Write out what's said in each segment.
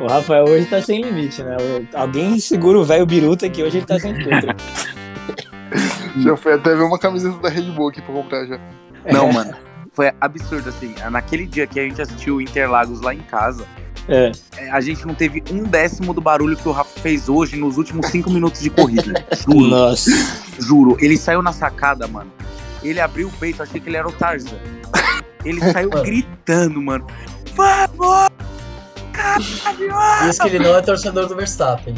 O Rafael hoje tá sem limite, né? Alguém segura o velho biruta que hoje ele tá sem filtro. já foi até ver uma camiseta da Red Bull aqui pra comprar já. Não, mano. Foi absurdo, assim. Naquele dia que a gente assistiu Interlagos lá em casa, é. é. A gente não teve um décimo do barulho que o Rafa fez hoje nos últimos cinco minutos de corrida. Juro. Nossa. Juro. Ele saiu na sacada, mano. Ele abriu o peito, achei que ele era o Tarzan. Ele saiu gritando, mano. Vamos! Diz que ele não é torcedor do Verstappen.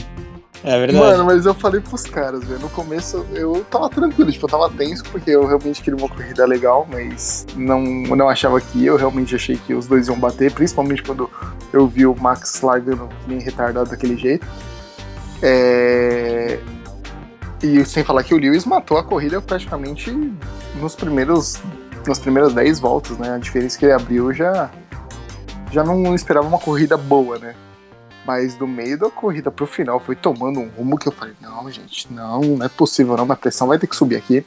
É verdade. Mano, mas eu falei pros caras, velho. No começo eu tava tranquilo, tipo, eu tava tenso porque eu realmente queria uma corrida legal, mas não, não achava que eu realmente achei que os dois iam bater, principalmente quando eu vi o Max largando nem retardado daquele jeito. É... E sem falar que o Lewis matou a corrida praticamente nos primeiros nas primeiras 10 voltas, né? A diferença que ele abriu já já não esperava uma corrida boa, né? Mas do meio da corrida pro final foi tomando um rumo que eu falei, não, gente, não, não é possível não, a pressão vai ter que subir aqui.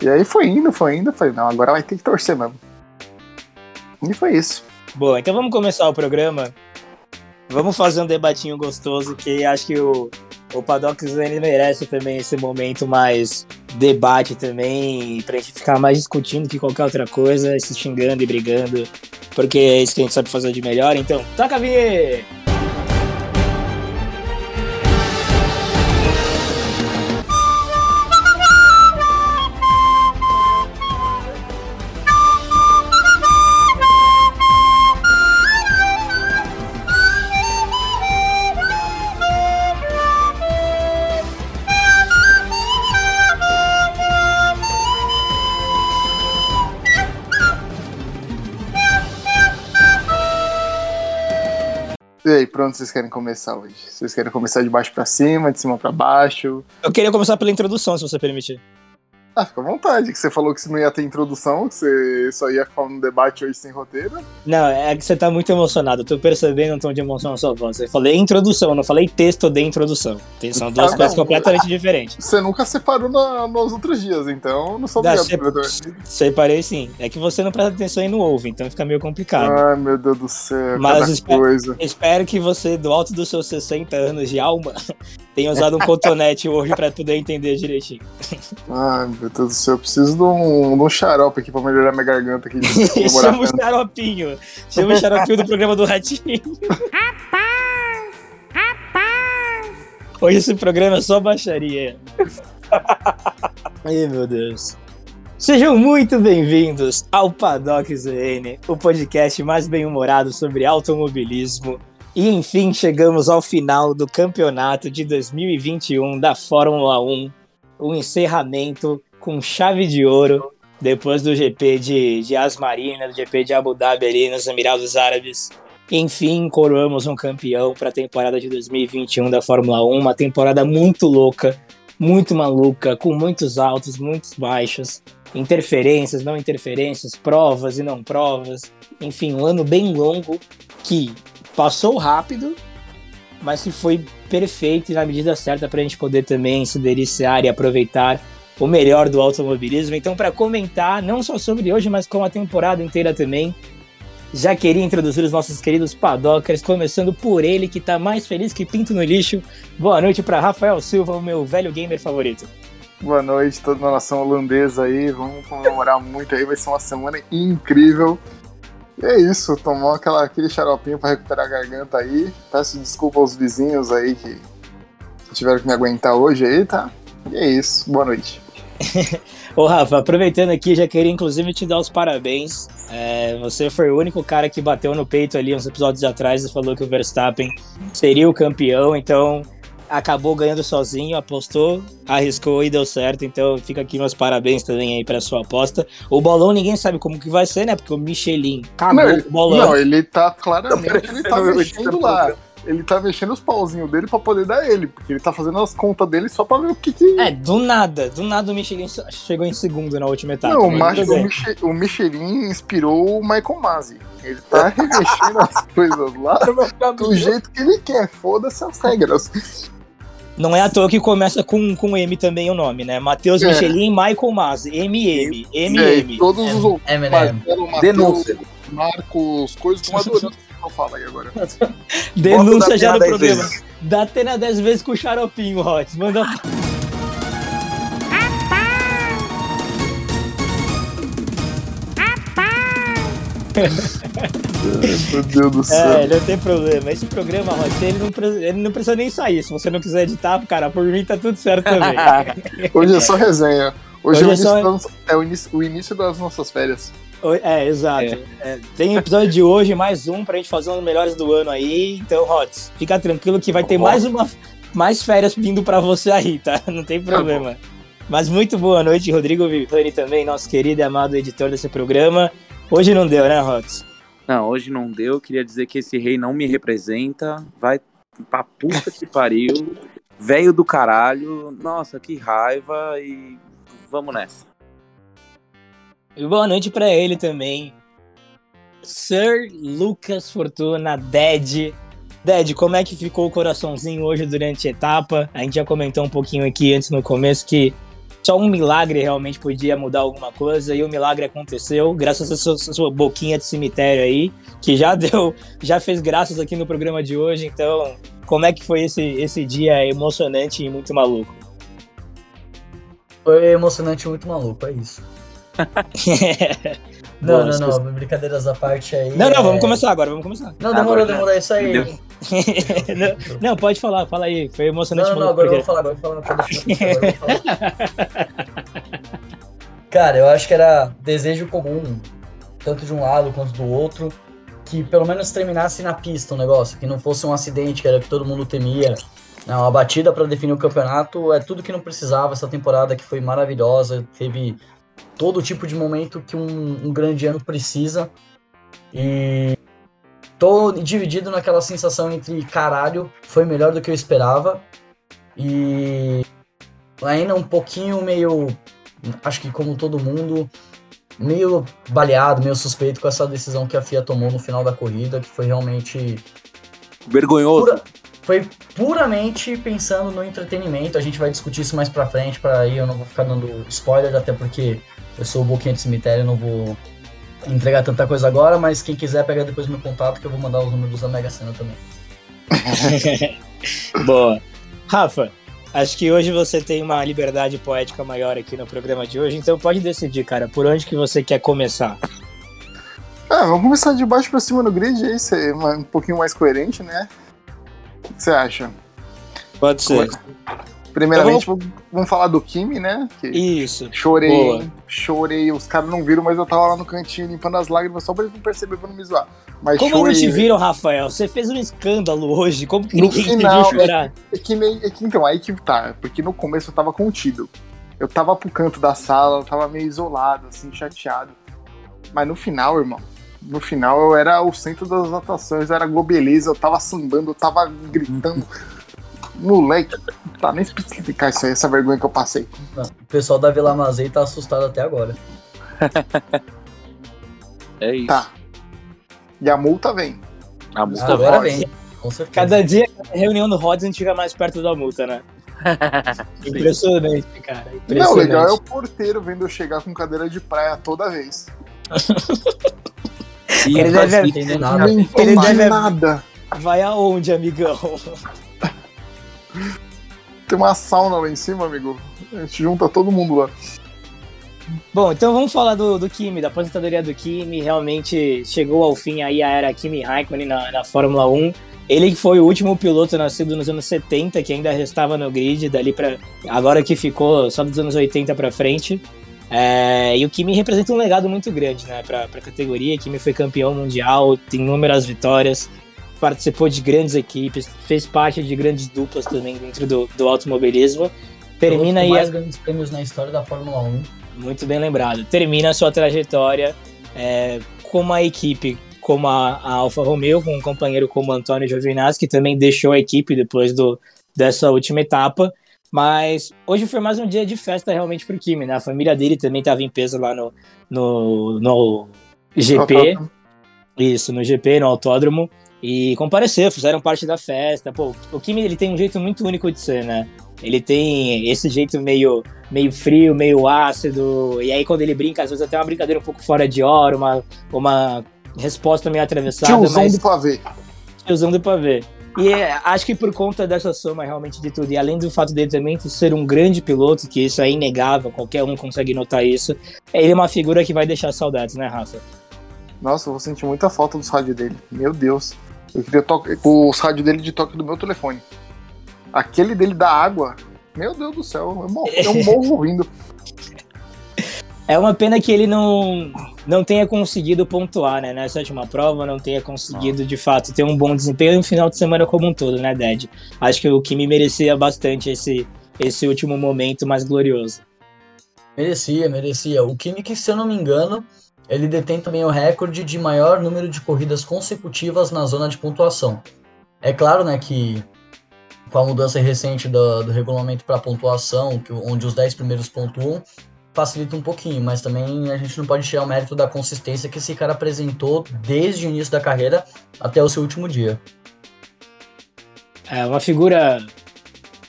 E aí foi indo, foi indo, falei, não, agora vai ter que torcer mesmo. E foi isso. Bom, então vamos começar o programa. Vamos fazer um debatinho gostoso que acho que o, o Paddock ele merece também esse momento mais debate também, pra gente ficar mais discutindo que qualquer outra coisa, se xingando e brigando, porque é isso que a gente sabe fazer de melhor. Então, toca a vinheta! Pronto, vocês querem começar hoje? Vocês querem começar de baixo para cima, de cima para baixo? Eu queria começar pela introdução, se você permitir. Ah, fica à vontade, que você falou que não ia ter introdução, que você só ia falar um debate hoje sem roteiro. Não, é que você tá muito emocionado, eu tô percebendo um tom de emoção na sua voz. Eu falei introdução, eu não falei texto de introdução. São duas ah, coisas não, completamente diferentes. Você nunca separou na, nos outros dias, então não sou obrigado. Se, separei sim. É que você não presta atenção e não ouve, então fica meio complicado. Ai, meu Deus do céu, Mas espero, coisa. espero que você, do alto dos seus 60 anos de alma, tenha usado um cotonete hoje pra poder entender direitinho. Ai, meu Deus do céu, eu preciso de um, de um xarope aqui pra melhorar minha garganta aqui. Chama o xaropinho. Chama o xaropinho do programa do Ratinho. Rapaz! Rapaz! Hoje esse programa é só baixaria. Ai, meu Deus. Sejam muito bem-vindos ao Paddock ZN, o podcast mais bem-humorado sobre automobilismo e enfim, chegamos ao final do campeonato de 2021 da Fórmula 1, o encerramento com chave de ouro depois do GP de, de Asmarina, do GP de Abu Dhabi ali nos Emirados Árabes. Enfim, coroamos um campeão para a temporada de 2021 da Fórmula 1, uma temporada muito louca, muito maluca, com muitos altos, muitos baixos, interferências, não interferências, provas e não provas. Enfim, um ano bem longo que passou rápido, mas que foi perfeito e na medida certa para a gente poder também se deliciar e aproveitar o melhor do automobilismo. Então, para comentar não só sobre hoje, mas com a temporada inteira também, já queria introduzir os nossos queridos paddockers, começando por ele que está mais feliz que pinto no lixo. Boa noite para Rafael Silva, o meu velho gamer favorito. Boa noite, toda a nação holandesa aí. Vamos comemorar muito aí, vai ser uma semana incrível. E é isso, tomou aquela, aquele xaropinho para recuperar a garganta aí. Peço desculpa aos vizinhos aí que tiveram que me aguentar hoje aí, tá? E é isso, boa noite. Ô Rafa, aproveitando aqui, já queria inclusive te dar os parabéns. É, você foi o único cara que bateu no peito ali uns episódios atrás e falou que o Verstappen seria o campeão, então acabou ganhando sozinho, apostou, arriscou e deu certo. Então fica aqui meus parabéns também aí pra sua aposta. O bolão ninguém sabe como que vai ser, né? Porque o Michelin cagou não, o bolão. Não, ele tá claramente, ele tá mexendo lá. Ele tá mexendo os pauzinhos dele pra poder dar ele, porque ele tá fazendo as contas dele só pra ver o que que... É, do nada, do nada o Michelin chegou em segundo na última etapa. Não, o, o, o Michelin inspirou o Michael Masi. Ele tá remexendo as coisas lá do jeito que ele quer, foda-se as regras. Não é à toa que começa com, com M também o nome, né? Matheus é. Michelin, Michael Masi, MM, MM. É, todos os outros. M, M, Denúncia. Marcos, coisas estão adorando. Eu falo aí agora. Denúncia já no programa. 10 vezes. Dá Atena 10 vezes com o xaropinho, Rots. Manda. Meu Deus do céu. É, não tem problema. Esse programa, Rots, ele não, ele não precisa nem sair. Se você não quiser editar, cara, por mim tá tudo certo também. Hoje é só resenha. Hoje, Hoje é, o é só- das- é o início, o início das nossas férias. É, exato. É, tem episódio de hoje, mais um, pra gente fazer um dos melhores do ano aí. Então, Rots, fica tranquilo que vai ter mais uma mais férias vindo pra você aí, tá? Não tem problema. Mas muito boa noite, Rodrigo Vivani também, nosso querido e amado editor desse programa. Hoje não deu, né, Rots? Não, hoje não deu. Queria dizer que esse rei não me representa. Vai pra puta que pariu. Velho do caralho. Nossa, que raiva. E vamos nessa. E boa noite pra ele também. Sir Lucas Fortuna, Dead. Dead, como é que ficou o coraçãozinho hoje durante a etapa? A gente já comentou um pouquinho aqui antes no começo que só um milagre realmente podia mudar alguma coisa e o milagre aconteceu, graças a sua, sua boquinha de cemitério aí, que já deu, já fez graças aqui no programa de hoje. Então, como é que foi esse, esse dia emocionante e muito maluco? Foi emocionante e muito maluco, é isso. Não, Boa, não, não, brincadeiras à parte aí. não, não, é- vamos começar agora, vamos começar. Não, demorou, Agora demorou, é isso aí. Não, não, pode falar, fala aí. Foi emocionante. Não, não, agora eu vou falar, agora eu vou falar. agora eu vou falar. Cara, eu acho que era desejo comum, tanto de um lado quanto do outro, que pelo menos terminasse na pista o negócio, que não fosse um acidente, que era o que todo mundo temia. Não, a batida para definir o campeonato é tudo que não precisava essa temporada que foi maravilhosa, teve todo tipo de momento que um, um grande ano precisa. E tô dividido naquela sensação entre caralho, foi melhor do que eu esperava. E ainda um pouquinho meio, acho que como todo mundo, meio baleado, meio suspeito com essa decisão que a FIA tomou no final da corrida, que foi realmente Vergonhoso. Pura- foi puramente pensando no entretenimento. A gente vai discutir isso mais pra frente, para aí eu não vou ficar dando spoiler, até porque eu sou o boquinha de cemitério, eu não vou entregar tanta coisa agora, mas quem quiser pega depois meu contato que eu vou mandar os números da Mega Sena também. Boa. Rafa, acho que hoje você tem uma liberdade poética maior aqui no programa de hoje, então pode decidir, cara, por onde que você quer começar. Ah, vamos começar de baixo pra cima no grid aí, ser uma- um pouquinho mais coerente, né? O que você acha? Pode ser. Primeiramente, vamos, vamos falar do Kimi, né? Que Isso. chorei, Boa. chorei. Os caras não viram, mas eu tava lá no cantinho limpando as lágrimas só pra eles não perceberem pra não me zoar. Mas Como chorei. não te viram, Rafael? Você fez um escândalo hoje. Como que No ninguém final, te viu chorar? É que nem, é que, então, aí que tá, porque no começo eu tava contido. Eu tava pro canto da sala, eu tava meio isolado, assim, chateado. Mas no final, irmão, no final eu era o centro das atrações, eu era globeleza, eu tava sambando, eu tava gritando. Moleque, não tá nem explicar isso aí, essa vergonha que eu passei. O pessoal da Vila Mazei tá assustado até agora. É isso. Tá. E a multa vem. A música Agora vai. vem, com certeza. Cada dia a reunião no Rods a gente fica mais perto da multa, né? Impressionante, cara. Não, Impressionante. o legal é o porteiro vendo eu chegar com cadeira de praia toda vez. E Ele deve- Não entender nada. não ele deve- nada. Vai aonde, amigão? Tem uma sauna lá em cima, amigo. A gente junta todo mundo lá. Bom, então vamos falar do, do Kimi, da aposentadoria do Kimi. Realmente chegou ao fim aí a era Kimi Raikkonen na, na Fórmula 1. Ele que foi o último piloto nascido nos anos 70, que ainda restava no grid, dali para agora que ficou só dos anos 80 para frente. É, e o Kimi representa um legado muito grande né, para a categoria. Kimi foi campeão mundial, tem inúmeras vitórias, participou de grandes equipes, fez parte de grandes duplas também dentro do, do automobilismo. Termina aí com a mais grandes prêmios na história da Fórmula 1. muito bem lembrado. Termina a sua trajetória é, com uma equipe como a, a Alfa Romeo, com um companheiro como Antônio Giovinazzi, que também deixou a equipe depois do, dessa última etapa. Mas hoje foi mais um dia de festa realmente pro Kimi, né? A família dele também estava em peso lá no, no, no GP. Isso, no GP, no autódromo. E compareceu, fizeram parte da festa. Pô, o Kimi ele tem um jeito muito único de ser, né? Ele tem esse jeito meio, meio frio, meio ácido. E aí, quando ele brinca, às vezes até uma brincadeira um pouco fora de hora, uma, uma resposta meio atravessada, Tiozão mas do pavê. tiozão do pavê. E é, acho que por conta dessa soma realmente de tudo, e além do fato dele também ser um grande piloto, que isso é inegável, qualquer um consegue notar isso, ele é uma figura que vai deixar saudades, né, Rafa? Nossa, eu vou sentir muita falta dos rádios dele. Meu Deus. Eu queria toque, os rádios dele de toque do meu telefone. Aquele dele da água. Meu Deus do céu, eu morro, eu morro rindo. É uma pena que ele não, não tenha conseguido pontuar, né? Nessa última prova, não tenha conseguido, de fato, ter um bom desempenho no final de semana como um todo, né, Ded? Acho que o Kimi merecia bastante esse, esse último momento mais glorioso. Merecia, merecia. O Kimi, que se eu não me engano, ele detém também o recorde de maior número de corridas consecutivas na zona de pontuação. É claro, né, que com a mudança recente do, do regulamento para pontuação, que, onde os 10 primeiros pontuam, facilita um pouquinho, mas também a gente não pode tirar o mérito da consistência que esse cara apresentou desde o início da carreira até o seu último dia. É uma figura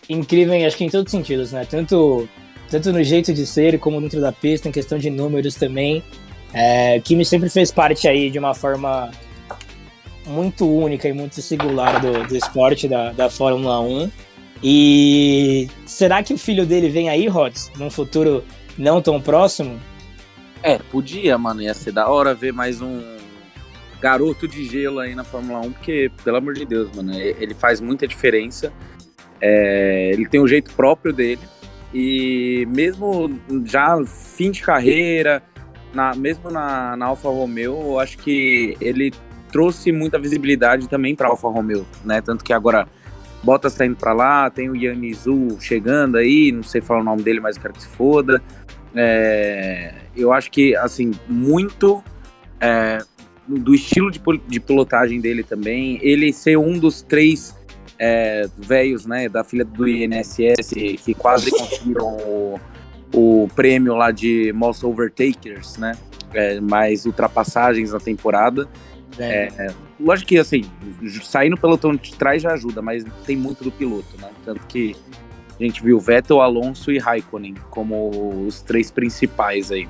incrível, acho que em todos os sentidos, né? Tanto, tanto no jeito de ser, como dentro da pista, em questão de números também. É, Kimi sempre fez parte aí de uma forma muito única e muito singular do, do esporte da, da Fórmula 1. E será que o filho dele vem aí, Rods, num futuro não tão próximo? É, podia, mano. Ia ser da hora ver mais um garoto de gelo aí na Fórmula 1, porque, pelo amor de Deus, mano, ele faz muita diferença. É, ele tem o um jeito próprio dele. E mesmo já fim de carreira, na, mesmo na, na Alfa Romeo, eu acho que ele trouxe muita visibilidade também para Alfa Romeo, né? Tanto que agora Bottas tá indo para lá, tem o Yanizu chegando aí, não sei falar o nome dele, mas eu quero que se foda. É, eu acho que, assim, muito é, do estilo de, de, pilotagem dele também, ele ser um dos três é, velhos, né, da filha do INSS que quase conseguiram o, o prêmio lá de Most Overtakers, né, é, mais ultrapassagens na temporada. É. é, lógico que, assim, sair no pelotão de trás já ajuda, mas tem muito do piloto, né, tanto que a gente viu Vettel, Alonso e Raikkonen como os três principais aí.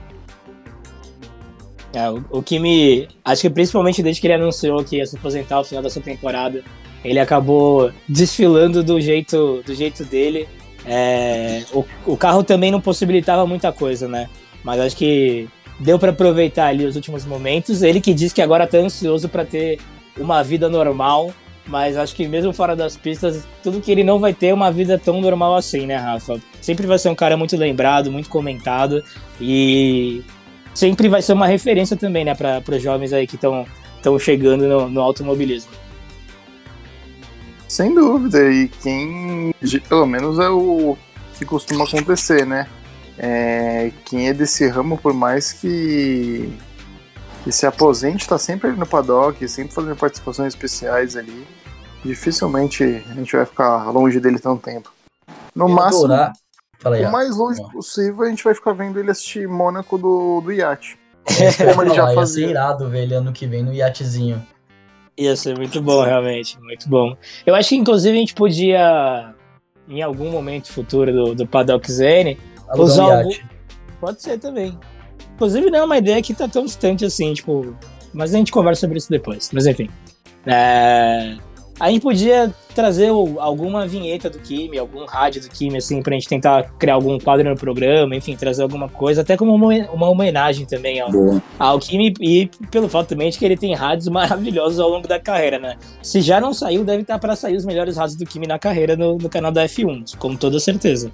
É, o, o que me. Acho que principalmente desde que ele anunciou que ia se aposentar ao final da sua temporada, ele acabou desfilando do jeito, do jeito dele. É, o, o carro também não possibilitava muita coisa, né? Mas acho que deu para aproveitar ali os últimos momentos. Ele que diz que agora tá ansioso para ter uma vida normal mas acho que mesmo fora das pistas, tudo que ele não vai ter é uma vida tão normal assim, né, Rafa? Sempre vai ser um cara muito lembrado, muito comentado e sempre vai ser uma referência também, né, para os jovens aí que estão chegando no, no automobilismo. Sem dúvida, e quem, pelo menos é o que costuma acontecer, né? É, quem é desse ramo, por mais que, que se aposente, está sempre ali no paddock, sempre fazendo participações especiais ali dificilmente a gente vai ficar longe dele tanto tempo. No máximo, aí, o mais longe possível, a gente vai ficar vendo ele assistir Mônaco do, do iate. Como ele já fazia. Ia ser irado ele ano que vem no iatezinho. Ia ser muito bom, realmente, muito bom. Eu acho que, inclusive, a gente podia, em algum momento futuro do, do Paddock Zen, usar um algum... Pode ser também. Inclusive, não é uma ideia que tá tão distante assim, tipo... Mas a gente conversa sobre isso depois. Mas, enfim. É... A gente podia trazer alguma vinheta do Kimi, algum rádio do Kimi, assim, pra gente tentar criar algum quadro no programa, enfim, trazer alguma coisa, até como uma, uma homenagem também ao, ao Kimi e pelo fato também de que ele tem rádios maravilhosos ao longo da carreira, né? Se já não saiu, deve estar para sair os melhores rádios do Kimi na carreira no, no canal da F1, com toda certeza.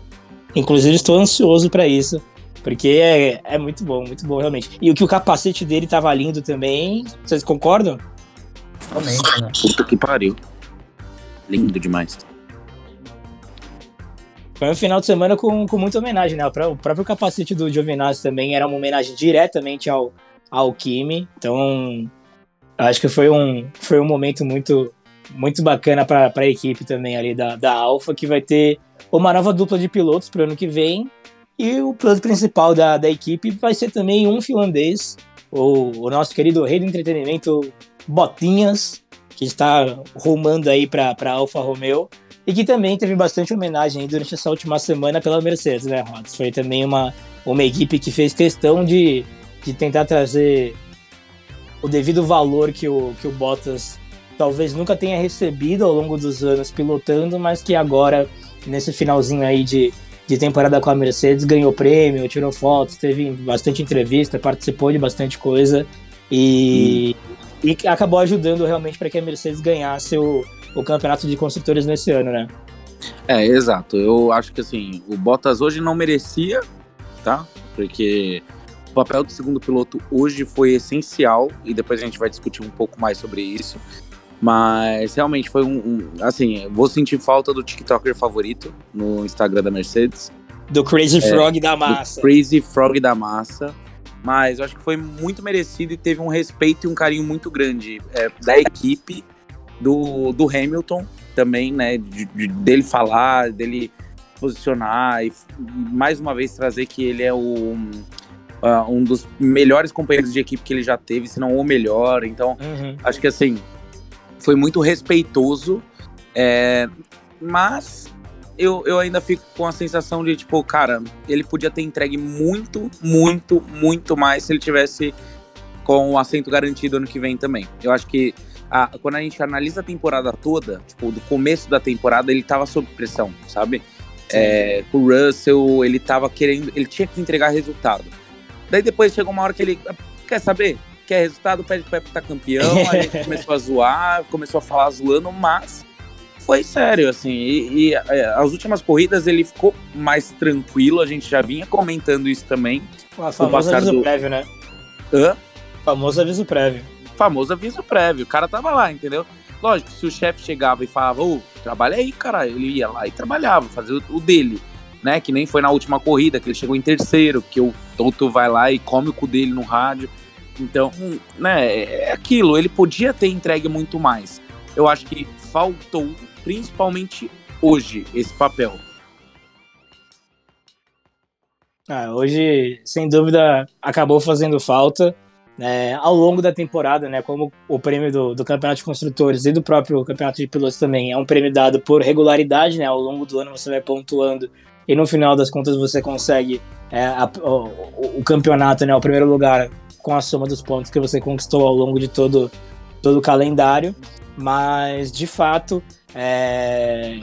Inclusive, estou ansioso para isso, porque é, é muito bom, muito bom, realmente. E o que o capacete dele tava lindo também, vocês concordam? Realmente, né? Puta que pariu. Lindo demais. Foi um final de semana com, com muita homenagem, né? O próprio capacete do Giovinazzi também era uma homenagem diretamente ao, ao Kimi. Então, acho que foi um, foi um momento muito, muito bacana para a equipe também ali da, da Alfa, que vai ter uma nova dupla de pilotos para o ano que vem. E o piloto principal da, da equipe vai ser também um finlandês, o, o nosso querido rei do entretenimento Botinhas, que está rumando aí para Alfa Romeo e que também teve bastante homenagem durante essa última semana pela Mercedes, né, Rods? Foi também uma, uma equipe que fez questão de, de tentar trazer o devido valor que o, que o Bottas talvez nunca tenha recebido ao longo dos anos pilotando, mas que agora, nesse finalzinho aí de, de temporada com a Mercedes, ganhou prêmio, tirou fotos, teve bastante entrevista, participou de bastante coisa e, hum. E acabou ajudando realmente para que a Mercedes ganhasse o, o campeonato de construtores nesse ano, né? É, exato. Eu acho que assim, o Bottas hoje não merecia, tá? Porque o papel do segundo piloto hoje foi essencial e depois a gente vai discutir um pouco mais sobre isso. Mas realmente foi um, um assim, vou sentir falta do TikToker favorito no Instagram da Mercedes. Do Crazy é, Frog da massa. Crazy Frog da massa. Mas eu acho que foi muito merecido e teve um respeito e um carinho muito grande é, da equipe do, do Hamilton também, né? De, de, dele falar, dele posicionar e, mais uma vez trazer que ele é o, uh, um dos melhores companheiros de equipe que ele já teve, se não o melhor. Então, uhum. acho que assim, foi muito respeitoso. É, mas eu, eu ainda fico com a sensação de, tipo, cara, ele podia ter entregue muito, muito, muito mais se ele tivesse com o assento garantido ano que vem também. Eu acho que a, quando a gente analisa a temporada toda, tipo, do começo da temporada, ele tava sob pressão, sabe? É, o Russell, ele tava querendo, ele tinha que entregar resultado. Daí depois chegou uma hora que ele, quer saber? Quer resultado, pede pra estar campeão. a gente começou a zoar, começou a falar zoando, mas foi sério, assim. E, e é, as últimas corridas ele ficou mais tranquilo, a gente já vinha comentando isso também. O famoso aviso do... prévio, né? Hã? Famoso aviso prévio famoso aviso prévio. O cara tava lá, entendeu? Lógico, se o chefe chegava e falava, ô, trabalha aí, cara, ele ia lá e trabalhava, fazia o, dele, né? Que nem foi na última corrida, que ele chegou em terceiro, que o Toto vai lá e come o cu dele no rádio. Então, hum, né, é aquilo, ele podia ter entregue muito mais. Eu acho que faltou, principalmente hoje, esse papel. Ah, hoje, sem dúvida, acabou fazendo falta é, ao longo da temporada, né, como o prêmio do, do, Campeonato de Construtores e do próprio Campeonato de Pilotos também é um prêmio dado por regularidade, né, ao longo do ano você vai pontuando e no final das contas você consegue é, a, o, o, campeonato, né, o primeiro lugar com a soma dos pontos que você conquistou ao longo de todo, todo o calendário, mas de fato é,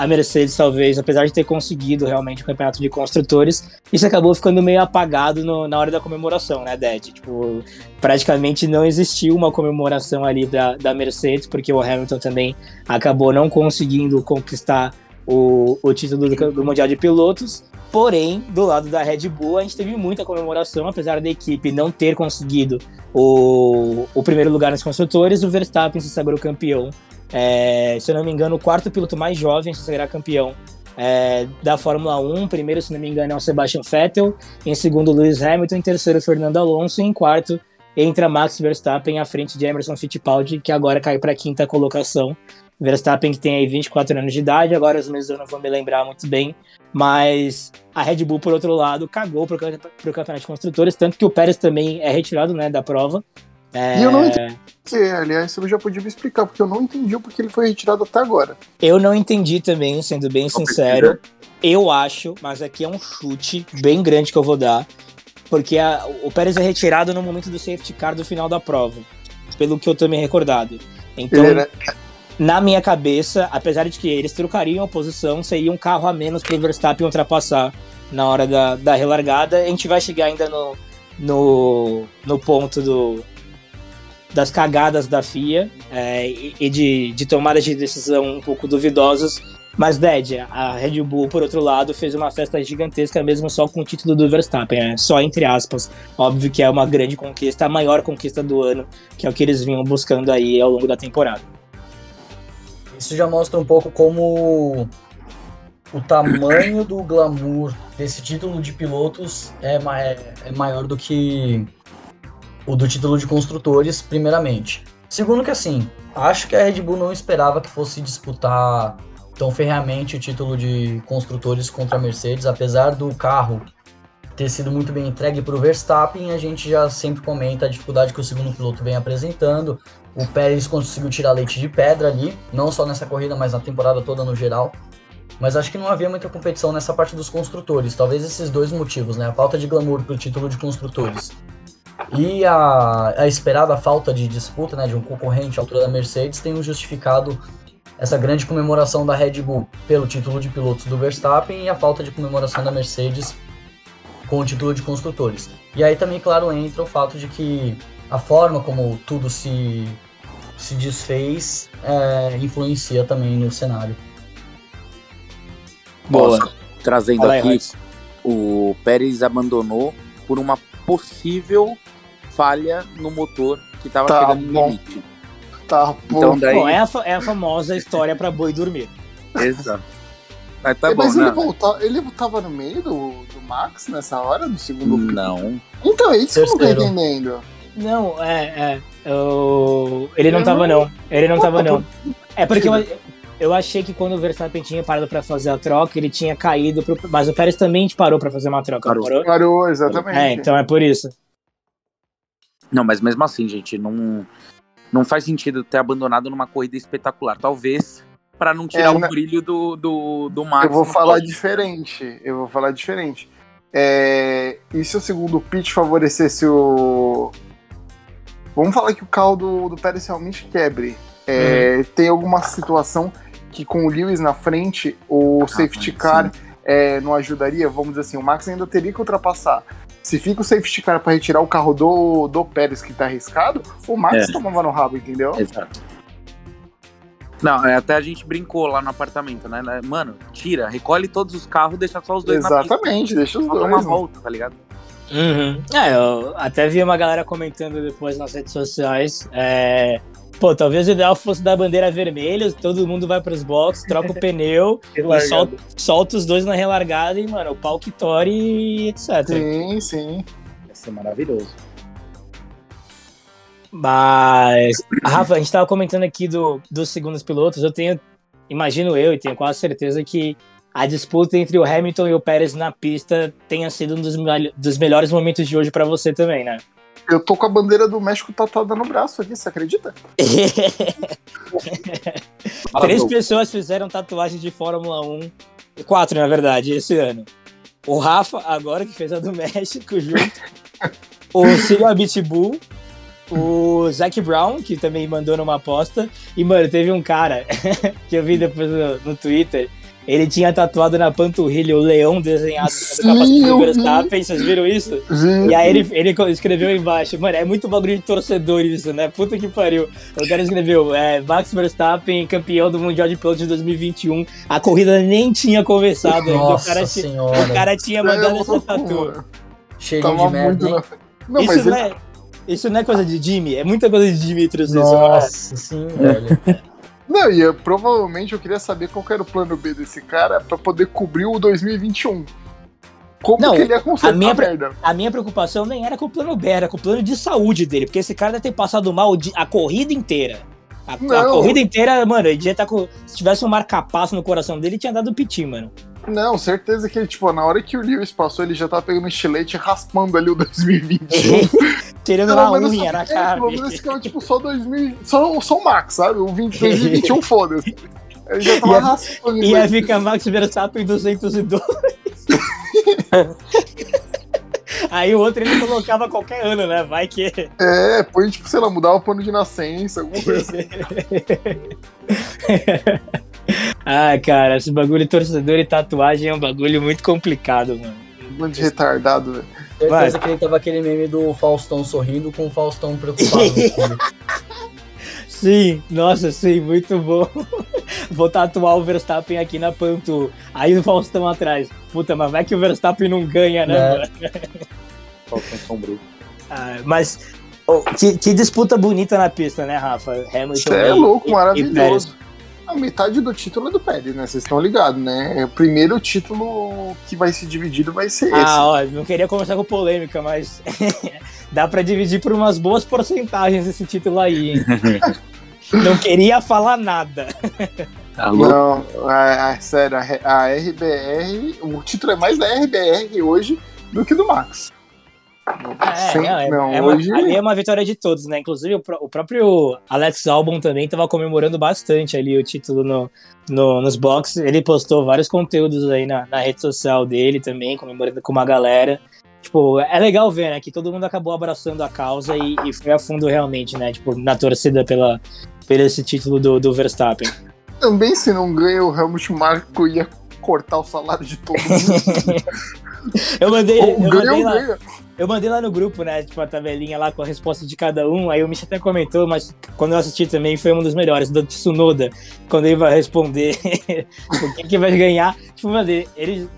a Mercedes, talvez, apesar de ter conseguido realmente o campeonato de construtores, isso acabou ficando meio apagado no, na hora da comemoração, né, Ded? Tipo, praticamente não existiu uma comemoração ali da, da Mercedes, porque o Hamilton também acabou não conseguindo conquistar o, o título do, do Mundial de Pilotos. Porém, do lado da Red Bull, a gente teve muita comemoração, apesar da equipe não ter conseguido o, o primeiro lugar nos construtores, o Verstappen se sagrou campeão é, se eu não me engano, o quarto piloto mais jovem a ser campeão é, da Fórmula 1. Primeiro, se não me engano, é o Sebastian Vettel. Em segundo, Lewis Hamilton. Em terceiro, Fernando Alonso. E em quarto, entra Max Verstappen à frente de Emerson Fittipaldi, que agora cai para a quinta colocação. Verstappen que tem aí 24 anos de idade, agora os meses eu não vou me lembrar muito bem, mas a Red Bull, por outro lado, cagou para o campeonato de construtores, tanto que o Pérez também é retirado né, da prova, é... E eu não entendi. Aliás, você já podia me explicar, porque eu não entendi o porquê ele foi retirado até agora. Eu não entendi também, sendo bem sincero. Eu acho, mas aqui é um chute bem grande que eu vou dar. Porque a, o Pérez é retirado no momento do safety car do final da prova. Pelo que eu tô me recordado. Então, era... na minha cabeça, apesar de que eles trocariam a posição, seria um carro a menos pro Verstappen ultrapassar na hora da, da relargada. A gente vai chegar ainda no, no, no ponto do, das cagadas da FIA é, e de, de tomadas de decisão um pouco duvidosas. Mas, Ded, a Red Bull, por outro lado, fez uma festa gigantesca mesmo só com o título do Verstappen, é, só entre aspas. Óbvio que é uma grande conquista, a maior conquista do ano, que é o que eles vinham buscando aí ao longo da temporada. Isso já mostra um pouco como o tamanho do glamour desse título de pilotos é, é, é maior do que o do título de construtores, primeiramente. Segundo que assim, acho que a Red Bull não esperava que fosse disputar tão ferreamente o título de construtores contra a Mercedes, apesar do carro ter sido muito bem entregue para o Verstappen, a gente já sempre comenta a dificuldade que o segundo piloto vem apresentando. O Pérez conseguiu tirar leite de pedra ali, não só nessa corrida, mas na temporada toda no geral. Mas acho que não havia muita competição nessa parte dos construtores. Talvez esses dois motivos, né? A falta de glamour para o título de construtores E a, a esperada falta de disputa, né, de um concorrente à altura da Mercedes, tem justificado essa grande comemoração da Red Bull pelo título de pilotos do Verstappen e a falta de comemoração da Mercedes com o título de construtores. E aí também, claro, entra o fato de que a forma como tudo se, se desfez é, influencia também no cenário. Boa. Nossa, trazendo Fala aqui, o Pérez abandonou por uma possível falha no motor que estava tá chegando no limite. Tá bom. Então, daí... bom é, a, é a famosa história para boi dormir. Exato. Mas tá é, bom, mas né? ele, volta, ele tava no meio do, do Max nessa hora, no segundo Não. Então, é isso que eu não tô entendendo. Não, é, é. Eu... Ele não eu tava, não. Ele não tava, não. É porque eu, eu achei que quando o Verstappen tinha parado pra fazer a troca, ele tinha caído pro... Mas o Pérez também parou pra fazer uma troca, parou? Parou, parou exatamente. É, então é por isso. Não, mas mesmo assim, gente, não, não faz sentido ter abandonado numa corrida espetacular. Talvez para não tirar é, o né? brilho do, do, do Max. Eu vou falar pode. diferente. Eu vou falar diferente. É, e se o segundo pitch favorecesse o. Vamos falar que o carro do, do Pérez realmente quebre. É, uhum. Tem alguma situação que com o Lewis na frente, o ah, safety car é, não ajudaria? Vamos dizer assim, o Max ainda teria que ultrapassar. Se fica o safety car para retirar o carro do, do Pérez que tá arriscado, o Max é. tomava no rabo, entendeu? Exato. Não, é, até a gente brincou lá no apartamento, né? Mano, tira, recolhe todos os carros, deixa só os dois Exatamente, deixa os dois. uma volta, tá ligado? Uhum. É, eu até vi uma galera comentando depois nas redes sociais. É, Pô, talvez o ideal fosse dar bandeira vermelha, todo mundo vai pros boxes, troca o pneu e solta, solta, os dois na relargada e, mano, o pau que tore e etc. Sim, sim. Ia ser maravilhoso. Mas, Rafa, a gente tava comentando aqui do, dos segundos pilotos, eu tenho, imagino eu, e tenho quase certeza que a disputa entre o Hamilton e o Pérez na pista tenha sido um dos, dos melhores momentos de hoje para você também, né? Eu tô com a bandeira do México tatuada no braço aqui, você acredita? Três pessoas fizeram tatuagem de Fórmula 1. Quatro, na verdade, esse ano. O Rafa, agora que fez a do México junto. o Silvio Abitbull. O Zac Brown, que também mandou numa aposta. E, mano, teve um cara que eu vi depois no, no Twitter ele tinha tatuado na panturrilha o leão desenhado no capacete do Verstappen, vocês viram isso? Sim. E aí ele, ele escreveu embaixo, mano, é muito bagulho de torcedor isso, né? Puta que pariu. O cara escreveu, é, Max Verstappen, campeão do Mundial de Pilotos de 2021. A corrida nem tinha começado Nossa O cara, senhora. o cara tinha mandado é essa tatu. Cheio de merda, hein? Não, isso, não ele... é, isso não é coisa de Jimmy, é muita coisa de Dimitrios isso. Nossa, sim, velho. Não, e eu, provavelmente eu queria saber qual era o plano B desse cara para poder cobrir o 2021. Como não, que ele ia consertar a minha, a merda? A minha preocupação nem era com o plano B, era com o plano de saúde dele, porque esse cara deve ter passado mal a corrida inteira. A, a corrida inteira, mano, ele já tá com. Se tivesse um marca-passo no coração dele, tinha dado piti, mano. Não, certeza que ele, tipo, na hora que o Lewis passou, ele já tava pegando um estilete raspando ali o 2021. Tirando uma unha na cara. Pelo menos cara, tipo, só 2000. Só, só o Max, sabe? O 20, 2021, foda-se. Ele já tava raspando. Ia ficar Max Verstappen 202. Aí o outro ele colocava qualquer ano, né? Vai que. É, põe, tipo, sei lá, mudava o plano de nascença, alguma coisa ah, cara, esse bagulho de torcedor e tatuagem é um bagulho muito complicado, mano. Um de retardado, velho. Certeza que ele tava aquele meme do Faustão sorrindo com o Faustão preocupado. sim, nossa, sim, muito bom. Vou tatuar o Verstappen aqui na Pantu. Aí o Faustão atrás. Puta, mas vai que o Verstappen não ganha, né, é. mano? Faustão sombrio. Ah, mas oh, que, que, disputa bonita na pista, né, Rafa? Hamilton. Você é louco, maravilhoso. A metade do título é do Pérez, né? Vocês estão ligados, né? O primeiro título que vai ser dividido vai ser ah, esse. Ah, ó, não queria começar com polêmica, mas dá para dividir por umas boas porcentagens esse título aí, hein? não queria falar nada. Alô? Não, é, é, sério, a, a RBR, o título é mais da RBR hoje do que do Max. É, Sem, é, não, é, hoje... uma, ali é uma vitória de todos, né? Inclusive o, o próprio Alex Albon também estava comemorando bastante ali o título no, no, nos boxes. Ele postou vários conteúdos aí na, na rede social dele também, comemorando com uma galera. tipo, é legal ver, né, que todo mundo acabou abraçando a causa e, e foi a fundo realmente, né, tipo, na torcida pela, pelo esse título do, do Verstappen. Também, se não ganha, o Helmut Marko ia cortar o salário de todo mundo. eu mandei, eu mandei lá, eu mandei lá no grupo, né, tipo, a tabelinha lá com a resposta de cada um, aí o Misha até comentou, mas quando eu assisti também foi um dos melhores, do Tsunoda, quando ele vai responder o que, que vai ganhar, tipo, mandei, ele,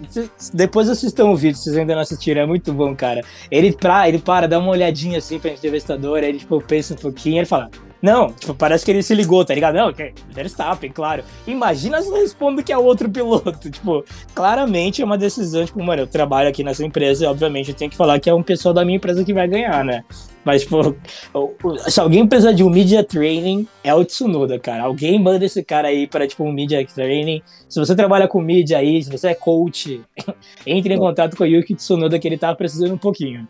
depois assistam o vídeo, se vocês ainda não assistiram, é muito bom, cara. Ele, pra, ele para, dá uma olhadinha assim pra entrevistador, aí ele, tipo, pensa um pouquinho, ele fala, não, tipo, parece que ele se ligou, tá ligado? Não, é Verstappen, claro. Imagina se eu respondo que é outro piloto. Tipo, claramente é uma decisão, tipo, mano, eu trabalho aqui nessa empresa e, obviamente, eu tenho que falar que é um pessoal da minha empresa que vai ganhar, né? Mas, tipo, se alguém precisar de um media training, é o Tsunoda, cara. Alguém manda esse cara aí para, tipo, um media training. Se você trabalha com mídia aí, se você é coach, entre em contato com o Yuki Tsunoda que ele tá precisando um pouquinho.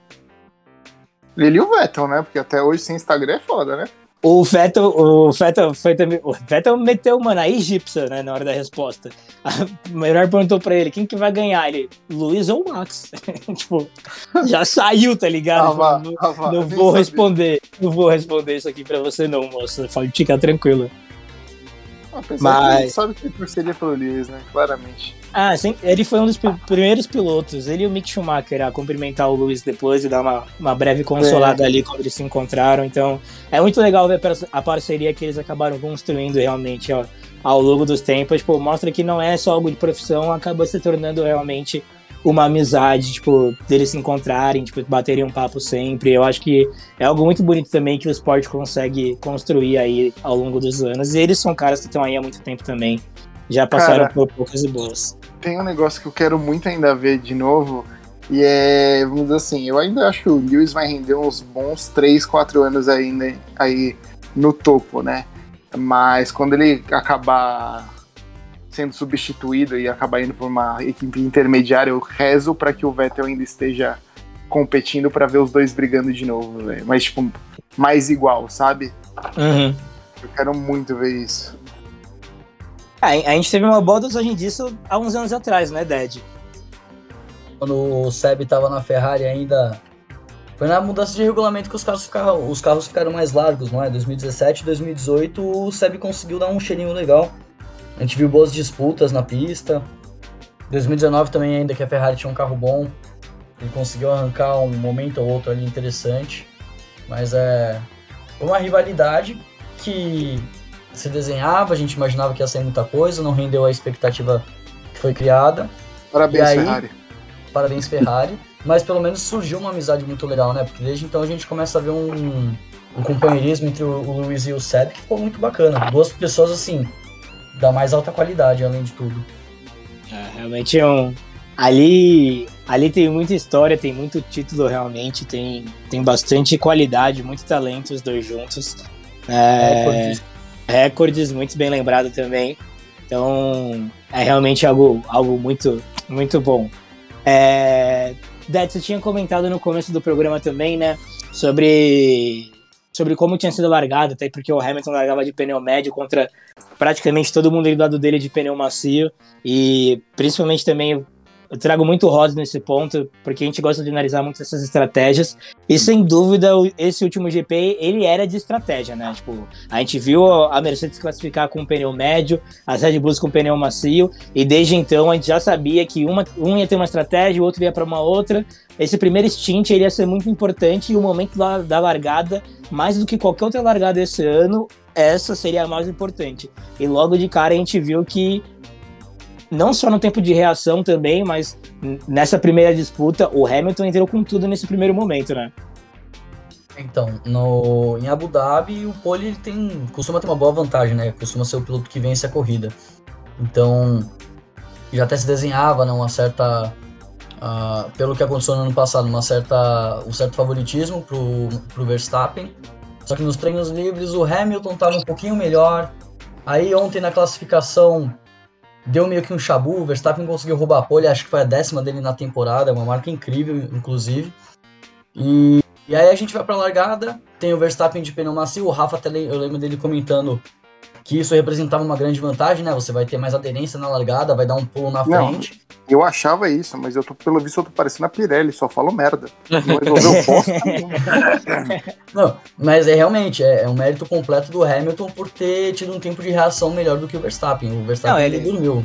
Ele e o Vettel, né? Porque até hoje sem Instagram é foda, né? O Vettel, o Vettel foi também. O Vettel meteu, mano, a egípcia, né, na hora da resposta. A melhor perguntou pra ele: quem que vai ganhar? Ele, Luiz ou Max? tipo, já saiu, tá ligado? Ah, não, ah, vá, não vou responder. Não vou responder isso aqui pra você, não, moça. Pode ficar tranquilo. Mas... que sabe que torceria pelo Lewis, né? Claramente. Ah, sim, ele foi um dos primeiros pilotos, ele e o Mick Schumacher, a cumprimentar o Lewis depois e dar uma, uma breve consolada é. ali quando eles se encontraram. Então, é muito legal ver a parceria que eles acabaram construindo realmente ó, ao longo dos tempos. Tipo, mostra que não é só algo de profissão, acaba se tornando realmente uma amizade, tipo, deles se encontrarem, tipo, baterem um papo sempre. Eu acho que é algo muito bonito também que o esporte consegue construir aí ao longo dos anos. E eles são caras que estão aí há muito tempo também. Já passaram Cara, por poucas e boas. Tem um negócio que eu quero muito ainda ver de novo. E é, vamos dizer assim, eu ainda acho que o Lewis vai render uns bons 3, 4 anos ainda aí no topo, né? Mas quando ele acabar sendo substituído e acabar indo por uma equipe intermediária, eu rezo para que o Vettel ainda esteja competindo para ver os dois brigando de novo, véio. mas tipo, mais igual, sabe? Uhum. Eu quero muito ver isso. É, a gente teve uma boa dosagem disso há uns anos atrás, né, Dad? Quando o Seb tava na Ferrari ainda. Foi na mudança de regulamento que os carros ficaram, os carros ficaram mais largos, não é? 2017 2018 o Seb conseguiu dar um cheirinho legal. A gente viu boas disputas na pista. 2019 também, ainda que a Ferrari tinha um carro bom, ele conseguiu arrancar um momento ou outro ali interessante. Mas é uma rivalidade que se desenhava, a gente imaginava que ia sair muita coisa, não rendeu a expectativa que foi criada. Parabéns, aí, Ferrari. Parabéns, Ferrari. Mas pelo menos surgiu uma amizade muito legal, né? Porque desde então a gente começa a ver um, um companheirismo entre o, o Luiz e o Seb que ficou muito bacana. Duas pessoas assim, da mais alta qualidade, além de tudo. É, realmente é um. Ali, ali tem muita história, tem muito título realmente, tem, tem bastante qualidade, muito talento os dois juntos. É, recordes. Recordes, muito bem lembrado também. Então é realmente algo, algo muito, muito bom. É, Dad, você tinha comentado no começo do programa também, né? Sobre sobre como tinha sido largado, até porque o Hamilton largava de pneu médio contra praticamente todo mundo do lado dele de pneu macio. E principalmente também eu trago muito rosa nesse ponto, porque a gente gosta de analisar muito essas estratégias. E sem dúvida, esse último GP, ele era de estratégia, né? Tipo, a gente viu a Mercedes classificar com um pneu médio, as Red Bulls com um pneu macio, e desde então a gente já sabia que uma, um ia ter uma estratégia, o outro ia para uma outra. Esse primeiro stint ele ia ser muito importante e o momento da, da largada, mais do que qualquer outra largada esse ano, essa seria a mais importante. E logo de cara a gente viu que não só no tempo de reação também, mas nessa primeira disputa, o Hamilton entrou com tudo nesse primeiro momento, né? Então, no, em Abu Dhabi, o pole tem, costuma ter uma boa vantagem, né? Costuma ser o piloto que vence a corrida. Então, já até se desenhava né, uma certa. Uh, pelo que aconteceu no ano passado, uma certa, um certo favoritismo pro, pro Verstappen. Só que nos treinos livres o Hamilton estava um pouquinho melhor. Aí ontem na classificação deu meio que um chabu, o Verstappen conseguiu roubar a pole, acho que foi a décima dele na temporada, uma marca incrível, inclusive. E, e aí a gente vai pra largada, tem o Verstappen de pneu macio, o Rafa até eu lembro dele comentando que isso representava uma grande vantagem, né? Você vai ter mais aderência na largada, vai dar um pulo na Não. frente. Eu achava isso, mas eu tô, pelo visto, eu tô parecendo a Pirelli, só falo merda. Não resolveu bosta. Não, mas é realmente, é, é um mérito completo do Hamilton por ter tido um tempo de reação melhor do que o Verstappen. O Verstappen Não, ele ele- dormiu.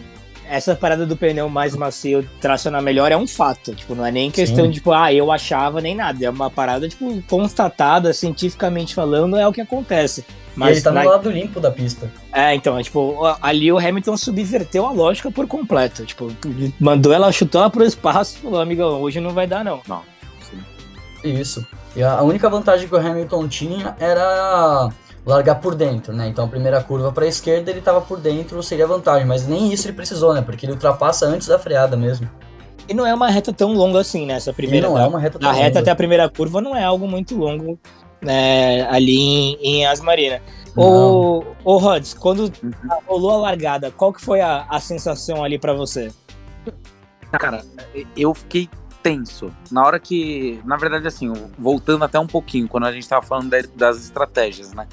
Essa parada do pneu mais macio tracionar melhor é um fato. Tipo, não é nem questão Sim. de, tipo, ah, eu achava nem nada. É uma parada, tipo, constatada, cientificamente falando, é o que acontece. e Mas ele tá na- no lado limpo da pista. É, então, é, tipo, ali o Hamilton subverteu a lógica por completo. Tipo, mandou ela, chutou ela pro espaço e falou, amigão, hoje não vai dar, não. Não. Sim. Isso. E a a única vantagem que o Hamilton tinha era largar por dentro, né? Então a primeira curva para a esquerda ele tava por dentro, seria vantagem, mas nem isso ele precisou, né? Porque ele ultrapassa antes da freada mesmo. E não é uma reta tão longa assim, né? Essa E primeira. não da, é uma reta tão reta longa. até a primeira curva não é algo muito longo né, ali em, em Asmarina. Não. Ô, ô Rods, quando rolou a largada, qual que foi a, a sensação ali pra você? Cara, eu fiquei tenso. Na hora que. Na verdade, assim, voltando até um pouquinho, quando a gente tava falando da- das estratégias, né?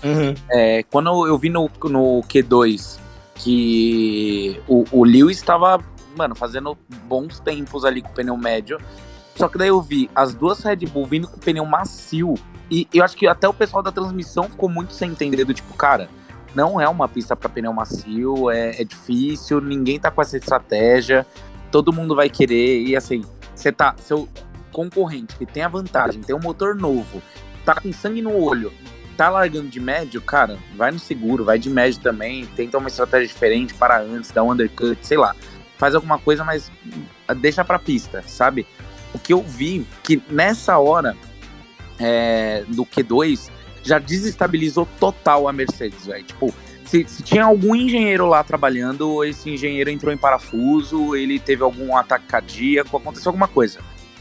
É, quando eu vi no, no Q2 que o, o Lewis estava, mano, fazendo bons tempos ali com o pneu médio. Só que daí eu vi as duas Red Bull vindo com o pneu macio. E eu acho que até o pessoal da transmissão ficou muito sem entender do tipo, cara, não é uma pista para pneu macio, é, é difícil, ninguém tá com essa estratégia, todo mundo vai querer. E assim, você tá. Seu concorrente que tem a vantagem, tem um motor novo, tá com sangue no olho, tá largando de médio, cara, vai no seguro, vai de médio também, tenta uma estratégia diferente, para antes, dá um undercut, sei lá. Faz alguma coisa, mas deixa pra pista, sabe? O que eu vi que nessa hora é, do Q2 já desestabilizou total a Mercedes, velho. Tipo, se, se tinha algum engenheiro lá trabalhando, esse engenheiro entrou em parafuso, ele teve algum ataque cardíaco, aconteceu alguma coisa.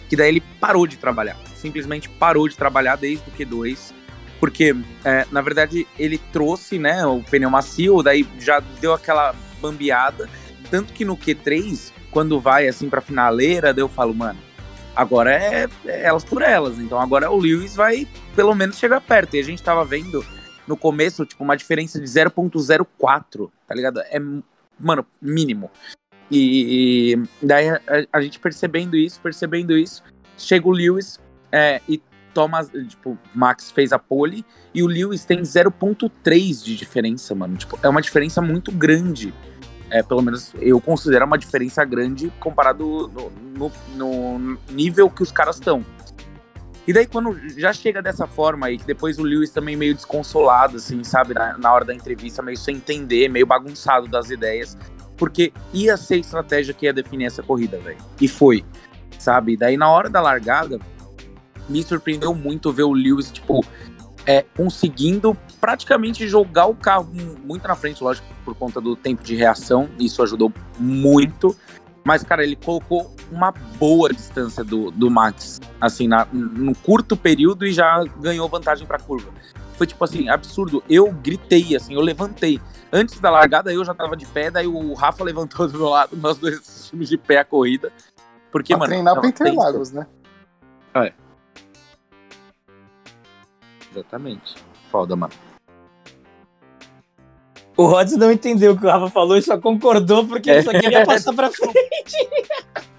Que daí ele parou de trabalhar. Simplesmente parou de trabalhar desde o Q2 porque é, na verdade ele trouxe né, o pneu macio, daí já deu aquela bambeada. Tanto que no Q3, quando vai assim pra finaleira, daí eu falo, mano, agora é, é elas por elas. Então agora o Lewis vai pelo menos chegar perto. E a gente tava vendo no começo, tipo, uma diferença de 0.04, tá ligado? É, mano, mínimo. E, e daí a, a gente percebendo isso, percebendo isso, chega o Lewis é, e toma, tipo, Max fez a pole e o Lewis tem 0.3 de diferença, mano. Tipo, é uma diferença muito grande. É, pelo menos eu considero uma diferença grande comparado no, no, no nível que os caras estão. E daí quando já chega dessa forma aí, que depois o Lewis também meio desconsolado, assim, sabe, na, na hora da entrevista, meio sem entender, meio bagunçado das ideias, porque ia ser estratégia que ia definir essa corrida, velho. E foi, sabe? Daí na hora da largada, me surpreendeu muito ver o Lewis, tipo, é, conseguindo praticamente jogar o carro muito na frente, lógico, por conta do tempo de reação, isso ajudou muito. Mas, cara, ele colocou uma boa distância do, do Max, assim, na, no curto período e já ganhou vantagem pra curva. Foi, tipo assim, absurdo. Eu gritei, assim, eu levantei. Antes da largada, eu já tava de pé, daí o Rafa levantou do meu lado, nós dois assistimos de pé a corrida. Porque, Pra mano. treinar pra tenso. Interlagos, né? Exatamente. Foda, mano. O Rods não entendeu o que o Rafa falou e só concordou porque ele só queria passar pra frente.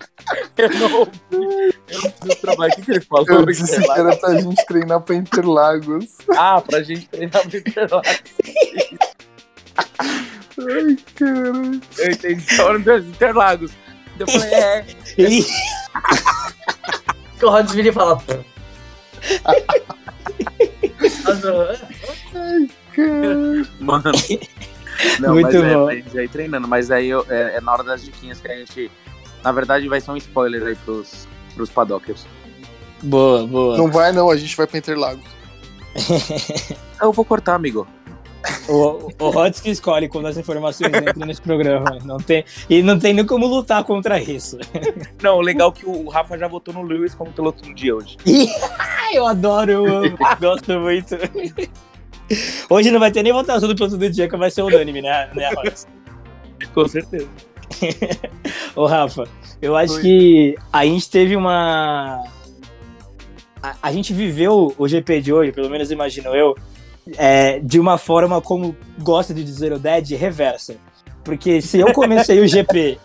Eu não ouvi. Eu não preciso trabalhar. O que, que ele falou? Eu disse que era pra gente treinar pra Interlagos. Ah, pra gente treinar pro Interlagos. Ai, cara. Eu entendi. Só no Interlagos. Eu falei, é. E- o Rods vira e fala. Cara. Mano. Não, Muito mas é, bom. pra gente já ir treinando. Mas aí eu- é, é na hora das diquinhas que a gente. Na verdade, vai ser um spoiler aí pros, pros padockers. Boa, boa. Não vai não, a gente vai pra Interlagos. Eu vou cortar, amigo. O, o Rods que escolhe quando as informações entram nesse programa. Não tem, e não tem nem como lutar contra isso. Não, o legal é que o Rafa já votou no Lewis como piloto do dia hoje. Eu adoro, eu amo, gosto muito. Hoje não vai ter nem votação do piloto do dia, que vai ser unânime, né, né? Com certeza. Ô, Rafa, eu acho Oi. que a gente teve uma. A, a gente viveu o GP de hoje, pelo menos imagino eu, é, de uma forma, como gosta de dizer o Dead, reversa. Porque se eu comecei o GP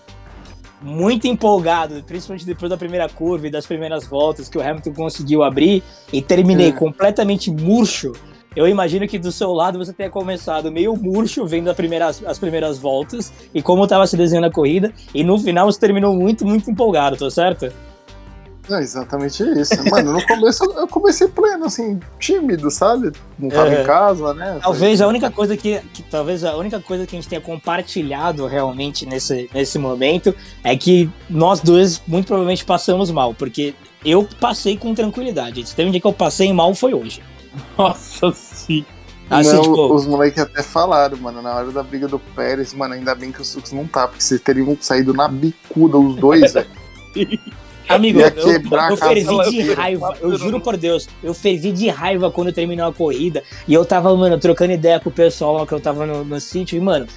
muito empolgado, principalmente depois da primeira curva e das primeiras voltas que o Hamilton conseguiu abrir, e terminei É. completamente murcho, eu imagino que do seu lado você tenha começado meio murcho vendo primeira- as primeiras voltas e como estava se desenhando a corrida, e no final você terminou muito, muito empolgado, tô certo? É exatamente isso. Mano, no começo eu comecei pleno, assim, tímido, sabe? Não tava É. em casa, né? Talvez a única coisa que, que- talvez a única coisa que a gente tenha compartilhado realmente nesse, nesse momento é que nós dois muito provavelmente passamos mal, porque eu passei com tranquilidade. Se teve um dia que eu passei mal foi hoje. Nossa sim. Assim, não, tipo, os moleques até falaram, mano, na hora da briga do Pérez, mano, ainda bem que o Sux não tá, porque vocês teriam saído na bicuda os dois, velho. amigo, eu, eu fervi de raiva. Eu juro por Deus, eu fervi de raiva quando terminou a corrida. E eu tava, mano, trocando ideia com o pessoal lá que eu tava no, no sítio. E, mano,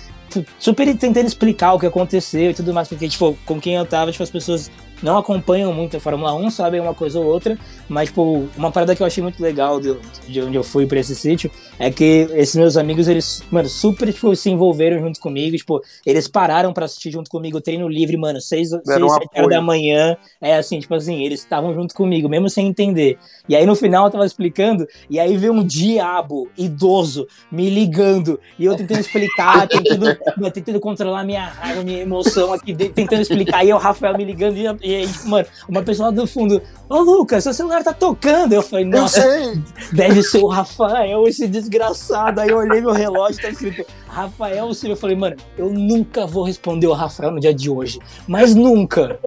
super tentando explicar o que aconteceu e tudo mais, porque, tipo, com quem eu tava, tipo, as pessoas não acompanham muito a Fórmula 1, sabem uma coisa ou outra, mas, tipo, uma parada que eu achei muito legal de, de onde eu fui pra esse sítio é que esses meus amigos, eles, mano, super, tipo, se envolveram junto comigo, tipo, eles pararam pra assistir junto comigo o treino livre, mano, seis, seis Deram um sete horas apoio. da manhã, é assim, tipo assim, eles estavam junto comigo, mesmo sem entender. E aí no final eu tava explicando, e aí veio um diabo idoso me ligando, e eu tentando explicar, tentando, tentando controlar minha raiva, minha emoção aqui tentando explicar, e aí o Rafael me ligando, e, e aí, tipo, mano, uma pessoa lá do fundo, ô Lucas, seu celular tá tocando. Eu falei, Eu nossa, sei! deve ser o Rafael, esse desgraçado. Aí eu olhei meu relógio, tá escrito Rafael Silva. Eu falei, mano, eu nunca vou responder o Rafael no dia de hoje, mas nunca.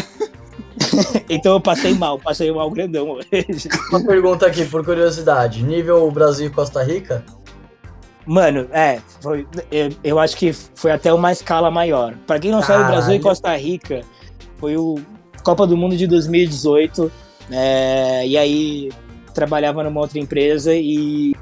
então eu passei mal, passei mal grandão hoje. Uma pergunta aqui, por curiosidade. Nível Brasil e Costa Rica? Mano, é, foi, eu, eu acho que foi até uma escala maior. Pra quem não sabe, o Brasil e Caralho. Costa Rica foi o Copa do Mundo de 2018. é, e aí trabalhava numa outra empresa e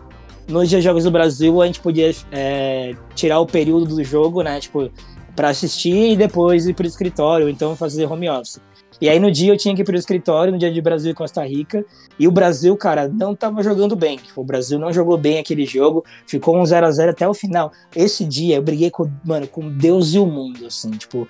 nos dias Jogos do Brasil a gente podia é, tirar o período do jogo, né? Tipo, pra assistir e depois ir pro escritório, ou então fazer home office. E aí no dia eu tinha que ir pro escritório, no dia de Brasil e Costa Rica, e o Brasil, cara, não tava jogando bem. Tipo, o Brasil não jogou bem aquele jogo, ficou um 0 a 0 até o final. Esse dia eu briguei com, mano, com Deus e o mundo, assim, tipo,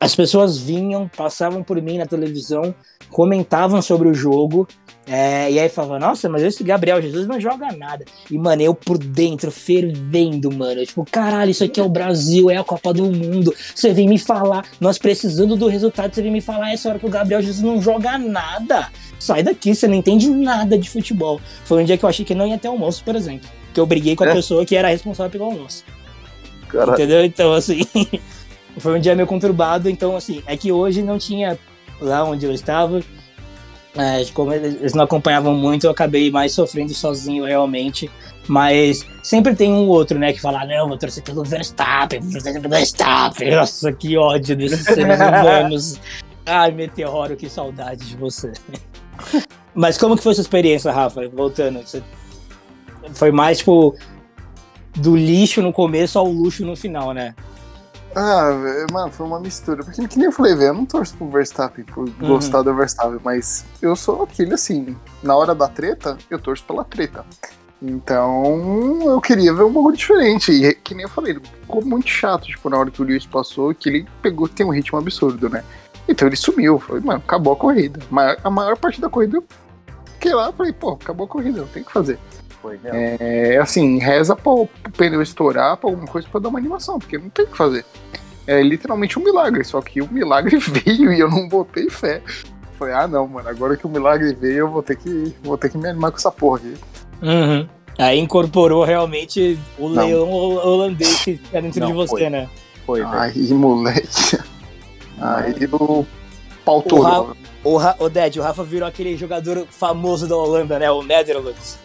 as pessoas vinham, passavam por mim na televisão, comentavam sobre o jogo, é, e aí falavam, nossa, mas esse Gabriel Jesus não joga nada. E, mano, eu por dentro, fervendo, mano. Tipo, caralho, isso aqui é o Brasil, é a Copa do Mundo. Você vem me falar, nós precisando do resultado, você vem me falar essa hora que o Gabriel Jesus não joga nada. Sai daqui, você não entende nada de futebol. Foi um dia que eu achei que não ia ter almoço, por exemplo. Que eu briguei com a É? pessoa que era responsável pelo almoço. Cara, Entendeu? Então, assim, foi um dia meio conturbado. Então, assim, é que hoje não tinha lá onde eu estava. é, como eles não acompanhavam muito, eu acabei mais sofrendo sozinho realmente. Mas sempre tem um outro, né, que fala: não, vou torcer pelo Verstappen, vou torcer pelo Verstappen. Nossa, que ódio desses seres humanos. Ai, meteoro, que saudade de você. Mas como que foi sua experiência, Rafa? Voltando, você foi mais tipo do lixo no começo ao luxo no final, né? Ah, mano, foi uma mistura. Porque, que nem eu falei, velho, eu não torço pro Verstappen por Uhum. gostar do Verstappen, mas eu sou aquele assim, na hora da treta, eu torço pela treta. Então, eu queria ver um bagulho diferente. E que nem eu falei, ficou muito chato, tipo, na hora que o Lewis passou, que ele pegou, tem um ritmo absurdo, né? Então ele sumiu, foi, mano, acabou a corrida. Mas a maior parte da corrida eu fiquei lá, falei, pô, acabou a corrida, não tem o que fazer. Foi, É assim, reza pro, pro pneu estourar, pra alguma coisa pra dar uma animação, porque não tem o que fazer. É literalmente um milagre, só que o milagre veio e eu não botei fé. Falei, ah não, mano, agora que o milagre veio, eu vou ter que, vou ter que me animar com essa porra aqui. Uhum. Aí incorporou realmente o Não. leão hol- holandês que é dentro Não, de você, foi. né? Foi, velho. Aí, moleque. Aí o pau O. Rafa- O, Ra o Ded, o Rafa virou aquele jogador famoso da Holanda, né? O Netherlands.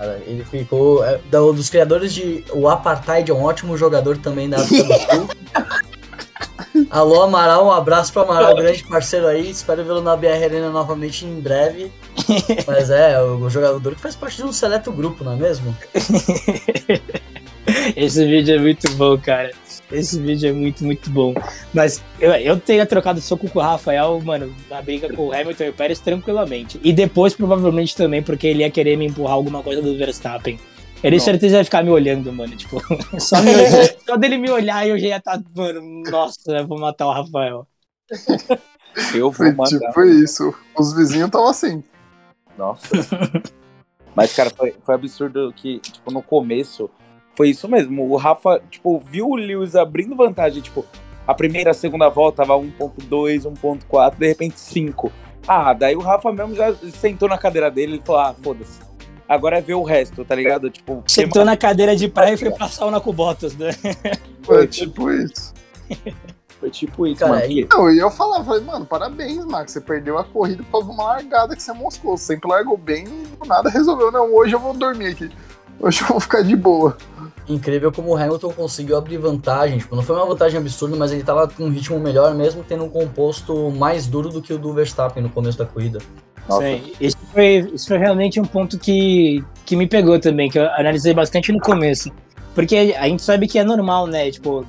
Cara, ele ficou. É, dos criadores de. O Apartheid é um ótimo jogador também da África do Sul. Alô, Amaral, um abraço pro Amaral, grande parceiro aí. Espero vê-lo na BR Arena novamente em breve. Mas é, o jogador que faz parte de um seleto grupo, não é mesmo? Esse vídeo é muito bom, cara. Esse vídeo é muito, muito bom. Mas eu, eu teria trocado soco com o Rafael, mano, na briga com o Hamilton e o Pérez tranquilamente. E depois, provavelmente, também, porque ele ia querer me empurrar alguma coisa do Verstappen. Ele com certeza ia ficar me olhando, mano. Tipo, só, me olhar, só dele me olhar eu já ia estar, tá, mano, nossa, eu vou matar o Rafael. Eu vou matar. Tipo isso. Os vizinhos estavam assim. Nossa. Mas, cara, foi, foi absurdo que, tipo, no começo, foi isso mesmo. O Rafa, tipo, viu o Lewis abrindo vantagem, tipo, a primeira, a segunda volta tava 1.2, 1.4, de repente 5. Ah, daí o Rafa mesmo já sentou na cadeira dele e falou, ah, foda-se. Agora é ver o resto, tá ligado? Tipo, sentou na cadeira de praia e foi pra sauna com botas, né? Foi tipo isso. Foi tipo isso, Cara, mano. Não, e eu falava, falei, mano, parabéns, Max. Você perdeu a corrida por uma largada que você moscou. Você sempre largou bem e nada resolveu. Não, hoje eu vou dormir aqui. Hoje eu vou ficar de boa. Incrível como o Hamilton conseguiu abrir vantagem. Tipo, não foi uma vantagem absurda, mas ele tava com um ritmo melhor, mesmo tendo um composto mais duro do que o do Verstappen no começo da corrida. Sim, isso foi, isso foi realmente um ponto que, que me pegou também, que eu analisei bastante no começo. Porque a gente sabe que é normal, né? Tipo,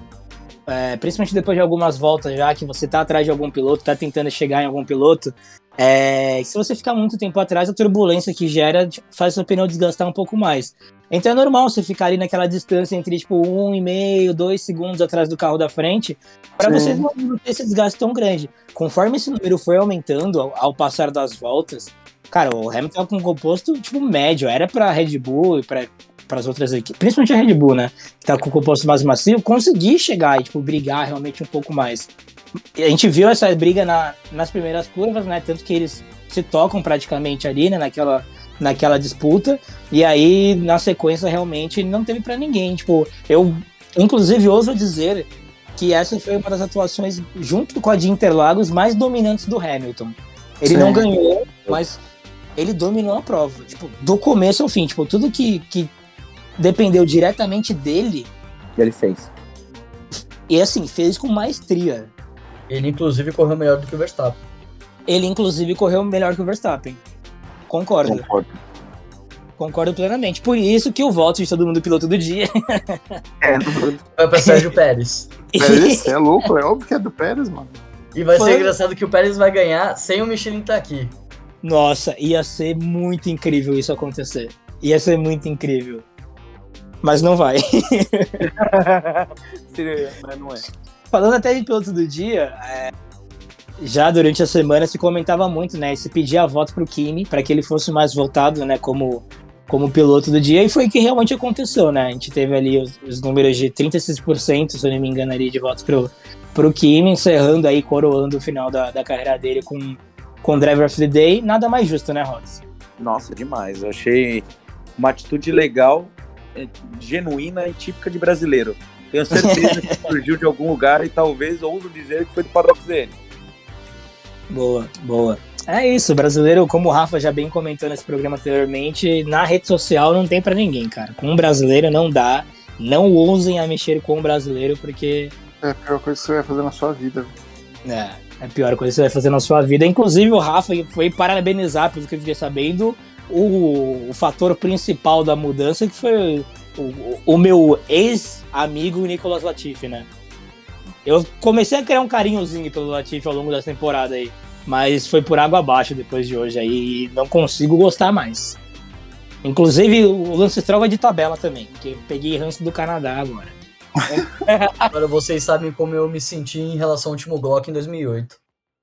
é, principalmente depois de algumas voltas já, que você tá atrás de algum piloto, tá tentando chegar em algum piloto, é, se você ficar muito tempo atrás, a turbulência que gera tipo, faz seu pneu desgastar um pouco mais. Então é normal você ficar ali naquela distância entre tipo um e meio, dois segundos atrás do carro da frente, para você não ter esse desgaste tão grande. Conforme esse número foi aumentando ao, ao passar das voltas, cara, o Hamilton com um composto tipo médio, era para Red Bull e para para as outras equipes, principalmente a Red Bull, né? Que tá com o composto mais macio, conseguir chegar e, tipo, brigar realmente um pouco mais. A gente viu essa briga na, nas primeiras curvas, né? Tanto que eles se tocam praticamente ali, né? Naquela, naquela disputa. E aí, na sequência, realmente não teve para ninguém. Tipo, eu, inclusive, ouso dizer que essa foi uma das atuações, junto com a de Interlagos, mais dominantes do Hamilton. Ele Sim. não ganhou, mas ele dominou a prova. Tipo, do começo ao fim. Tipo, tudo que, que dependeu diretamente dele. Ele fez. E assim, fez com maestria. Ele, inclusive, correu melhor do que o Verstappen. Ele, inclusive, correu melhor que o Verstappen. Concordo. Concordo. Concordo plenamente. Por isso que eu voto de todo mundo piloto do dia. É, Vai pra Sérgio Pérez. Pérez? É louco, é óbvio que é do Pérez, mano. E vai Foi... ser engraçado que o Pérez vai ganhar sem o Michelin estar tá aqui. Nossa, ia ser muito incrível isso acontecer. Ia ser muito incrível mas não vai. mas não é. Falando até de piloto do dia, é, já durante a semana se comentava muito, né? Se pedia voto pro Kimi para que ele fosse mais votado, né? Como, como piloto do dia, e foi o que realmente aconteceu, né? A gente teve ali os, os números de 36%, se eu não me engano, ali, de votos pro, pro Kimi, encerrando aí, coroando o final da, da carreira dele com, com Driver of the Day. Nada mais justo, né, Rods? Nossa, demais. Eu achei uma atitude legal é, genuína e típica de brasileiro. Tenho certeza que surgiu de algum lugar e talvez ouso dizer que foi do Paddock ZN. Boa, boa. É isso, brasileiro, como o Rafa já bem comentou nesse programa anteriormente, na rede social não tem para ninguém, cara. Com um brasileiro não dá. Não ousem a mexer com um brasileiro, porque. É a pior coisa que você vai fazer na sua vida. É, é a pior coisa que você vai fazer na sua vida. Inclusive, o Rafa foi parabenizar, pelo que eu fiquei sabendo, o, o fator principal da mudança que foi o, o meu ex-amigo Nicolas Latifi, né? Eu comecei a criar um carinhozinho pelo Latifi ao longo dessa temporada aí, mas foi por água abaixo depois de hoje aí e não consigo gostar mais. Inclusive o Lance Stroll vai de tabela também, porque peguei ranço do Canadá agora. agora vocês sabem como eu me senti em relação ao último Glock em 2008.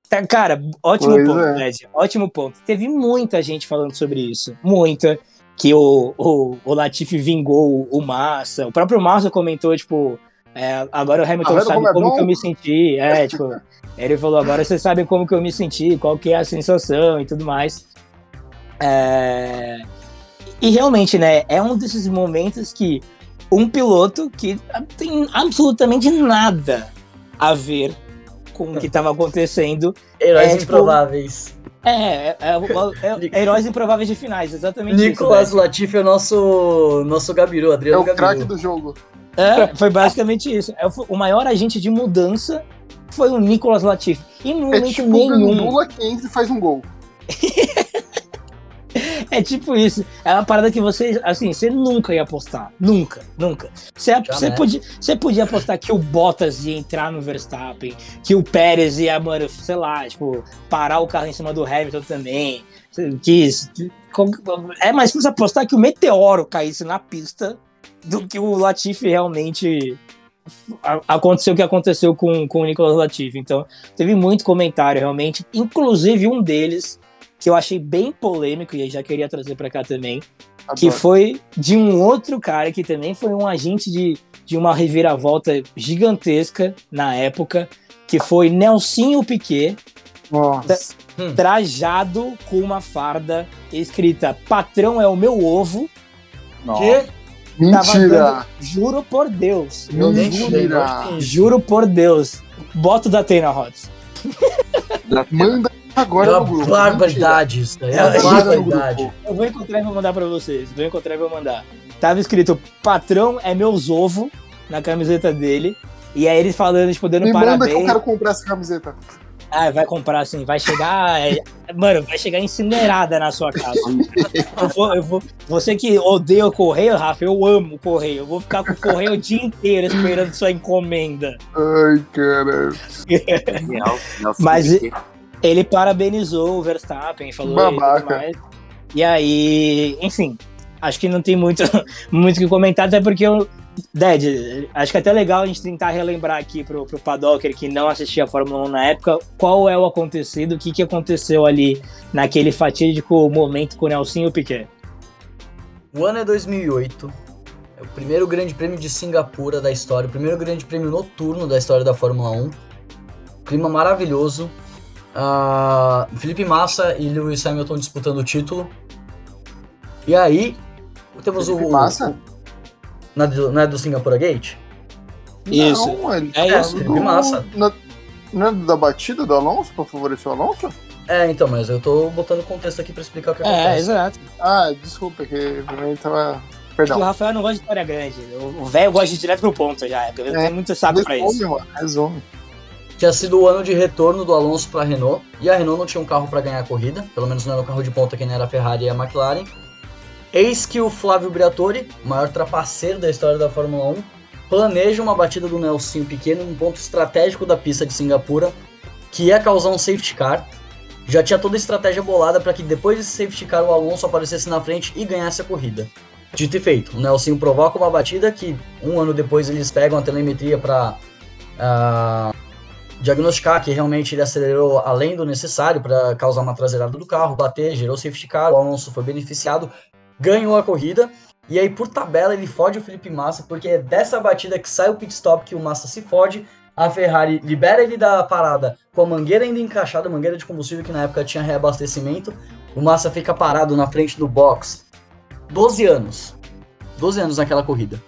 Tá, cara, ótimo pois ponto, é. Ótimo ponto. Teve muita gente falando sobre isso. Muita. Que o, o, o Latifi vingou o Massa. O próprio Massa comentou, tipo, é, agora o Hamilton sabe como, é que eu me senti. É, tipo, ele falou, agora vocês sabem como que eu me senti, qual que é a sensação e tudo mais. É... E realmente, né, é um desses momentos que um piloto que tem absolutamente nada a ver com o que estava acontecendo. Heróis é, tipo, improváveis. É, é, é, é, heróis improváveis de finais, exatamente Nicolas isso. Nicolas Latifi é o nosso, nosso Gabiru, Adriano É o craque do jogo. É, foi basicamente isso. É, o maior agente de mudança foi o Nicolas Latifi. E no momento é tipo nenhum. Lula 15 faz um gol. É tipo isso. É uma parada que você, assim, você nunca ia apostar. Nunca, nunca. Você, você, podia, você podia apostar que o Bottas ia entrar no Verstappen, que o Pérez ia, mano, sei lá, tipo, parar o carro em cima do Hamilton também. Que, é mais fácil apostar que o Meteoro caísse na pista do que o Latifi realmente aconteceu o que aconteceu com, com o Nicolas Latifi. Então, teve muito comentário realmente, inclusive um deles que eu achei bem polêmico e já queria trazer para cá também, Adoro. que foi de um outro cara que também foi um agente de, de uma reviravolta gigantesca na época, que foi Nelsinho Piquet, tra hum. trajado com uma farda escrita "Patrão é o meu ovo". Que? Mentira! Dando, juro por Deus. Mentira! Juro, juro por Deus. Bota o da Tena Rods. Manda agora é uma barbaridade isso. É uma barbaridade. Eu vou encontrar e vou mandar pra vocês. Vou encontrar e vou mandar. Tava escrito, patrão é meus ovo na camiseta dele. E aí ele falando, tipo, dando Me parabéns. Manda que eu quero comprar essa camiseta. Ah, vai comprar assim, vai chegar. É, mano, vai chegar incinerada na sua casa. eu vou, eu vou, você que odeia o correio, Rafa, eu amo o correio. Eu vou ficar com o correio o dia inteiro esperando sua encomenda. Ai, cara. Mas ele parabenizou o Verstappen, falou Babaca. E aí, enfim, acho que não tem muito muito o que comentar, até porque eu. Ded, acho que é até legal a gente tentar relembrar aqui pro, pro Padocker que não assistia a Fórmula 1 na época, qual é o acontecido, o que, que aconteceu ali naquele fatídico momento com o Nelson e o Piquet. O ano é 2008, é o primeiro grande prêmio de Singapura da história, o primeiro grande prêmio noturno da história da Fórmula 1. Clima maravilhoso, Uh, Felipe Massa e Lewis Hamilton disputando o título. E aí, temos Felipe o. Massa? Na, não é do Singapura Gate? Isso. Não, ele, é, é isso. Felipe Massa. Na, não é da batida do Alonso pra favorecer o Alonso? É, então, mas eu tô botando contexto aqui pra explicar o que é, acontece. É, exato. Ah, desculpa, que pra mim tava. Perdão. o Rafael não gosta de história grande. O velho gosta de ir direto pro ponto já. Eu é, tenho muito saco pra isso. Mano, resume. Tinha sido o ano de retorno do Alonso para a Renault, e a Renault não tinha um carro para ganhar a corrida, pelo menos não era o carro de ponta que nem era a Ferrari e a McLaren. Eis que o Flávio Briatore, maior trapaceiro da história da Fórmula 1, planeja uma batida do Nelson Piquet num ponto estratégico da pista de Singapura, que ia causar um safety car. Já tinha toda a estratégia bolada para que depois desse safety car o Alonso aparecesse na frente e ganhasse a corrida. Dito e feito, o Nelson provoca uma batida que um ano depois eles pegam a telemetria para uh, diagnosticar que realmente ele acelerou além do necessário para causar uma traseirada do carro, bater, gerou safety car, o Alonso foi beneficiado, ganhou a corrida. E aí, por tabela, ele fode o Felipe Massa, porque é dessa batida que sai o pit stop que o Massa se fode. A Ferrari libera ele da parada com a mangueira ainda encaixada, mangueira de combustível que na época tinha reabastecimento. O Massa fica parado na frente do box. 12 anos. 12 anos naquela corrida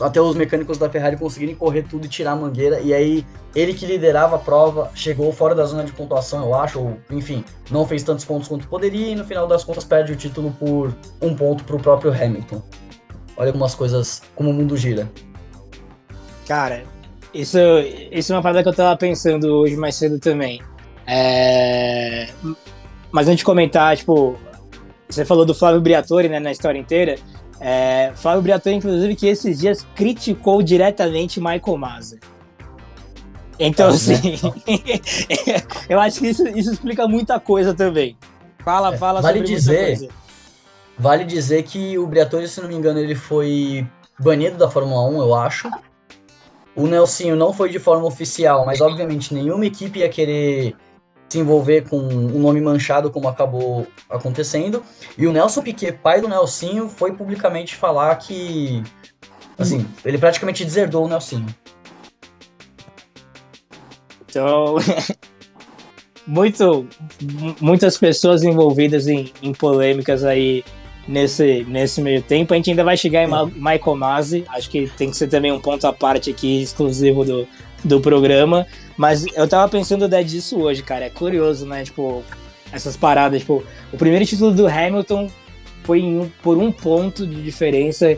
até os mecânicos da Ferrari conseguirem correr tudo e tirar a mangueira. E aí, ele que liderava a prova, chegou fora da zona de pontuação, eu acho, ou enfim, não fez tantos pontos quanto poderia. E no final das contas, perde o título por um ponto para o próprio Hamilton. Olha como as coisas, como o mundo gira. Cara, isso, isso é uma parada que eu tava pensando hoje mais cedo também. É... Mas antes de comentar, tipo, você falou do Flávio Briatore, né, na história inteira. É, Flávio Briatore, inclusive, que esses dias criticou diretamente Michael Massa. Então, assim, né? eu acho que isso, isso, explica muita coisa também. Fala, é, fala vale sobre dizer, Vale dizer que o Briatore, se não me engano, ele foi banido da Fórmula 1, eu acho. O Nelsinho não foi de forma oficial, mas obviamente nenhuma equipe ia querer se envolver com um nome manchado como acabou acontecendo. E o Nelson Piquet, pai do Nelsinho, foi publicamente falar que assim, ele praticamente deserdou o Nelsinho. Então, muito, muitas pessoas envolvidas em, em, polêmicas aí nesse, nesse meio tempo. A gente ainda vai chegar em Michael Masi, acho que tem que ser também um ponto à parte aqui, exclusivo do, do programa. Mas eu tava pensando até disso hoje, cara. É curioso, né? Tipo, essas paradas. Tipo, o primeiro título do Hamilton foi um, por um ponto de diferença.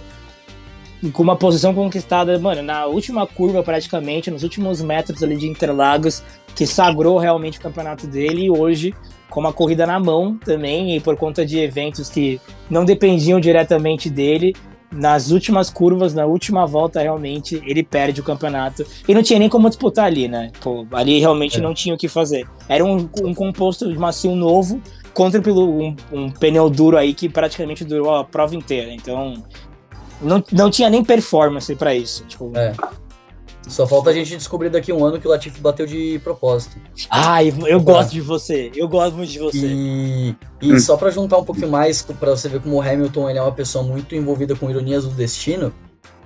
com uma posição conquistada, mano, na última curva praticamente, nos últimos metros ali de Interlagos, que sagrou realmente o campeonato dele e hoje com uma corrida na mão também e por conta de eventos que não dependiam diretamente dele, nas últimas curvas, na última volta, realmente, ele perde o campeonato. E não tinha nem como disputar ali, né? Pô, ali realmente é. não tinha o que fazer. Era um, um composto de macio novo contra um, um pneu duro aí que praticamente durou a prova inteira. Então, não, não tinha nem performance para isso. Tipo, é. Só falta a gente descobrir daqui a um ano que o Latifi bateu de propósito. Ai, eu gosto de você. Eu gosto muito de você. E, e hum. só para juntar um pouquinho mais, para você ver como o Hamilton ele é uma pessoa muito envolvida com ironias do destino,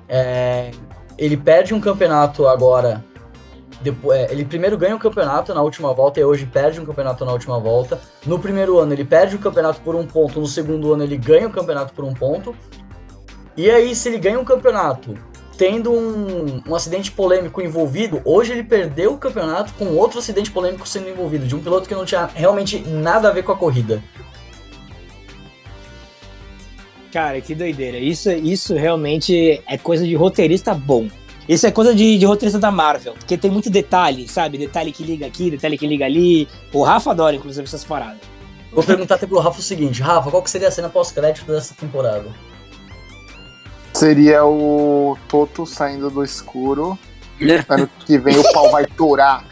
é, ele perde um campeonato agora. Depois, é, ele primeiro ganha um campeonato na última volta e hoje perde um campeonato na última volta. No primeiro ano ele perde o campeonato por um ponto, no segundo ano ele ganha o campeonato por um ponto. E aí, se ele ganha um campeonato tendo um, um acidente polêmico envolvido, hoje ele perdeu o campeonato com outro acidente polêmico sendo envolvido, de um piloto que não tinha realmente nada a ver com a corrida. Cara, que doideira. Isso, isso realmente é coisa de roteirista bom. Isso é coisa de, de, roteirista da Marvel, porque tem muito detalhe, sabe? Detalhe que liga aqui, detalhe que liga ali. O Rafa adora, inclusive, essas paradas. Vou perguntar até pro Rafa o seguinte: Rafa, qual que seria a cena pós-crédito dessa temporada? Seria o Toto saindo do escuro. É. Ano que vem o pau vai torar.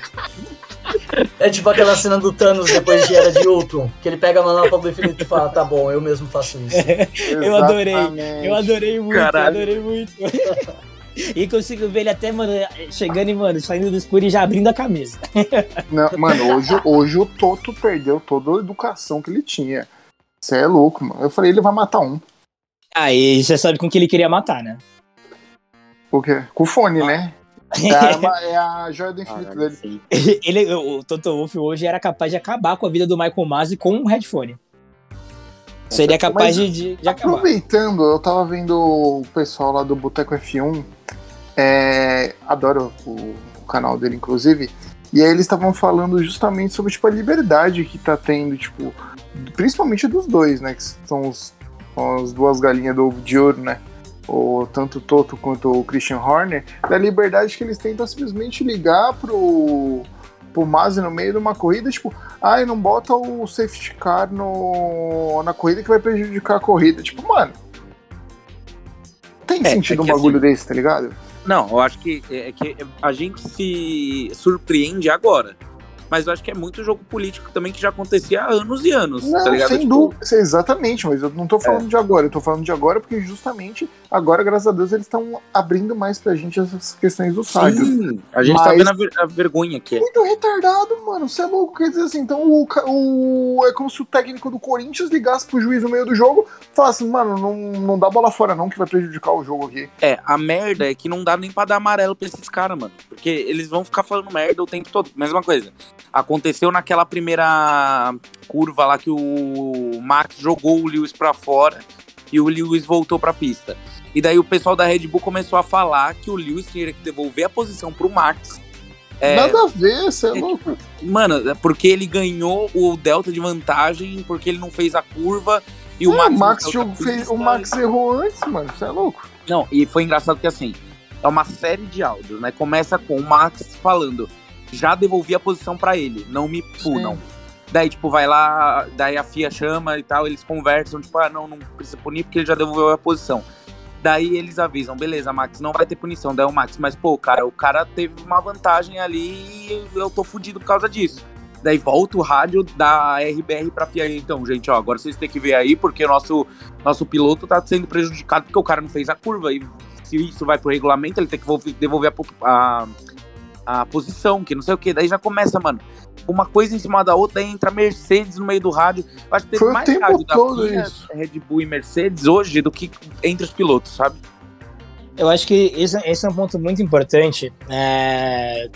É tipo aquela cena do Thanos depois de Era de Ultron, que ele pega a manopla do infinito e fala, tá bom, eu mesmo faço isso. eu adorei, eu adorei muito, Caralho. eu adorei muito. E consigo ver ele até, mano, chegando e, mano, saindo do escuro e já abrindo a camisa. Não, mano, hoje, hoje o Toto perdeu toda a educação que ele tinha. Você é louco, mano. Eu falei, ele vai matar um. Aí ah, você sabe com que ele queria matar, né? O quê? Com o fone, ah. né? É a, é a joia do infinito ah, dele. Ele, o Toto Wolff hoje era capaz de acabar com a vida do Michael Masi com um headphone. Seria capaz de, de, de Aproveitando, eu tava vendo o pessoal lá do Boteco F1, é, adoro o, o, canal dele, inclusive, e aí eles estavam falando justamente sobre tipo, a liberdade que tá tendo, tipo, principalmente dos dois, né? Que são os as duas galinhas do ovo de ouro, né? O, tanto o Toto quanto o Christian Horner, da liberdade que eles tentam simplesmente ligar pro, pro Masi no meio de uma corrida, tipo, ai, ah, não bota o safety car no, na corrida que vai prejudicar a corrida. Tipo, mano. Tem é, sentido é um bagulho assim, desse, tá ligado? Não, eu acho que é que a gente se surpreende agora mas eu acho que é muito jogo político também que já acontecia há anos e anos. Não, tá ligado? sem tipo... dúvida, exatamente, mas eu não tô falando é. de agora, eu tô falando de agora porque justamente agora, graças a Deus, eles estão abrindo mais pra gente essas questões do site. Sim, a gente mas... tá vendo a, ver a, vergonha que é. Muito retardado, mano, você é louco, quer dizer assim, então o, o, é como se o técnico do Corinthians ligasse pro juiz no meio do jogo e falasse, mano, não, não dá bola fora não que vai prejudicar o jogo aqui. É, a merda é que não dá nem pra dar amarelo pra esses caras, mano, porque eles vão ficar falando merda o tempo todo. Mesma coisa, Aconteceu naquela primeira curva lá que o Max jogou o Lewis para fora e o Lewis voltou para a pista. E daí o pessoal da Red Bull começou a falar que o Lewis tinha que devolver a posição pro Max. É, Nada a ver, você é, é louco. Mano, é porque ele ganhou o delta de vantagem, porque ele não fez a curva e o é, Max. O Max, fez, o Max errou antes, mano, você é louco. Não, e foi engraçado que assim, é uma série de áudios, né? Começa com o Max falando: já devolvi a posição para ele, não me punam. Sim. Daí, tipo, vai lá, daí a FIA chama e tal, eles conversam, tipo, ah, não, não precisa punir porque ele já devolveu a posição. Daí eles avisam, beleza, Max, não vai ter punição. Daí o Max, mas pô, cara, o cara teve uma vantagem ali e eu tô fudido por causa disso. Daí volta o rádio da RBR pra FIA. Então, gente, ó, agora vocês têm que ver aí, porque o nosso, nosso piloto tá sendo prejudicado porque o cara não fez a curva. E se isso vai pro regulamento, ele tem que devolver a, a a posição, que não sei o que. Daí já começa, mano, uma coisa em cima da outra, aí entra Mercedes no meio do rádio. Eu acho que teve Foi mais rádio da FIA, Red Bull e Mercedes hoje do que entre os pilotos, sabe? Eu acho que esse, esse é um ponto muito importante. É...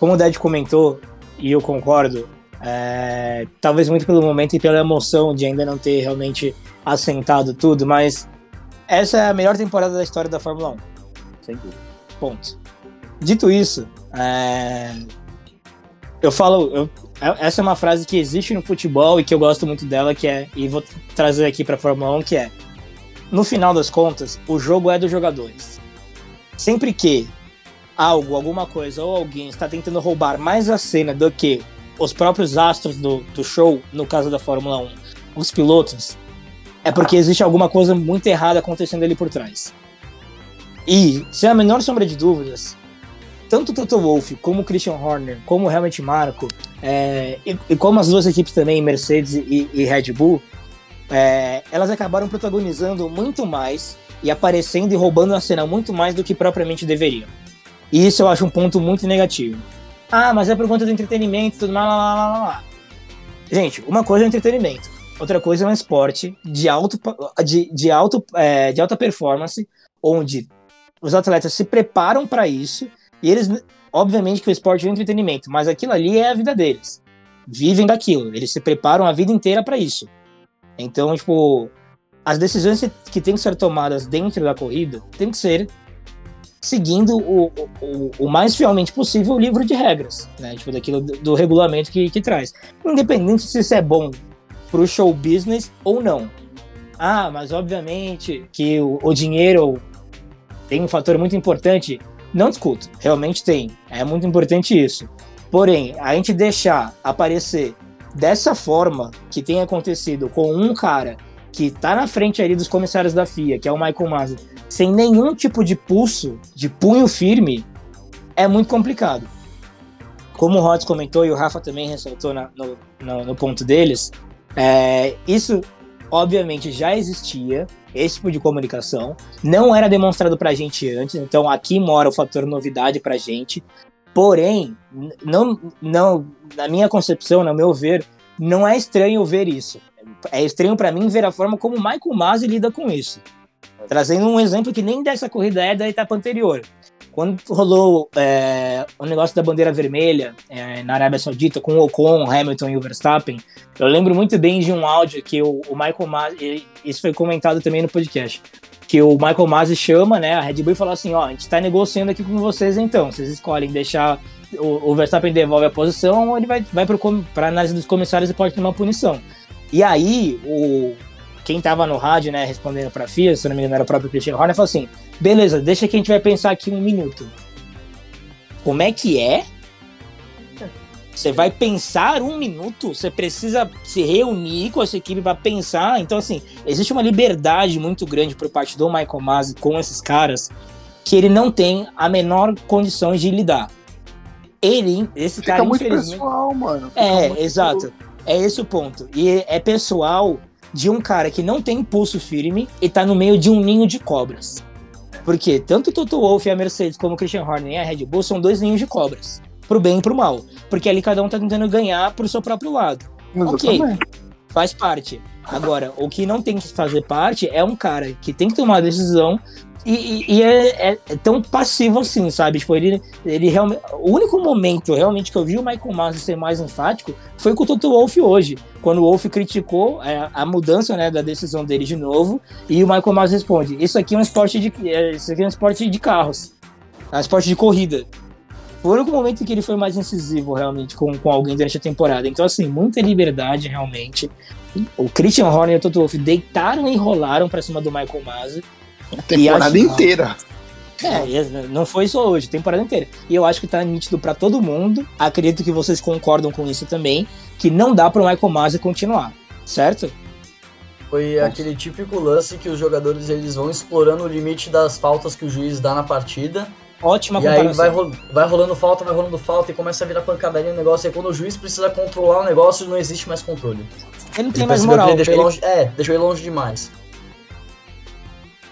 Como o Dad comentou, e eu concordo, é... talvez muito pelo momento e pela emoção de ainda não ter realmente assentado tudo, mas essa é a melhor temporada da história da Fórmula 1. Sem dúvida. Ponto. Dito isso, é... eu falo, eu... É, essa é uma frase que existe no futebol e que eu gosto muito dela, que é, e vou trazer aqui para Fórmula 1, que é no final das contas, o jogo é dos jogadores. Sempre que algo, alguma coisa ou alguém está tentando roubar mais a cena do que os próprios astros do, do show, no caso da Fórmula 1, os pilotos, é porque existe alguma coisa muito errada acontecendo ali por trás. E, sem a menor sombra de dúvidas, tanto o Toto Wolff como o Christian Horner, como o Helmut Marko, é, e, e, como as duas equipes também, Mercedes e, e Red Bull, é, elas acabaram protagonizando muito mais e aparecendo e roubando a cena muito mais do que propriamente deveriam. E isso eu acho um ponto muito negativo. Ah, mas é por conta do entretenimento e tudo mais, lá, lá, lá, lá. Gente, uma coisa é entretenimento, outra coisa é um esporte de, alto, de, de, alto, é, de alta performance, onde os atletas se preparam para isso e eles, obviamente que o esporte é entretenimento, mas aquilo ali é a vida deles. Vivem daquilo, eles se preparam a vida inteira para isso. Então, tipo, as decisões que têm que ser tomadas dentro da corrida tem que ser seguindo o, o, o, mais fielmente possível o livro de regras, né? Tipo, daquilo do, do regulamento que, que traz. Independente se isso é bom pro show business ou não. Ah, mas obviamente que o, o dinheiro tem um fator muito importante. Não discuto, realmente tem. É muito importante isso. Porém, a gente deixar aparecer dessa forma que tem acontecido com um cara que tá na frente ali dos comissários da FIA, que é o Michael Masi, sem nenhum tipo de pulso, de punho firme, é muito complicado. Como o Rods comentou e o Rafa também ressaltou na, no, no, no, ponto deles, é, isso obviamente já existia, esse tipo de comunicação, não era demonstrado pra gente antes, então aqui mora o fator novidade pra gente, porém, não, não, na minha concepção, no meu ver, não é estranho ver isso. É estranho para mim ver a forma como Michael Masi lida com isso. Trazendo um exemplo que nem dessa corrida é da etapa anterior. Quando rolou é, o negócio da bandeira vermelha é, na Arábia Saudita com o Ocon, Hamilton e o Verstappen, eu lembro muito bem de um áudio que o, o Michael Masi, isso foi comentado também no podcast, que o Michael Masi chama né, a Red Bull e fala assim, ó, a gente está negociando aqui com vocês então, vocês escolhem deixar o, o Verstappen devolve a posição ou ele vai, vai para análise dos comissários e pode tomar punição. E aí, o, quem tava no rádio, né, respondendo pra FIA, se não me engano era o próprio Christian Horner, falou assim: beleza, deixa que a gente vai pensar aqui um minuto. Como é que é? Você vai pensar um minuto, você precisa se reunir com essa equipe para pensar. Então, assim, existe uma liberdade muito grande por parte do Michael Masi com esses caras que ele não tem a menor condição de lidar. Ele, esse Fica cara, muito pessoal, mano. Fica é, muito... exato. É esse o ponto. E é pessoal de um cara que não tem impulso firme e tá no meio de um ninho de cobras. Porque tanto o Toto Wolff e a Mercedes como o Christian Horner e a Red Bull são dois ninhos de cobras. Pro bem e pro mal. Porque ali cada um tá tentando ganhar pro seu próprio lado. Ok, faz parte. Agora, o que não tem que fazer parte é um cara que tem que tomar decisão e, e é, é, é, tão passivo assim, sabe? Tipo, ele, ele realmente. O único momento realmente que eu vi o Michael Masi ser mais enfático foi com o Toto Wolff hoje. Quando o Wolff criticou é, a mudança né, da decisão dele de novo, e o Michael Masi responde: Isso aqui é um esporte de. É, isso aqui é um esporte de carros. É um esporte de corrida. Foi o único momento em que ele foi mais incisivo realmente com, com alguém durante a temporada. Então, assim, muita liberdade realmente. O Christian Horner e o Toto Wolff deitaram e enrolaram pra cima do Michael Masi a temporada inteira. É, não foi só hoje, temporada inteira. E eu acho que tá nítido para todo mundo. Acredito que vocês concordam com isso também, que não dá pro Michael Masi continuar, certo? Foi Nossa. aquele típico lance que os jogadores eles vão explorando o limite das faltas que o juiz dá na partida. Ótima e comparação. aí vai, vai rolando falta, vai rolando falta e começa a virar pancadaria no negócio. E quando o juiz precisa controlar o negócio, não existe mais controle. Ele não tem ele mais moral. Ele deixou ele... Longe, é, deixou ele longe demais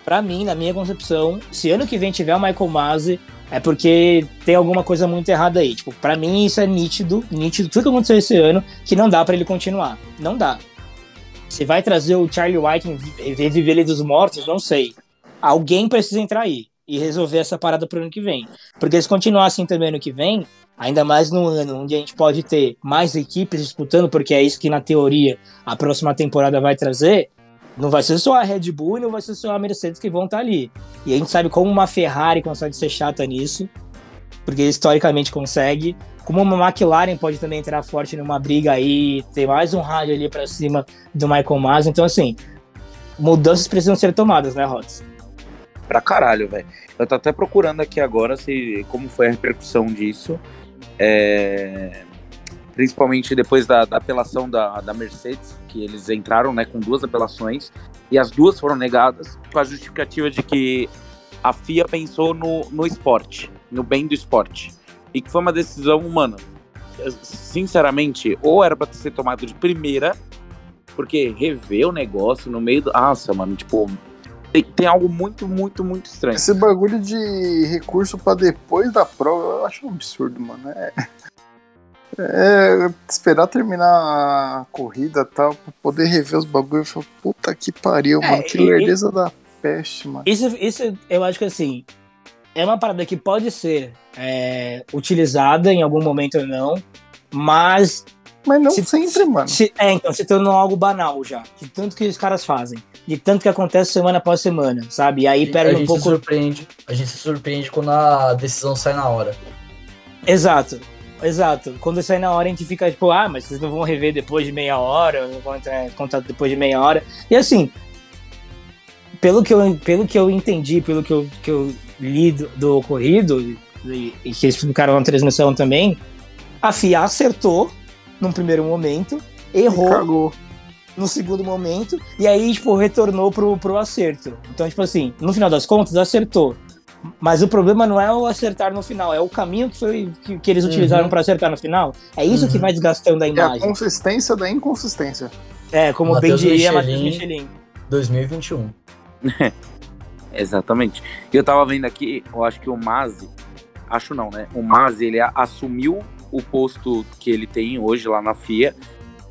para mim, na minha concepção, se ano que vem tiver o Michael Masi, é porque tem alguma coisa muito errada aí. Tipo, para mim isso é nítido, nítido tudo que aconteceu esse ano, que não dá para ele continuar. Não dá. Se vai trazer o Charlie White e reviver ele dos mortos, não sei. Alguém precisa entrar aí e resolver essa parada pro ano que vem. Porque se continuar assim também ano que vem, ainda mais no ano onde a gente pode ter mais equipes disputando, porque é isso que na teoria a próxima temporada vai trazer, não vai ser só a Red Bull e não vai ser só a Mercedes que vão estar ali. E a gente sabe como uma Ferrari consegue ser chata nisso, porque historicamente consegue. Como uma McLaren pode também entrar forte numa briga aí, ter mais um rádio ali para cima do Michael Masi. Então, assim, mudanças precisam ser tomadas, né, Rods? Pra caralho, velho. Eu tô até procurando aqui agora se, como foi a repercussão disso. É, principalmente depois da, da apelação da, da, Mercedes, que eles entraram né, com duas apelações, e as duas foram negadas com a justificativa de que a FIA pensou no, no esporte, no bem do esporte. E que foi uma decisão humana. Sinceramente, ou era para ser tomado de primeira, porque rever o negócio no meio do. Nossa, mano, tipo. Tem, tem algo muito, muito, muito estranho. Esse bagulho de recurso para depois da prova, eu acho um absurdo, mano. É. É, esperar terminar a corrida tal, pra poder rever os bagulhos. Eu falo, puta que pariu, é, mano. Que lerdeza da peste, mano. Isso, isso eu acho que assim. É uma parada que pode ser é, utilizada em algum momento ou não, mas. Mas não se, sempre, mano. Se, é, então, se tornou algo banal já. De tanto que os caras fazem. De tanto que acontece semana após semana, sabe? E aí perde um pouco. Surpreende, a gente se surpreende quando a decisão sai na hora. Exato. Exato. Quando sai na hora, a gente fica tipo, ah, mas vocês não vão rever depois de meia hora, não vão entrar em contato depois de meia hora. E assim, pelo que eu, pelo que eu entendi, pelo que eu, que eu li do, do ocorrido, e, e que eles explicaram na transmissão também, a FIA acertou num primeiro momento, errou Cagou. no segundo momento, e aí, tipo, retornou pro, pro acerto. Então, tipo assim, no final das contas, acertou. Mas o problema não é o acertar no final, é o caminho que, foi, que, que eles utilizaram uhum. para acertar no final. É isso uhum. que vai desgastando a imagem. É a consistência da inconsistência. É, como Mateus bem diria Matheus Michelin. 2021. Exatamente. Eu tava vendo aqui, eu acho que o Mazi, acho não, né? O Mazi, ele assumiu o posto que ele tem hoje lá na FIA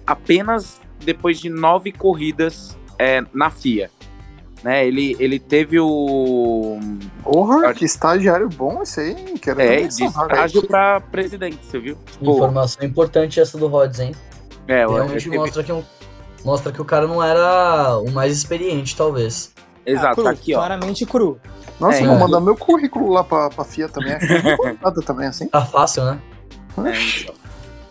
apenas depois de nove corridas é, na FIA. Né, ele, ele teve o. Porra, que estagiário bom esse aí, quero É, de estágio para presidente, você viu? Informação importante essa do Rods, hein? É, Realmente eu, mostra, que, mostra que o cara não era o mais experiente, talvez. Exato, ah, cru, tá aqui, ó. Claramente cru. Nossa, é, vou mandar meu currículo lá pra, pra FIA também. Nada também assim. Tá fácil, né?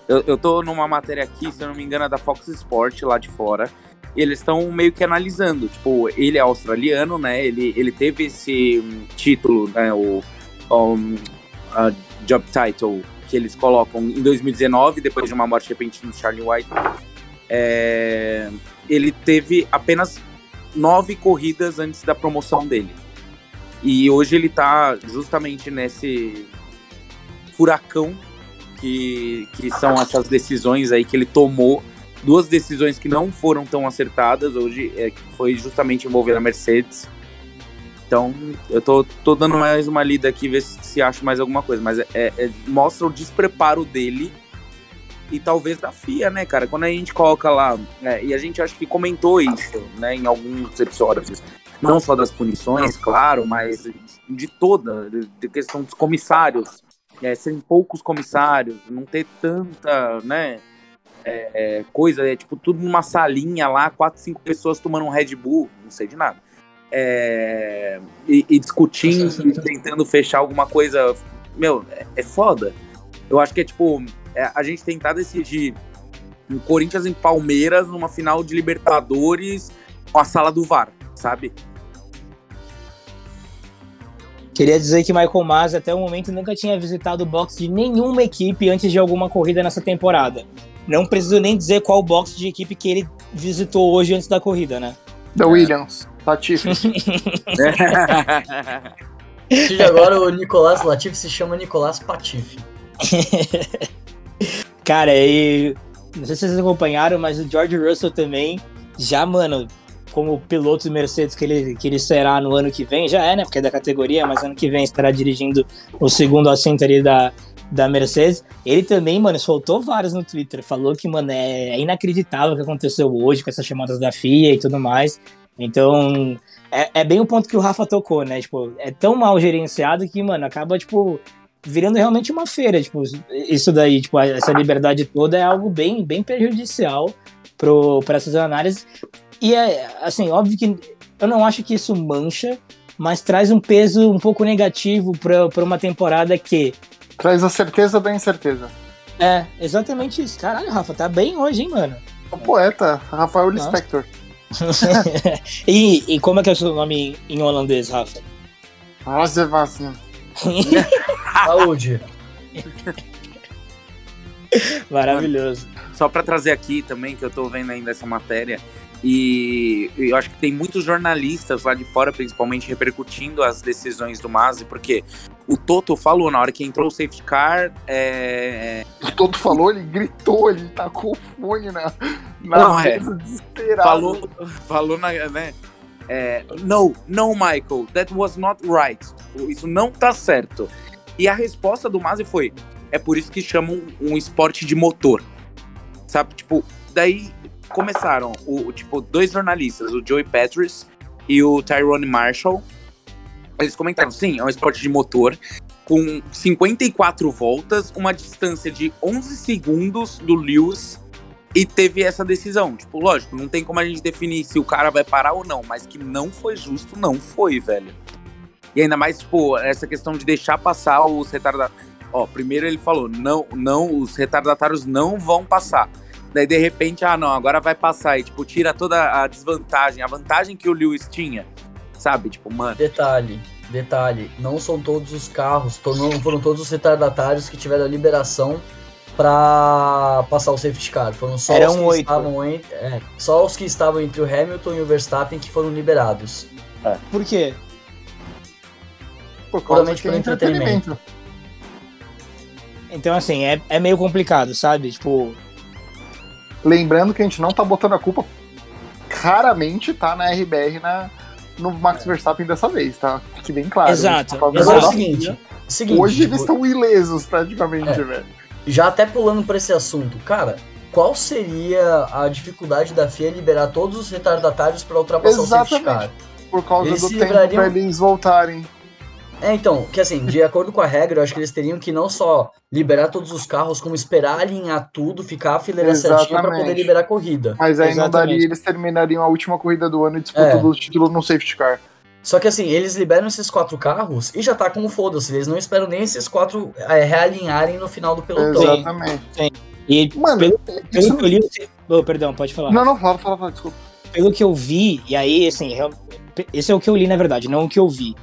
Eu, eu tô numa matéria aqui, se eu não me engano, é da Fox Sport lá de fora eles estão meio que analisando. Tipo, ele é australiano, né? Ele, ele teve esse título, né? O um, job title que eles colocam em 2019, depois de uma morte repentina do Charlie White. É, ele teve apenas nove corridas antes da promoção dele. E hoje ele tá justamente nesse furacão que, que são essas decisões aí que ele tomou duas decisões que não foram tão acertadas hoje, é, que foi justamente envolver a Mercedes. Então, eu tô, tô dando mais uma lida aqui, ver se, se acho mais alguma coisa. Mas é, é, mostra o despreparo dele e talvez da FIA, né, cara? Quando a gente coloca lá, é, e a gente acho que comentou isso, né, em alguns episódios, não só das punições, claro, mas de toda, de questão dos comissários, é, serem poucos comissários, não ter tanta, né, é, é, coisa, é tipo tudo numa salinha lá, quatro, cinco pessoas tomando um Red Bull, não sei de nada. É, e, e, discutindo, e tentando fechar alguma coisa. Meu, é, é foda. Eu acho que é tipo, é, a gente tentar decidir um Corinthians em Palmeiras numa final de Libertadores com a sala do VAR, sabe? Queria dizer que Michael Masi até o momento nunca tinha visitado o box de nenhuma equipe antes de alguma corrida nessa temporada. Não preciso nem dizer qual box de equipe que ele visitou hoje antes da corrida, né? Da Williams, Latifi. agora o Nicolás Latifi se chama Nicolás Patife. Cara, e não sei se vocês acompanharam, mas o George Russell também já, mano, como piloto de Mercedes que ele, que ele será no ano que vem, já é, né? Porque é da categoria, mas ano que vem estará dirigindo o segundo assento ali da, da Mercedes, ele também, mano, soltou vários no Twitter. Falou que, mano, é inacreditável o que aconteceu hoje com essas chamadas da FIA e tudo mais. Então, é, é, bem o ponto que o Rafa tocou, né? Tipo, é tão mal gerenciado que, mano, acaba, tipo, virando realmente uma feira. Tipo, isso daí, tipo, essa liberdade toda é algo bem, bem prejudicial para essas análises. E é, assim, óbvio que eu não acho que isso mancha, mas traz um peso um pouco negativo para uma temporada que Traz a certeza da incerteza. É, exatamente isso. Caralho, Rafa, tá bem hoje, hein, mano? O poeta, Rafael Lispector. e, e como é que é o seu nome em holandês, Rafa? Nossa, vacina. Saúde. Maravilhoso. Só para trazer aqui também, que eu tô vendo ainda essa matéria, e eu acho que tem muitos jornalistas lá de fora, principalmente, repercutindo as decisões do Masi, porque o Toto falou na hora que entrou o safety car. É... O Toto falou, ele gritou, ele tacou o fone na, na Não, é. mesa, desesperado. Falou, falou na. Né? É, no, no, Michael, that was not right. Isso não tá certo. E a resposta do Masi foi: é por isso que chamam um esporte de motor. Sabe? Tipo, daí começaram o, tipo, dois jornalistas, o Joey Patrice e o Tyrone Marshall. Eles comentaram, sim, é um esporte de motor, com 54 voltas, uma distância de 11 segundos do Lewis, e teve essa decisão. Tipo, lógico, não tem como a gente definir se o cara vai parar ou não, mas que não foi justo, não foi, velho. E ainda mais, tipo, essa questão de deixar passar os retardatários. Ó, primeiro ele falou, não, não, os retardatários não vão passar. Daí, de repente, ah, não, agora vai passar. E, tipo, tira toda a desvantagem, a vantagem que o Lewis tinha. Sabe? Tipo, mano. Detalhe, detalhe. Não são todos os carros, não foram todos os retardatários que tiveram a liberação para passar o safety car. Foram só Eram os que oito. estavam entre, é, só os que estavam entre o Hamilton e o Verstappen que foram liberados. Por quê? Por causa Puramente que é pelo entretenimento. Então, assim, é, é meio complicado, sabe? Tipo, Lembrando que a gente não tá botando a culpa, claramente tá na RBR na, no Max Verstappen dessa vez, tá? Fique bem claro. Exato, tá Mas é o exato. da seguinte, seguinte Hoje tipo, eles estão ilesos, praticamente, É. velho. já até pulando para esse assunto, cara, qual seria a dificuldade da FIA liberar todos os retardatários para ultrapassar o safety Exatamente. car? Por causa Eles do tempo livrariam- pra eles voltarem. É, então, que assim, de acordo com a regra, eu acho que eles teriam que não só liberar todos os carros, como esperar alinhar tudo, ficar a fileira certinha para Exatamente. poder liberar a corrida. Mas aí não Exatamente. daria, eles terminariam a última corrida do ano e disputam É. do título no safety car. Só que assim, eles liberam esses quatro carros e já tá como foda-se. Eles não esperam nem esses quatro é, realinharem no final do pelotão. Sim. Exatamente. e Mano, Pelo- isso... pelo que eu li. Oh, perdão, pode falar. Não, não, fala, fala, fala, desculpa. pelo que eu vi, e aí, assim, esse é o que eu li, na verdade, não o que eu vi.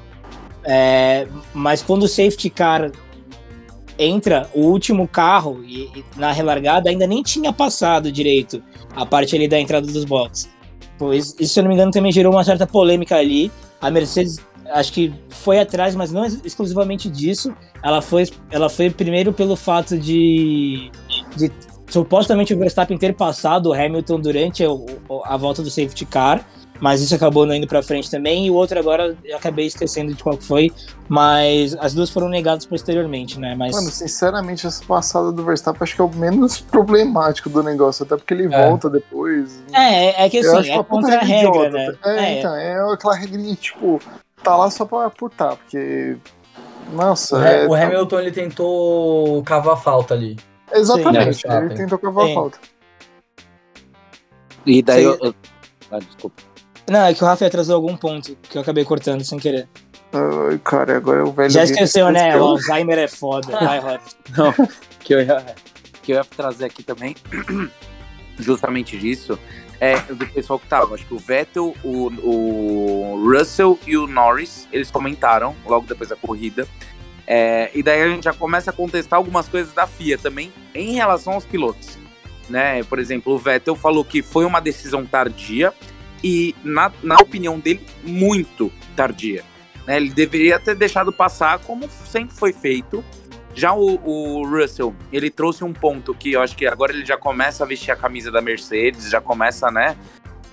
É, mas quando o safety car entra, o último carro e, e na relargada ainda nem tinha passado direito a parte ali da entrada dos boxes. Pois, isso, se eu não me engano, também gerou uma certa polêmica ali. A Mercedes, acho que foi atrás, mas não ex- exclusivamente disso. Ela foi, ela foi primeiro pelo fato de, de supostamente o Verstappen ter passado o Hamilton durante o- a volta do safety car, mas isso acabou não indo pra frente também, e o outro agora eu acabei esquecendo de qual que foi, mas as duas foram negadas posteriormente, né? Mas Mano, sinceramente, essa passada do Verstappen acho que é o menos problemático do negócio, até porque ele É. volta depois. é, é que assim, acho é contra a regra, idiota. né? É, É, então, é aquela regrinha, tipo, tá lá só pra putar, porque. Nossa, O, é, Ha- o tá- Hamilton ele tentou cavar falta ali. Exatamente, Sim, ele tentou cavar a Sim. falta. E daí Sim. eu- Ah, desculpa. Não, é que o Rafa atrasou algum ponto que eu acabei cortando sem querer. Ai, cara, agora é o velho. Já esqueceu, né? O. Alzheimer é foda. Vai, Rafa. Não, que eu ia, que eu ia trazer aqui também, justamente disso, é do pessoal que tava. Acho que o Vettel, o, o Russell e o Norris, eles comentaram logo depois da corrida. É, e daí a gente já começa a contestar algumas coisas da FIA também em relação aos pilotos. Né? Por exemplo, o Vettel falou que foi uma decisão tardia e, na, na opinião dele, muito tardia. né? Ele deveria ter deixado passar como sempre foi feito. Já o, o Russell, ele trouxe um ponto que eu acho que agora ele já começa a vestir a camisa da Mercedes, já começa, né,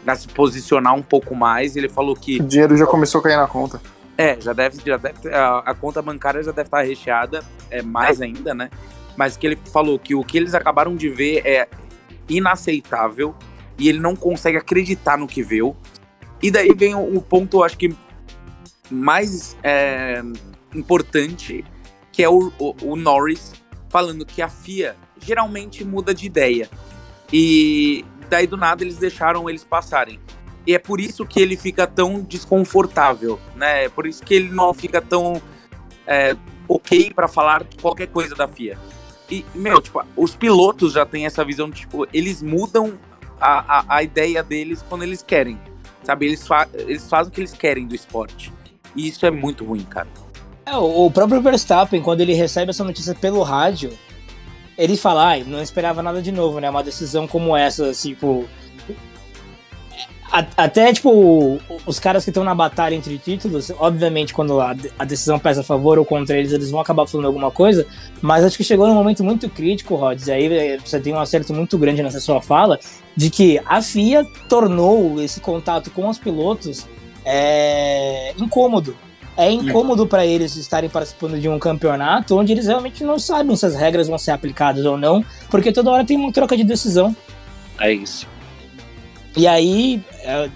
a se posicionar um pouco mais. Ele falou que O dinheiro já começou a cair na conta. é, já deve, já deve ter- a, a conta bancária já deve estar recheada, é mais ainda, né? Mas que ele falou que o que eles acabaram de ver é inaceitável e ele não consegue acreditar no que viu. E daí vem o, o ponto, acho que mais é, importante, que é o, o, o Norris falando que a FIA geralmente muda de ideia. E daí do nada eles deixaram eles passarem. E é por isso que ele fica tão desconfortável, né? É por isso que ele não fica tão é, ok para falar qualquer coisa da FIA. E, meu, tipo, os pilotos já têm essa visão tipo, eles mudam a, a, a ideia deles quando eles querem. Sabe? Eles, fa eles fazem o que eles querem do esporte. E isso é muito ruim, cara. É, o próprio Verstappen, quando ele recebe essa notícia pelo rádio, ele fala, ah, não esperava nada de novo, né? Uma decisão como essa, tipo. Até, tipo, os caras que estão na batalha entre títulos, obviamente, quando a, a, decisão pesa a favor ou contra eles, eles vão acabar falando alguma coisa, mas acho que chegou num momento muito crítico, Rods, e aí é, você tem um acerto muito grande nessa sua fala, de que a FIA tornou esse contato com os pilotos é, incômodo. É incômodo para eles estarem participando de um campeonato onde eles realmente não sabem se as regras vão ser aplicadas ou não, porque toda hora tem uma troca de decisão. É isso. E aí, é,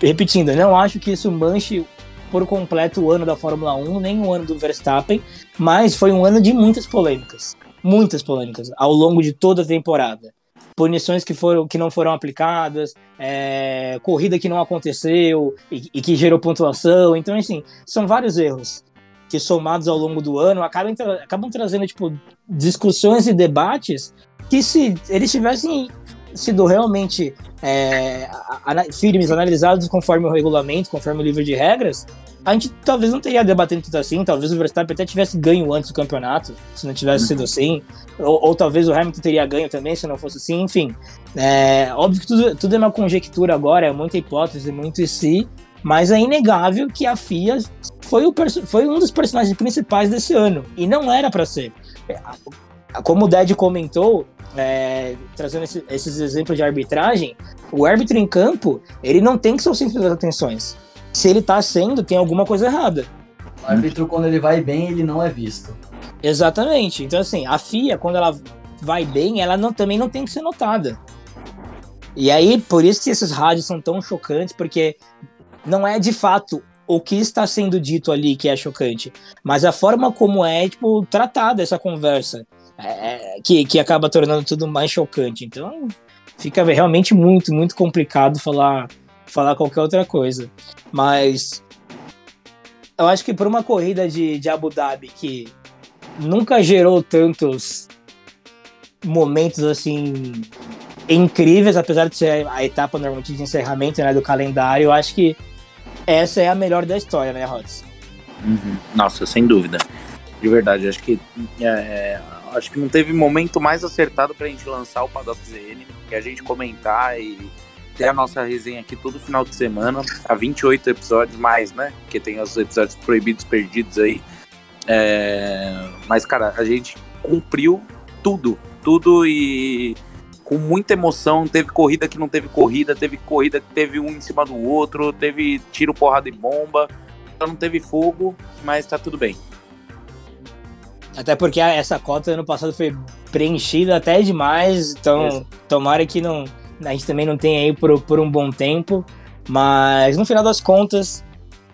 repetindo, não acho que isso manche por completo o ano da Fórmula 1, nem o ano do Verstappen, mas foi um ano de muitas polêmicas. Muitas polêmicas ao longo de toda a temporada punições que, foram, que não foram aplicadas, é, corrida que não aconteceu e, e, que gerou pontuação. Então, assim, são vários erros que somados ao longo do ano acabam, acabam trazendo tipo, discussões e debates que se eles tivessem sido realmente é, firmes, analisados conforme o regulamento, conforme o livro de regras, a gente talvez não teria debatendo tudo assim, talvez o Verstappen até tivesse ganho antes do campeonato, se não tivesse sido assim, ou, ou talvez o Hamilton teria ganho também, se não fosse assim, enfim. É, óbvio que tudo, tudo é uma conjectura agora, é muita hipótese, muito e si, mas é inegável que a FIA foi, o foi um dos personagens principais desse ano, e não era para ser. É, como o Ded comentou, é, trazendo esse, esses exemplos de arbitragem, o árbitro em campo, ele não tem que ser o centro das atenções se ele tá sendo, tem alguma coisa errada. O árbitro, quando ele vai bem, ele não é visto. Exatamente. Então, assim, a FIA, quando ela vai bem, ela não, também não tem que ser notada. E aí, por isso que esses rádios são tão chocantes, porque não é de fato o que está sendo dito ali que é chocante, mas a forma como é, tipo, tratada essa conversa, é, que, que acaba tornando tudo mais chocante. Então, fica realmente muito, muito complicado falar falar qualquer outra coisa. Mas eu acho que por uma corrida de, de Abu Dhabi que nunca gerou tantos momentos assim incríveis, apesar de ser a etapa normalmente de encerramento né, do calendário, eu acho que essa é a melhor da história, né, Rods? Uhum. Nossa, sem dúvida. De verdade, acho que é, é acho que não teve momento mais acertado pra gente lançar o Paddock ZN, que a gente comentar e ter a nossa resenha aqui todo final de semana, a 28 episódios mais, né? Porque tem os episódios proibidos, perdidos aí. É... Mas, cara, a gente cumpriu tudo, tudo e com muita emoção. Teve corrida que não teve corrida, teve corrida que teve um em cima do outro, teve tiro, porrada e bomba. Então não teve fogo, mas tá tudo bem. Até porque essa cota ano passado foi preenchida até demais, então tomara que não a gente também não tem aí por, por um bom tempo, mas no final das contas,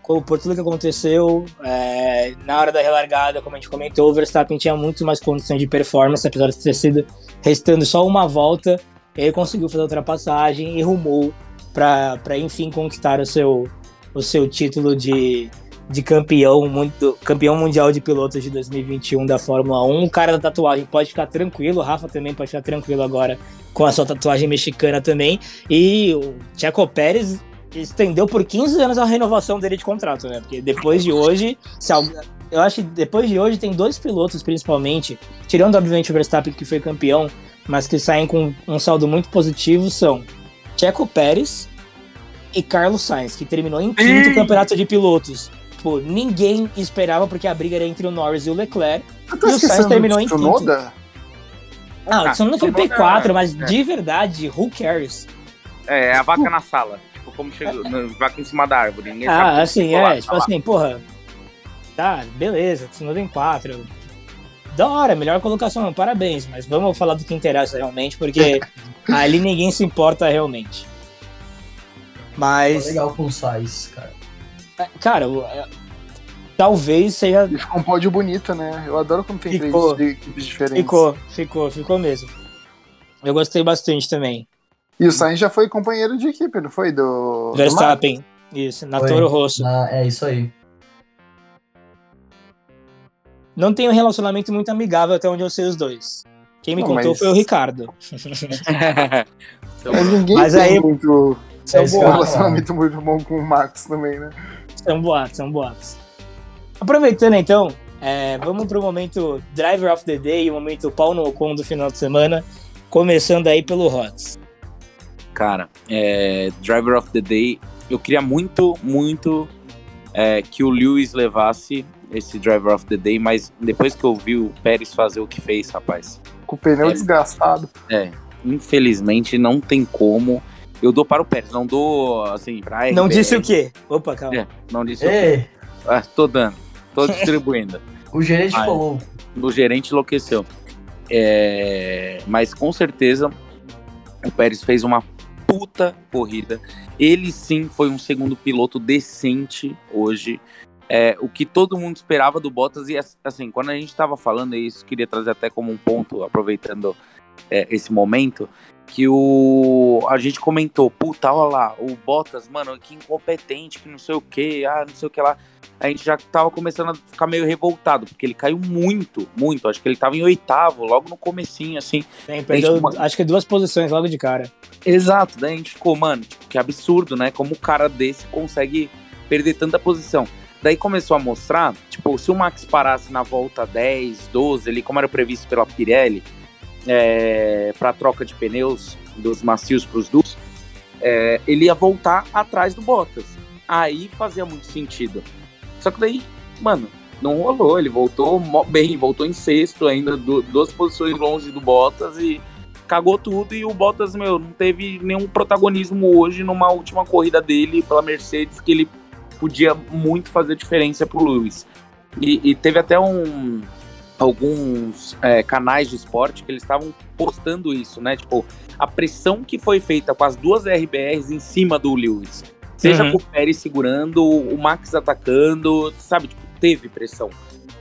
por tudo que aconteceu, é, na hora da relargada, como a gente comentou, o Verstappen tinha muito mais condições de performance, apesar de ter sido restando só uma volta, ele conseguiu fazer a ultrapassagem e rumou para enfim conquistar o seu, o seu título de, de campeão, muito, campeão mundial de pilotos de 2021 da Fórmula 1. O cara da tatuagem pode ficar tranquilo, o Rafa também pode ficar tranquilo agora com a sua tatuagem mexicana também. E o Checo Pérez estendeu por 15 anos a renovação dele de contrato, né? Porque depois de hoje, se eu acho que depois de hoje tem dois pilotos, principalmente, tirando obviamente o Verstappen, que foi campeão, mas que saem com um saldo muito positivo, são Checo Pérez e Carlos Sainz, que terminou em quinto campeonato de pilotos. Pô, ninguém esperava, porque a briga era entre o Norris e o Leclerc. E o Sainz terminou em quinto. Noda? Não, ah, não foi P4, mas é. de verdade, who cares? É, é a vaca na sala. Tipo, como chegou, vaca em cima da árvore. Ninguém ah, assim, é, tipo assim, porra. Tá, beleza, Tsunoda em 4. Da hora, melhor colocação, parabéns, mas vamos falar do que interessa realmente, porque ali ninguém se importa realmente. Mas. legal com o Sais, cara. É, cara, talvez seja. E ficou um pódio bonito, né? Eu adoro quando tem ficou, três equipes diferentes. Ficou, ficou, ficou mesmo. Eu gostei bastante também. E o Sainz já foi companheiro de equipe, não foi? Do. Verstappen. Do isso, na foi, Toro Rosso. Na, é isso aí. Não tem um relacionamento muito amigável até onde eu sei os dois. Quem me Não, contou mas- foi o Ricardo. Mas ninguém Mas tem aí- muito É um relacionamento muito bom com o Max também, né? São boatos, são boatos. Aproveitando então, é, vamos pro momento Driver of the Day, o momento pau no Ocon do final de semana, começando aí pelo Hots. Cara, é, Driver of the Day, eu queria muito, muito é, que o Lewis levasse esse Driver of the Day, mas depois que eu vi o Pérez fazer o que fez, rapaz, Com o pneu É. desgastado. é, infelizmente não tem como. Eu dou para o Pérez, não dou assim pra Não disse o quê? Opa, calma. É, não disse o quê. Ei, Ah, tô dando, tô distribuindo. o gerente Ai. falou. o gerente enlouqueceu. É, mas com certeza o Pérez fez uma puta corrida. Ele sim foi um segundo piloto decente hoje. É, o que todo mundo esperava do Bottas, e assim, quando a gente estava falando isso, queria trazer até como um ponto, aproveitando é, esse momento, que o a gente comentou, puta, olha lá, o Bottas, mano, que incompetente, que não sei o que, ah, não sei o que lá. A gente já tava começando a ficar meio revoltado, porque ele caiu muito, muito. Acho que ele tava em oitavo, logo no comecinho, assim. Tem, perdeu, Gente, acho que duas posições logo de cara. Exato, daí a gente ficou, mano, tipo, que absurdo, né? Como o cara desse consegue perder tanta posição. Daí começou a mostrar, tipo, se o Max parasse na volta 10, 12, ali, como era previsto pela Pirelli, é, para troca de pneus dos macios para os duros, é, ele ia voltar atrás do Bottas. Aí fazia muito sentido. Só que daí, mano, não rolou. Ele voltou bem, voltou em sexto ainda, du- duas posições longe do Bottas e cagou tudo. E o Bottas, meu, não teve nenhum protagonismo hoje numa última corrida dele pela Mercedes que ele podia muito fazer diferença pro Lewis. E, e teve até um alguns é, canais de esporte que eles estavam postando isso, né? Tipo, a pressão que foi feita com as duas RBRs em cima do Lewis. Seja Uhum. com o Pérez segurando, o Max atacando, sabe? Tipo, teve pressão.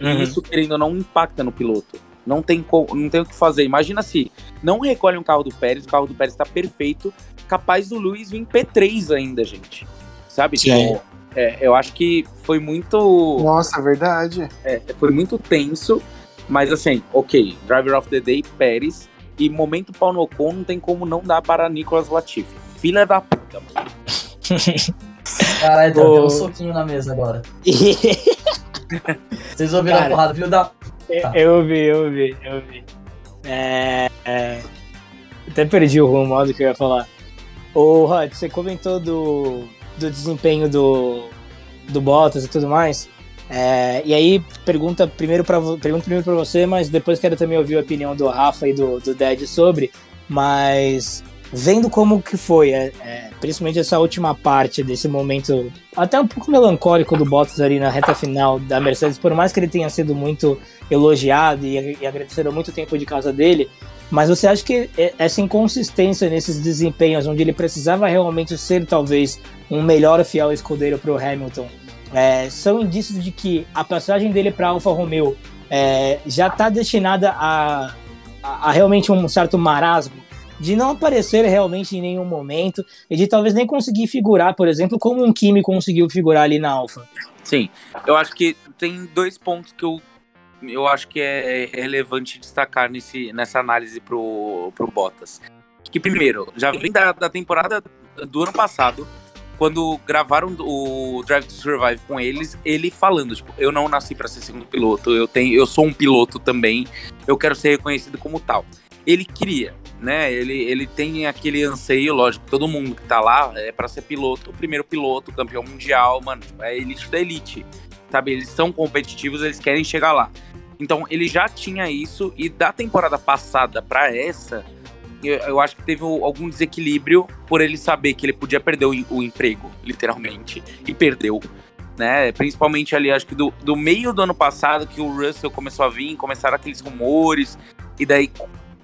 Uhum. E isso, querendo ou não, impacta no piloto. Não tem, não tem o que fazer. Imagina se não recolhe um carro do Pérez, o carro do Pérez tá perfeito, capaz do Lewis vir P3 ainda, gente. Sabe? Sim. Tipo, é, eu acho que foi muito. Nossa, é verdade. É, foi muito tenso, mas assim, ok, Driver of the Day, Pérez, e momento pau no Ocon não tem como não dar para Nicolas Latifi. Filha da puta, mano. Caralho, deu Ô. deu um soquinho na mesa agora. Vocês ouviram Cara. a porrada, filho da. Tá. eu vi, eu vi, eu vi. É, é, até perdi o rumo do que eu ia falar. Ô, Rod, você comentou do, do desempenho do, do Bottas e tudo mais. É, e aí, pergunta primeiro para pergunta primeiro para você, mas depois quero também ouvir a opinião do Rafa e do, do Ded sobre. Mas vendo como que foi, é, é, principalmente essa última parte desse momento, até um pouco melancólico do Bottas ali na reta final da Mercedes, por mais que ele tenha sido muito elogiado e, e agradeceram muito tempo de casa dele, mas você acha que e- essa inconsistência nesses desempenhos, onde ele precisava realmente ser talvez um melhor fiel escudeiro para o Hamilton, é, são indícios de que a passagem dele para Alfa Romeo é, já está destinada a, a, a realmente um certo marasmo? De não aparecer realmente em nenhum momento e de talvez nem conseguir figurar, por exemplo, como um Kimi conseguiu figurar ali na Alfa. Sim, eu acho que tem dois pontos que eu, eu acho que é, é relevante destacar nesse, nessa análise pro, pro Bottas. Que primeiro, já vem da, da temporada do ano passado, quando gravaram o Drive to Survive com eles, ele falando, tipo, eu não nasci para ser segundo piloto, eu tenho, eu sou um piloto também, eu quero ser reconhecido como tal. Ele queria, né? Ele, ele tem aquele anseio, lógico, todo mundo que tá lá é para ser piloto, primeiro piloto, campeão mundial, mano, tipo, é elite da elite. Sabe, eles são competitivos, eles querem chegar lá. Então, ele já tinha isso e da temporada passada para essa, eu, acho que teve algum desequilíbrio por ele saber que ele podia perder o, o emprego, literalmente, e perdeu. Né? Principalmente ali, acho que do, do meio do ano passado, que o Russell começou a vir, começaram aqueles rumores, e daí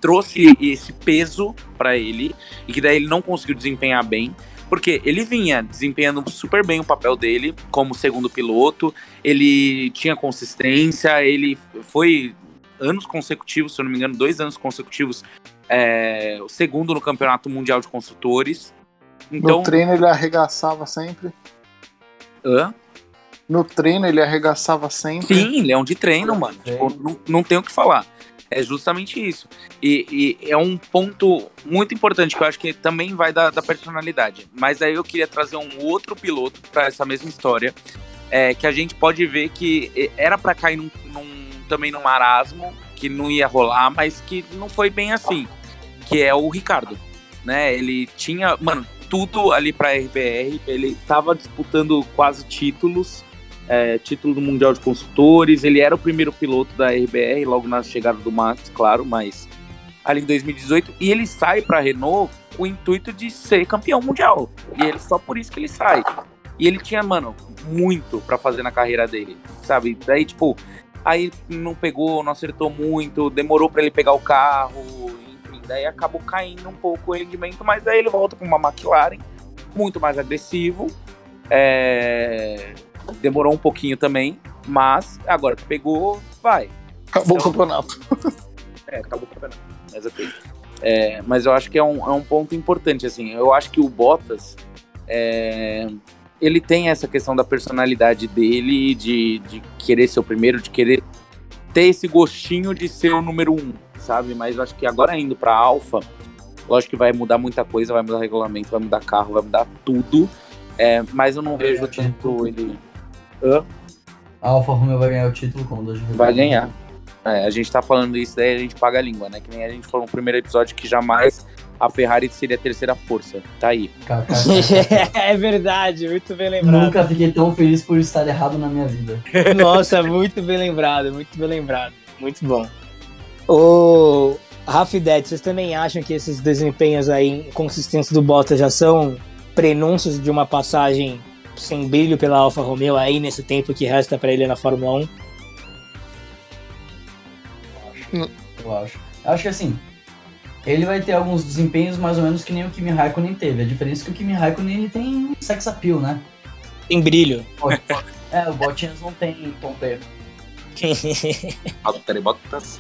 trouxe esse peso para ele, e que daí ele não conseguiu desempenhar bem. Porque ele vinha desempenhando super bem o papel dele como segundo piloto, ele tinha consistência, ele foi anos consecutivos, se eu não me engano, dois anos consecutivos, é, o segundo no campeonato mundial de construtores. Então, No treino ele arregaçava sempre. hã? No treino ele arregaçava sempre. sim, leão de treino, mano. Tipo, não, não tem o que falar. É justamente isso. E, e, é um ponto muito importante que eu acho que também vai da, da personalidade. Mas aí eu queria trazer um outro piloto para essa mesma história, é, que a gente pode ver que era para cair num, num, também num marasmo, que não ia rolar, mas que não foi bem assim, que é o Ricardo. Né? Ele tinha, mano, tudo ali para RBR, ele estava disputando quase títulos, é, título do Mundial de Consultores. Ele era o primeiro piloto da RBR, logo na chegada do Max, claro, mas ali em 2018. E ele sai para Renault com o intuito de ser campeão mundial. E ele só por isso que ele sai. E ele tinha, mano, muito para fazer na carreira dele, sabe? Daí, tipo, aí não pegou, não acertou muito, demorou para ele pegar o carro, daí acabou caindo um pouco o rendimento, mas daí ele volta com uma McLaren muito mais agressivo. É demorou um pouquinho também, mas agora que pegou, vai. Acabou então, o campeonato. É, acabou o campeonato. Mas, é, mas eu acho que é um, é um ponto importante, assim. Eu acho que o Bottas, é, ele tem essa questão da personalidade dele, de, de querer ser o primeiro, de querer ter esse gostinho de ser o número um, sabe? Mas eu acho que agora indo pra Alfa, lógico que vai mudar muita coisa, vai mudar regulamento, vai mudar carro, vai mudar tudo. É, mas eu não vejo tanto ele. Hã? A Alfa Romeo vai ganhar o título como dois Vai ganhar. É, a gente tá falando isso, daí a gente paga a língua, né? Que nem a gente falou no primeiro episódio que jamais a Ferrari seria a terceira força. Tá aí. é verdade, muito bem lembrado. Nunca fiquei tão feliz por estar errado na minha vida. Nossa, muito bem lembrado, muito bem lembrado. Muito bom. O Rafa e Ded, vocês também acham que esses desempenhos aí inconsistentes do Bottas já são prenúncios de uma passagem sem brilho pela Alfa Romeo aí nesse tempo que resta para ele na Fórmula 1? Eu acho. Eu acho que assim, ele vai ter alguns desempenhos mais ou menos que nem o Kimi Raikkonen teve. A diferença é que o Kimi Raikkonen ele tem sex appeal, né? Tem brilho. É, o Bottas não tem tom. Bottas.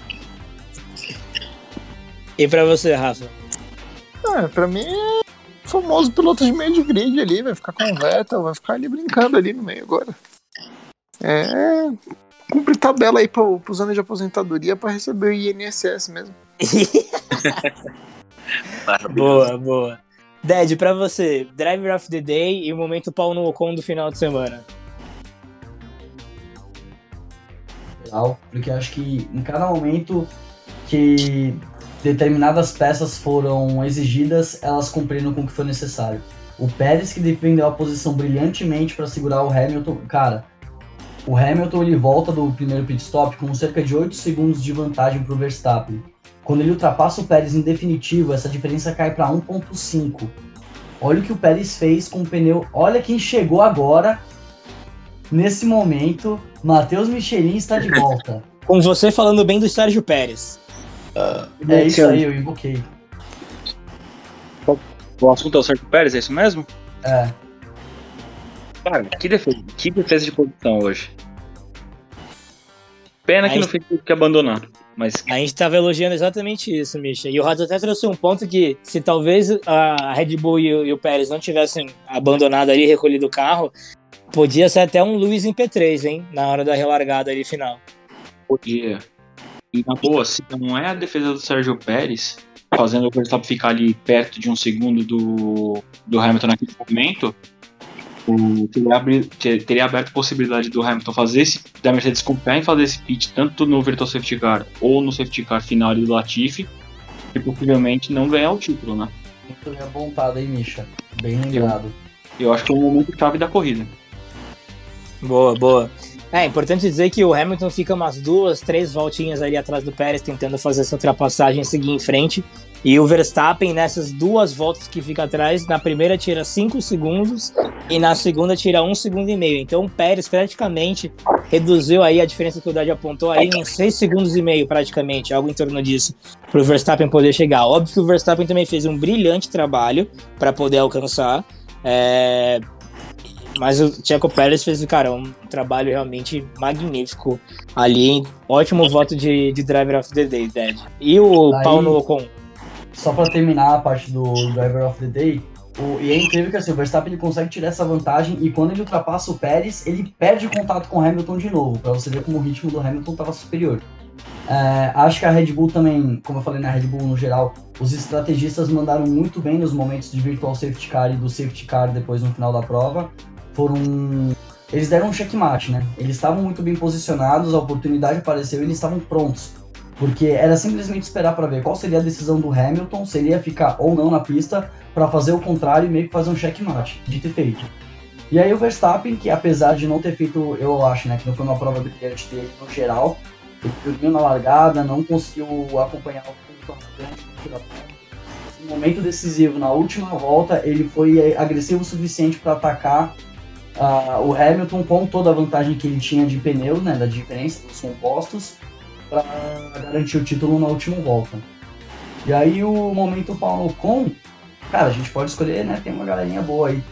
E pra você, Rafa? Ah, pra mim é famoso piloto de meio de grid ali, vai ficar com o Vettel, vai ficar ali brincando ali no meio agora. É. Cumprir tabela aí pro, pros anos de aposentadoria pra receber o INSS mesmo. boa, boa. Ded, pra você, Driver of the Day e o momento pau no Ocon do final de semana. Legal, porque acho que em cada momento que determinadas peças foram exigidas, elas cumpriram com o que foi necessário. O Pérez que defendeu a posição brilhantemente para segurar o Hamilton, cara, o Hamilton ele volta do primeiro pit stop com cerca de 8 segundos de vantagem para o Verstappen. Quando ele ultrapassa o Pérez em definitivo, essa diferença cai para 1.5. Olha o que o Pérez fez com o pneu. Olha quem chegou agora. Nesse momento, Matheus Michelin está de volta. Com você falando bem do Sérgio Pérez. Uh, é isso aí, eu invoquei. O assunto é o Sérgio Pérez, é isso mesmo? É. Cara, que defesa, que defesa de posição hoje. Pena que não fez que abandonar. Mas... A gente estava elogiando exatamente isso, Misha. E o Rods até trouxe um ponto que, se talvez a Red Bull e o, e o Pérez não tivessem abandonado ali, recolhido o carro, podia ser até um Luiz em P3, hein? Na hora da relargada ali final. Podia. E na boa, se não é a defesa do Sérgio Pérez, fazendo o Verstappen ficar ali perto de um segundo do, do Hamilton naquele momento, o, teria, abri, teria aberto a possibilidade do Hamilton fazer esse, da Mercedes confiar em fazer esse pit tanto no Virtual Safety Car ou no Safety Car final do Latifi e possivelmente não ganhar o título, né? Muito bem apontado aí, Misha. Bem lembrado. Eu, eu acho que é o momento chave da corrida. Boa, boa. É importante dizer que o Hamilton fica umas duas, três voltinhas ali atrás do Pérez, tentando fazer essa ultrapassagem e seguir em frente. E o Verstappen, nessas duas voltas que fica atrás, na primeira tira 5 segundos e na segunda tira 1 um segundo e meio. Então o Pérez praticamente reduziu aí a diferença que o Dad apontou aí em 6 segundos e meio, praticamente, algo em torno disso, para o Verstappen poder chegar. Óbvio que o Verstappen também fez um brilhante trabalho para poder alcançar. É, mas o Checo Pérez fez, cara, um trabalho realmente magnífico ali. Ótimo voto de, de Driver of the Day, Dad. E o Aí, Paulo Ocon? Só pra terminar a parte do Driver of the Day, o, e é incrível que assim, o Verstappen ele consegue tirar essa vantagem e quando ele ultrapassa o Pérez, ele perde o contato com o Hamilton de novo, para você ver como o ritmo do Hamilton estava superior. É, acho que a Red Bull também, como eu falei na Red Bull no geral, os estrategistas mandaram muito bem nos momentos de virtual safety car e do safety car depois no final da prova. Foram. Eles deram um checkmate, né? Eles estavam muito bem posicionados, a oportunidade apareceu e eles estavam prontos. Porque era simplesmente esperar para ver qual seria a decisão do Hamilton, se ele ia ficar ou não na pista, para fazer o contrário e meio que fazer um checkmate, de ter feito. E aí o Verstappen, que apesar de não ter feito, eu acho, né, que não foi uma prova brilhante dele no geral, ele dormiu na largada, não conseguiu acompanhar o no momento decisivo, na última volta, ele foi agressivo o suficiente para atacar uh, o Hamilton com toda a vantagem que ele tinha de pneu, né, da diferença dos compostos, para garantir o título na última volta. E aí o momento Paulo com, cara, a gente pode escolher, né? Tem uma galerinha boa aí.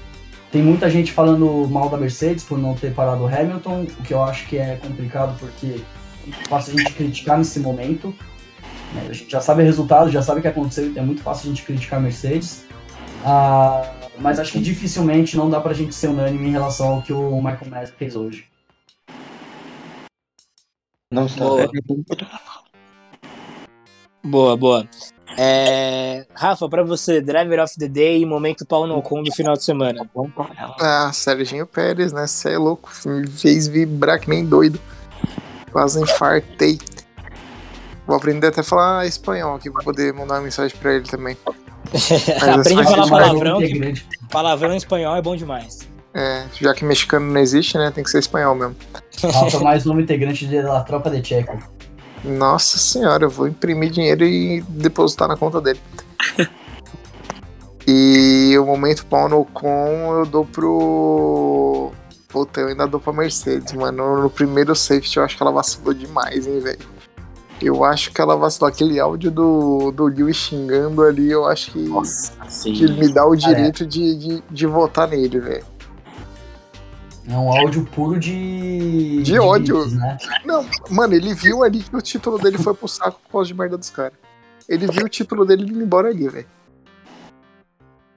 Tem muita gente falando mal da Mercedes por não ter parado o Hamilton, o que eu acho que é complicado porque é fácil a gente criticar nesse momento. Né? A gente já sabe o resultado, já sabe o que aconteceu, então é muito fácil a gente criticar a Mercedes. Ah, mas acho que dificilmente não dá pra gente ser unânime em relação ao que o Michael Masi fez hoje. Não está. Boa, boa. boa. É... Rafa, pra você, Driver of the Day e momento pau no com do final de semana. Ah, Serginho Pérez, né? Você é louco. Me fez vibrar que nem doido. Quase infartei. Vou aprender até a falar espanhol aqui pra poder mandar uma mensagem pra ele também. Aprende a falar palavrão, que palavrão em espanhol é bom demais. É, já que mexicano não existe, né? Tem que ser espanhol mesmo. Falta mais um integrante da tropa de Checo. Nossa senhora, eu vou imprimir dinheiro e depositar na conta dele. e o momento pau no com eu dou pro. Puta, eu ainda dou pra Mercedes, mano. No primeiro safety eu acho que ela vacilou demais, hein, velho. Eu acho que ela vacilou. Aquele áudio do, do Lewis xingando ali, eu acho que, Nossa, que me dá o direito é. de, de, de votar nele, velho. É um áudio puro de. De, de ódio. né? Não, mano, ele viu ali que o título dele foi pro saco por causa de merda dos caras. Ele viu o título dele indo embora ali, velho.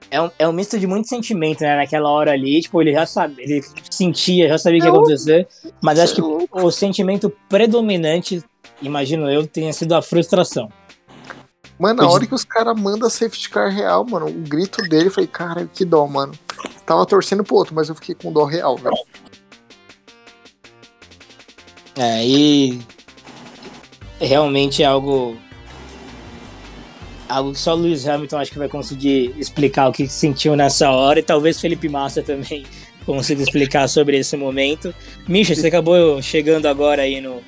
É um, é um misto de muito sentimento, né? Naquela hora ali, tipo, ele já sabe, ele sentia, já sabia o que ia acontecer, mas acho que é o sentimento predominante, imagino eu, tenha sido a frustração. Mano, na hora que os caras mandam safety car real, mano, o grito dele, eu falei, cara, que dó, mano. Tava torcendo pro outro, mas eu fiquei com dó real, velho. É, e realmente é algo algo que só o Lewis Hamilton acho que vai conseguir explicar o que sentiu nessa hora e talvez Felipe Massa também consiga explicar sobre esse momento. Misha, você acabou chegando agora aí no,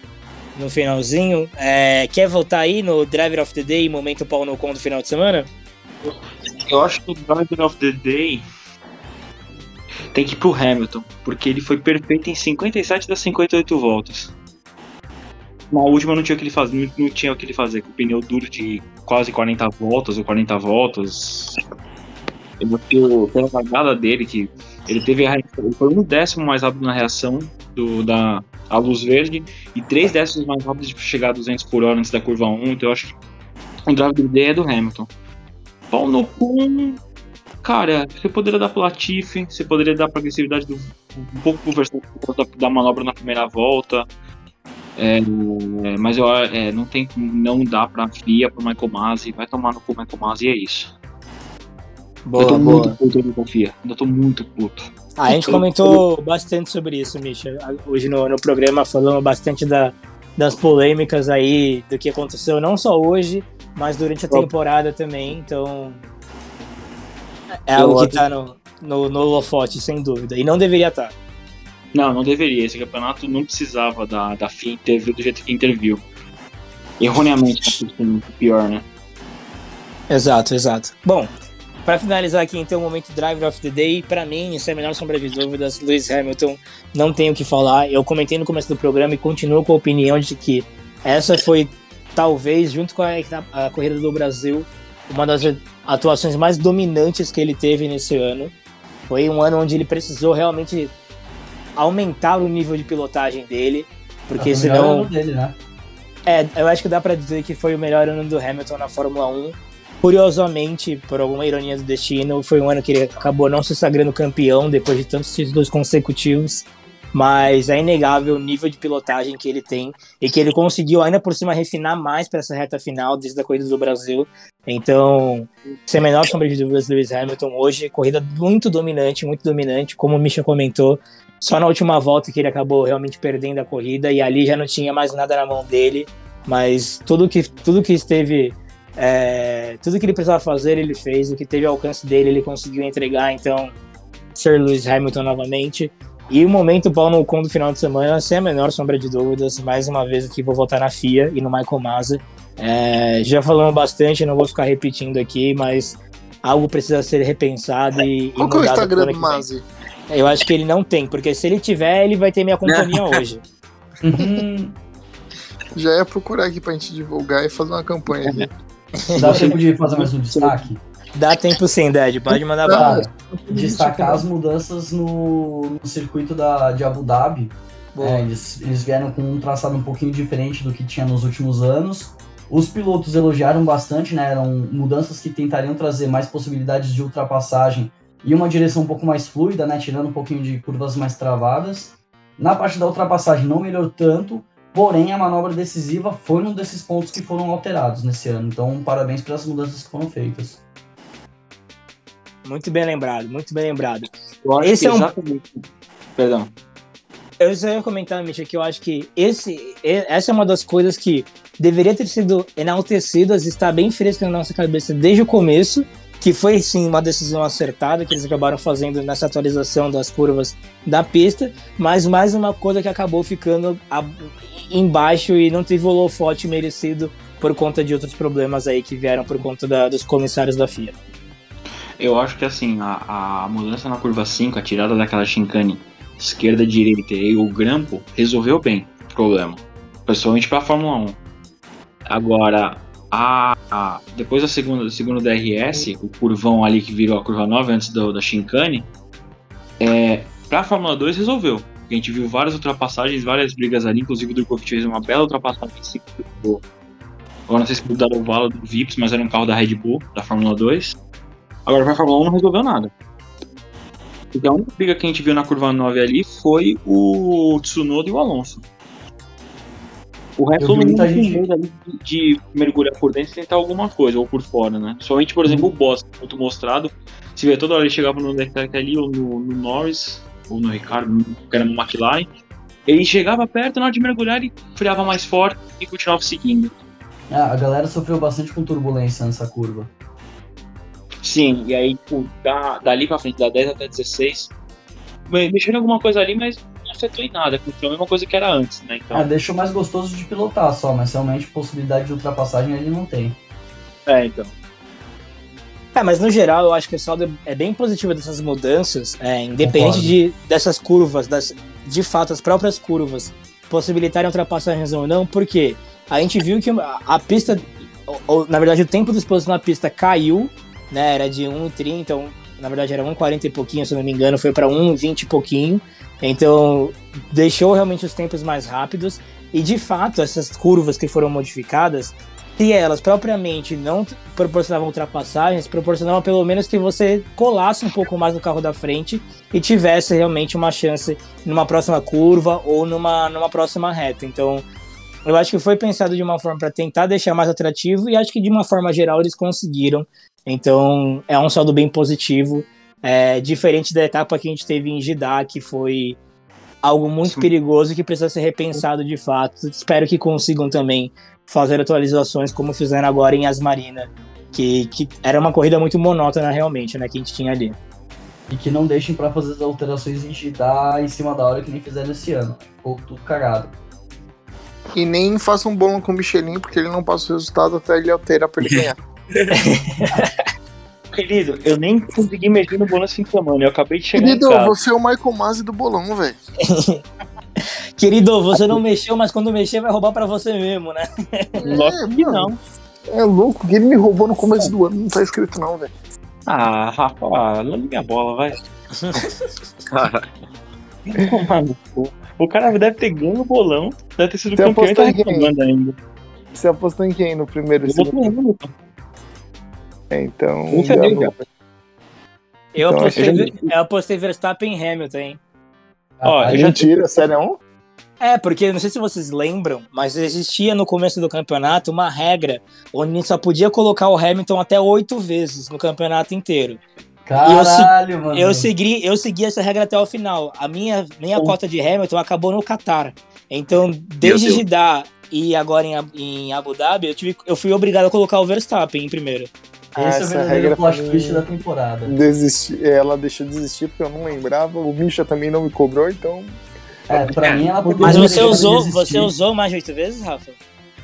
no finalzinho. É, quer voltar aí no Driver of the Day, momento pau no com do final de semana? Eu acho que o Driver of the Day tem que ir pro Hamilton, porque ele foi perfeito em 57 das 58 voltas. Na última não tinha o que ele fazer, não, tinha o que ele fazer, com o pneu duro de quase 40 voltas ou 40 voltas. Ele pela largada dele, que ele teve a, ele foi um décimo mais rápido na reação do, da a luz verde e três décimos mais rápido de chegar a 200 por hora antes da curva 1, então eu acho que o drive dele é do Hamilton. Pau no cu, Cara, você poderia dar pro Latifi, você poderia dar pra agressividade do, um pouco pro Verstappen da manobra na primeira volta. É, mas eu, é, não tem não dá pra FIA pro Michael Masi, vai tomar no cu Michael Masi e é isso. Boa, eu tô boa. muito puto com FIA, ainda tô muito puto. Ah, a gente comentou bastante sobre isso, Misha. Hoje no, no programa falamos bastante da, das polêmicas aí, do que aconteceu não só hoje, mas durante a temporada também. Então, é algo que tá no, no, no holofote, sem dúvida. E não deveria estar. Tá. Não, não deveria. Esse campeonato não precisava da, da FIA interview do jeito que interviu. Erroneamente, tá pior, né? Exato, exato. Bom, para finalizar aqui então o momento Driver of the Day, para mim, isso é a melhor sombra de dúvidas, Lewis Hamilton, não tenho o que falar. Eu comentei no começo do programa e continuo com a opinião de que essa foi talvez junto com a, a corrida do Brasil uma das atuações mais dominantes que ele teve nesse ano. Foi um ano onde ele precisou realmente aumentar o nível de pilotagem dele, porque senão. Dele, né? É, eu acho que dá para dizer que foi o melhor ano do Hamilton na Fórmula 1. Curiosamente, por alguma ironia do destino, foi um ano que ele acabou não se sagrando campeão depois de tantos títulos consecutivos. mas é inegável o nível de pilotagem que ele tem e que ele conseguiu ainda por cima refinar mais para essa reta final desde a corrida do Brasil. Então, sem a menor sombra de dúvidas, Lewis Hamilton hoje, corrida muito dominante, muito dominante, como o Misha comentou, só na última volta que ele acabou realmente perdendo a corrida e ali já não tinha mais nada na mão dele, mas tudo que, tudo que esteve é, tudo que ele precisava fazer, ele fez. O que teve ao alcance dele, ele conseguiu entregar. Então, Sir Lewis Hamilton novamente. E o momento pau no com do final de semana, sem a menor sombra de dúvidas. Mais uma vez aqui vou voltar na FIA e no Michael Massa. É, já falamos bastante, não vou ficar repetindo aqui, mas algo precisa ser repensado e. Qual e que é o Instagram do. Mazzi? Eu acho que ele não tem, porque se ele tiver, ele vai ter minha companhia hoje. Uhum. Já ia procurar aqui pra gente divulgar e fazer uma campanha aqui. Dá tempo de fazer mais um destaque? Dá tempo sim, Dad, pode mandar bala. Destacar as mudanças no, no circuito da, de Abu Dhabi. É, eles, eles vieram com um traçado um pouquinho diferente do que tinha nos últimos anos. Os pilotos elogiaram bastante, né? Eram mudanças que tentariam trazer mais possibilidades de ultrapassagem e uma direção um pouco mais fluida, né? Tirando um pouquinho de curvas mais travadas. Na parte da ultrapassagem não melhorou tanto, porém a manobra decisiva foi um desses pontos que foram alterados nesse ano. Então, parabéns pelas mudanças que foram feitas. Muito bem lembrado, muito bem lembrado. Eu acho Esse que é um- exatamente. Perdão. Eu só ia comentar, Mitch, que eu acho que esse, essa é uma das coisas que deveria ter sido enaltecidas e está bem fresca na nossa cabeça desde o começo, que foi sim uma decisão acertada que eles acabaram fazendo nessa atualização das curvas da pista, mas mais uma coisa que acabou ficando a- embaixo e não teve o holofote merecido por conta de outros problemas aí que vieram por conta da- dos comissários da FIA. Eu acho que assim, a, a mudança na curva 5, a tirada daquela chicane esquerda, direita e o grampo resolveu bem o problema. Principalmente pra Fórmula 1. Agora, a, a- depois da segunda, do segundo DRS, o curvão ali que virou a curva 9 antes do, da chicane, é, pra Fórmula 2 resolveu. A gente viu várias ultrapassagens, várias brigas ali, inclusive o Durkovic fez uma bela ultrapassagem em cima do. Agora não sei se mudaram o valo do Vips, mas era um carro da Red Bull, da Fórmula 2. Agora pra Fórmula 1 não resolveu nada. Porque a única briga que a gente viu na curva 9 ali foi o Tsunoda e o Alonso. O resto todo mundo gente- ali de, de mergulhar por dentro e tentar alguma coisa, ou por fora, né? Somente, por exemplo, o Boss, muito mostrado. Se vê toda hora ele chegava no Leclerc ali, ou no, no Norris, ou no Ricardo, que era no McLaren. Ele chegava perto, na hora de mergulhar, ele freava mais forte e continuava seguindo. Ah, a galera sofreu bastante com turbulência nessa curva. Sim, e aí, tipo, da, dali pra frente, da 10 até 16, me- mexeram alguma coisa ali, mas não afetou em nada, continuou a mesma coisa que era antes, né? Então, Ah, deixou mais gostoso de pilotar só, mas realmente possibilidade de ultrapassagem ele não tem. é, então. É, mas no geral eu acho que o saldo é bem positivo dessas mudanças, é, independente Concordo. de, dessas curvas, das, de fato, as próprias curvas possibilitarem ultrapassagens ou não, porque a gente viu que a, pista, ou- ou, na verdade o tempo dos pilotos na pista caiu, né, era de 1,30, um, na verdade era 1,40 e pouquinho, se não me engano, foi para 1,20 e pouquinho, então deixou realmente os tempos mais rápidos, e de fato essas curvas que foram modificadas, se elas propriamente não proporcionavam ultrapassagens, proporcionavam pelo menos que você colasse um pouco mais no carro da frente e tivesse realmente uma chance numa próxima curva ou numa, numa próxima reta. Então, eu acho que foi pensado de uma forma para tentar deixar mais atrativo e acho que de uma forma geral eles conseguiram. Então, é um saldo bem positivo, é, diferente da etapa que a gente teve em Jeddah, que foi algo muito Sim. perigoso e que precisa ser repensado de fato. Espero que consigam também fazer atualizações como fizeram agora em Asmarina, que, que era uma corrida muito monótona realmente, né, que a gente tinha ali. E que não deixem pra fazer as alterações em Jeddah em cima da hora que nem fizeram esse ano. Ficou tudo cagado. E nem faça um bolo com o Michelin, porque ele não passa o resultado até ele alterar pra ele ganhar. Querido, eu nem consegui mexer no fim de semana, eu acabei de chegar Querido, em casa. você é o Michael Masi do bolão, velho. Querido, você não mexeu, mas quando mexer vai roubar pra você mesmo, né? Lógico que não. É louco, que ele me roubou no começo do ano, não tá escrito não, velho. Ah, ah, lame minha bola, vai. Cara. O cara deve ter ganho o bolão, deve ter sido Você campeão e tá apostou em quem? reclamando ainda. Você apostou em quem no primeiro? Eu Hamilton. É, então. Não-. Eu Então, apostei, seja- eu apostei Verstappen e Hamilton, hein? Ó, Ah, eu já Mentira, sério? é um? É, porque não sei se vocês lembram, mas existia no começo do campeonato uma regra onde só podia colocar o Hamilton até oito vezes no campeonato inteiro. Caralho, mano. Eu segui, eu segui essa regra até o final. A minha, minha cota de Hamilton acabou no Qatar. Então, desde. Jeddah e agora em, em Abu Dhabi, eu, tive, eu fui obrigado a colocar o Verstappen em primeiro. Esse é o essa verdadeiro regra plot foi- twist da temporada. Desisti, ela deixou de desistir porque eu não lembrava. O Misha também não me cobrou, então. É, pra mim ela poderia Mas ter você de usou, você usou mais de oito vezes, Rafa?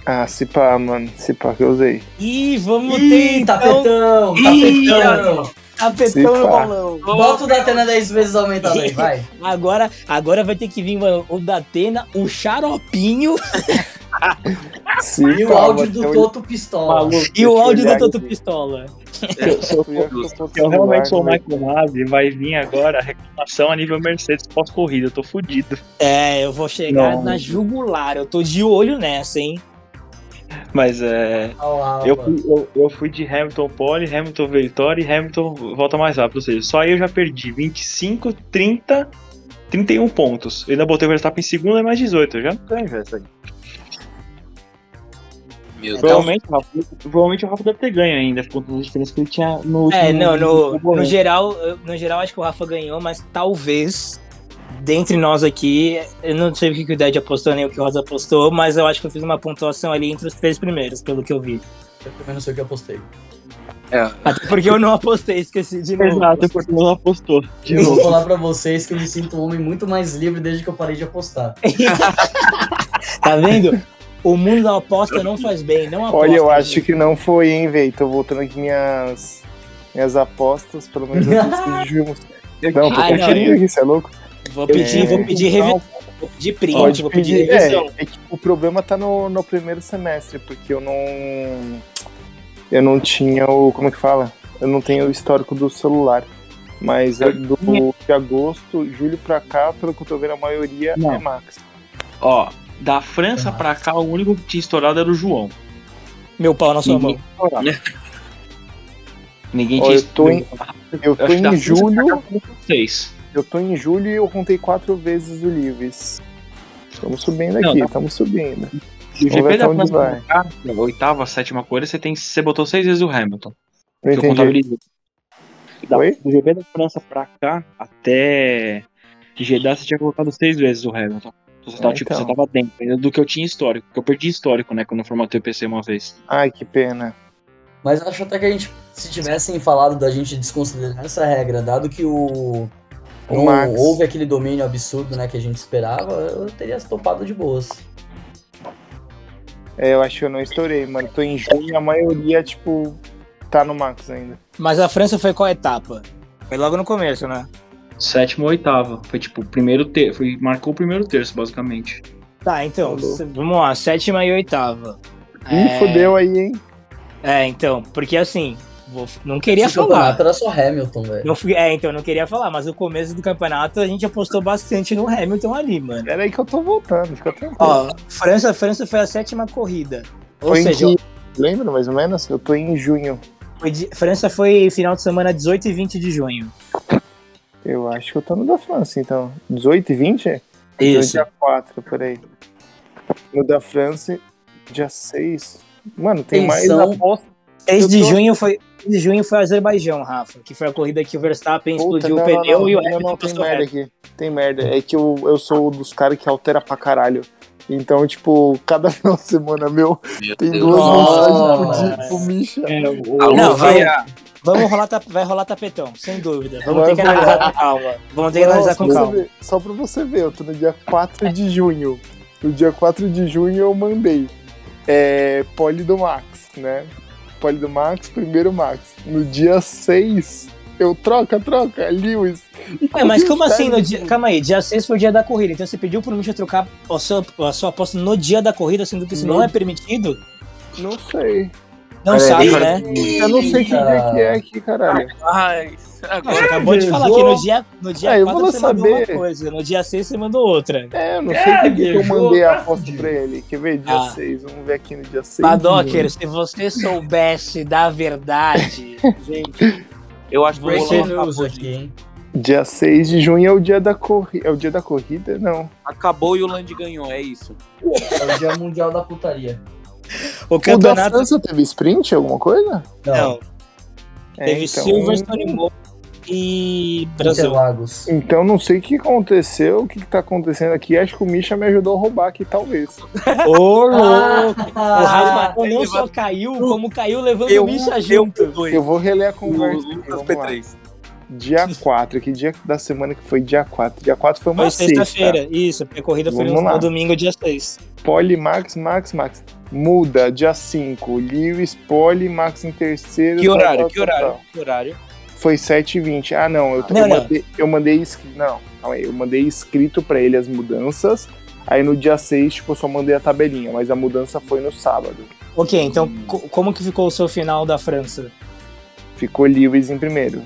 Ah, se pá, mano. Se pá que eu usei. Ih, vamos ter Ih, então tapetão, Ih, tapetão. tapetão no pá. bolão. Bota o Datena 10 vezes aumentado aí, vai. Agora, agora vai ter que vir mano, o Datena, o Xaropinho Se E o pá, áudio do Toto Pistola. Maluco, e o áudio do Toto aqui. Pistola. Se eu, eu eu realmente sou o celular, Michael Masi, vai vir agora a reclamação a nível Mercedes pós-corrida. Eu tô fudido. É, eu vou chegar Não. na jugular. Eu tô de olho nessa, hein? Mas é. Eu fui, eu, eu fui de Hamilton pole, Hamilton vitória e Hamilton volta mais rápido. Ou seja, só aí eu já perdi 25, 30, 31 pontos. Eu ainda botei o Verstappen em segundo e mais 18. Eu já não ganho essa aí. Meu Deus. Provavelmente, o Rafa, provavelmente o Rafa deve ter ganho ainda, por conta da diferença que ele tinha no último. É, não, no, no geral, eu- no geral acho que o Rafa ganhou, mas talvez, dentre nós aqui, eu não sei o que o Ded apostou nem o que o Rosa apostou, mas eu acho que eu fiz uma pontuação ali entre os três primeiros, pelo que eu vi. Eu também não sei o que eu apostei. É, Até porque eu não apostei, esqueci de novo. Exato, porque não apostou. De Eu vou falar pra vocês que eu me sinto um homem muito mais livre desde que eu parei de apostar. Tá vendo? O mundo da aposta não faz bem, não aposta. Olha, eu acho gente. que não foi, hein, velho. Tô voltando aqui minhas, minhas apostas, pelo menos eu decidimos. Não, tô Ah, não, conferindo aqui, você é louco? Vou pedir, É, vou pedir revisão, vou pedir print, Pode vou pedir pedir. revisão. É, é que o problema tá no, no primeiro semestre, porque eu não. Eu não tinha o. Como é que fala? Eu não tenho o histórico do celular. Mas é do, de agosto, julho pra cá, pelo que eu tô vendo, a maioria Não. é Max. Ó, da França pra cá, o único que tinha estourado era o João. Meu pau na sua mão. Ninguém estourava. Ninguém Ó, tinha eu tô em- estourado. Eu tô acho que da em julho. Eu tô em julho e eu contei quatro vezes o Lewis. Estamos subindo aqui, tá- estamos subindo. E o GP da França vai. pra cá, oitava, sétima corrida, você, tem, você botou seis vezes o Hamilton. Eu entendi. contabilizei. Da, Oi? do GP da França pra cá, até Jeddah, você tinha colocado seis vezes o Hamilton. Você tava, Ah, tipo, então. você tava dentro ainda do que eu tinha histórico. Porque eu perdi histórico, né, quando eu formatei o PC uma vez. Ai, que pena. Mas acho até que a gente, se tivessem falado da gente desconsiderar essa regra, dado que o. O não Max. houve aquele domínio absurdo né, que a gente esperava, eu teria topado de boas. É, eu acho que eu não estourei, mano. Tô em junho e a maioria, tipo, tá no Max ainda. Mas a França foi qual etapa? Foi logo no começo, né? Sétima ou oitava. Foi tipo, o primeiro terço. Foi, marcou o primeiro terço, basicamente. Tá, então, Falou. vamos lá, sétima e oitava. Ih, É, fodeu aí, hein? É, então, porque assim, vou- não queria Esse falar. campeonato era só Hamilton, velho. Não fui- é, então, não queria falar, mas no começo do campeonato a gente apostou bastante no Hamilton ali, mano. Pera aí que eu tô voltando, fica tranquilo. Ó, França, França foi a sétima corrida. Ou Foi em seja, que... Lembra, mais ou menos? Eu tô em junho. foi de- França foi final de semana 18 e 20 de junho. Eu acho que eu tô no da França, então. 18 e 20? Isso. Dia 4, peraí. No da França, dia 6. Mano, tem mais Atenção. aposta. 6 Eu de tô- junho foi 6 de junho foi Azerbaijão, Rafa, que foi a corrida que o Verstappen Puta, explodiu não, o não, pneu não, e o não, Hamilton não, tem passou merda reto. aqui. Tem merda. É que eu, eu sou dos caras que altera pra caralho. Então, tipo, cada final de semana meu Meu tem Deus. duas mensagens pro, Misha. É, o, Não, vai-. Vamos rolar, vai rolar tapetão, sem dúvida. Vamos Vai ter que rolar. analisar com calma. Vamos ter que Não, analisar com calma. ver- Só pra você ver, eu tô no dia 4 de junho. No dia 4 de junho eu mandei é, pole do Max, né? Pole do Max, primeiro Max. No dia 6, eu troca, troca, Lewis. Ué, mas como assim? No dia... Calma aí, dia 6 foi o dia da corrida. Então você pediu pro Misha trocar a sua, a sua aposta no dia da corrida, sendo que isso não No- é permitido? Não sei. Não sabe, né? Eu não sei que dia Eita. que é aqui, caralho. Ai, agora. você acabou de falar que no dia, no dia Ah, eu 4 vou você mandou uma saber. coisa, no dia 6 você mandou outra. É, eu não sei É, que dia que eu mandei a fudido. pra ele. Quer ver? Dia Ah. 6. Vamos ver aqui no dia 6. Padocker, se você soubesse da verdade, gente, Eu acho que news hoje. aqui, hein? Dia 6 de junho é o dia da corrida. É o dia da corrida? Não. Acabou e o Land ganhou, é isso. É o dia mundial da putaria. O O da campeonato. França teve sprint, alguma coisa? Não, É, teve então- Silverstone e Brasil. Interlagos. Então não sei o que aconteceu, o que, que tá acontecendo aqui. Acho que o Misha me ajudou a roubar aqui, talvez. Ô, louco! O Ah, Rafa não só caiu, como caiu levando Eu, o Misha eu, junto. dois. Eu vou reler a O conversa. aqui, Lucas vamos lá. P3. Dia 4, que dia da semana que foi dia 4? Dia 4 foi uma Foi sexta. sexta-feira, isso, porque a corrida foi Vamos no, lá. no domingo, dia 6. Pole, Max, Max, Max. Muda, dia 5. Lewis, Pole, Max em terceiro. Que horário? tal, Que tal, horário? tal. Que horário? Foi 7h20. Ah, não. Eu, Não, eu não. mandei, eu mandei escrito. Não, calma aí. Eu mandei escrito pra ele as mudanças. Aí no dia 6, tipo, eu só mandei a tabelinha, mas a mudança foi no sábado. Ok, então co- como que ficou o seu final da França? Ficou Lewis em primeiro.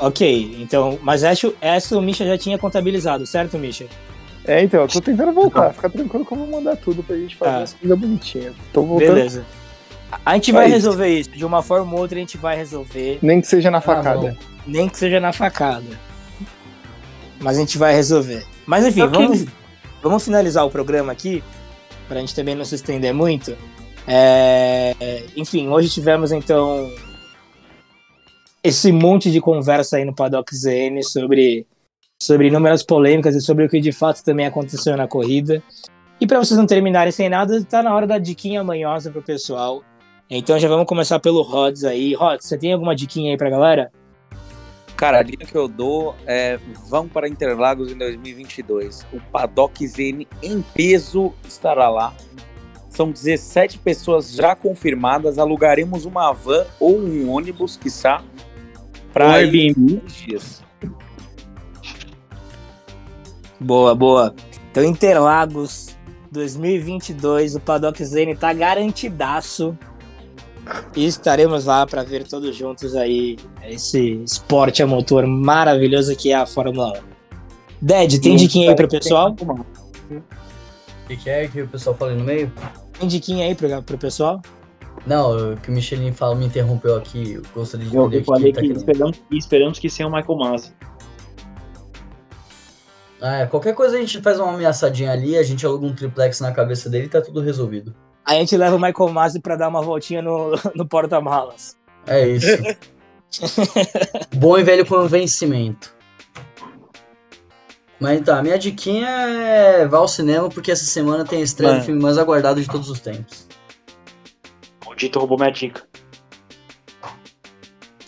Ok, então, mas essa, essa o Misha já tinha contabilizado, certo, Misha? É, então, eu tô tentando voltar. Fica tranquilo que eu vou mandar tudo pra gente fazer Tá. as coisas bonitinhas. Tô voltando. Beleza. A gente vai isso. resolver isso, de uma forma ou outra a gente vai resolver, Nem que seja na Ah, facada. nem que seja na facada. Mas a gente vai resolver. Mas enfim, Ok. vamos, vamos finalizar o programa aqui, pra gente também não se estender muito. É, enfim, hoje tivemos então esse monte de conversa aí no Paddock ZN sobre, sobre inúmeras polêmicas e sobre o que de fato também aconteceu na corrida. E para vocês não terminarem sem nada, tá na hora da diquinha manhosa pro pessoal. Então já vamos começar pelo Rods aí. Rods, você tem alguma diquinha aí pra galera? Cara, a dica que eu dou é vão para Interlagos em 2022. O Paddock ZN em peso estará lá. São 17 pessoas já confirmadas. Alugaremos uma van ou um ônibus, quiçá, Um para Airbnb. dias. Boa, boa. Então Interlagos 2022, o Paddock Zane tá garantidaço. E estaremos lá para ver todos juntos aí esse esporte a motor maravilhoso que é a Fórmula 1. Ded, tem diquinha aí pro pessoal? O que, que é que o pessoal fala aí no meio? Tem diquinha aí pro, pro pessoal? Não, o que o Michelin fala me interrompeu aqui. Eu gostaria de Eu, que falei ele tá que esperamos, esperamos que seja o Michael Masi. Ah, é, qualquer coisa a gente faz uma ameaçadinha ali, a gente aluga um triplex na cabeça dele e tá tudo resolvido. Aí a gente leva o Michael Masi pra dar uma voltinha no, no porta-malas. É isso. Bom e velho convencimento. Mas tá, minha diquinha é vá ao cinema porque essa semana tem a estreia do Mano. filme mais aguardado de todos os tempos. O Dito roubou minha dica.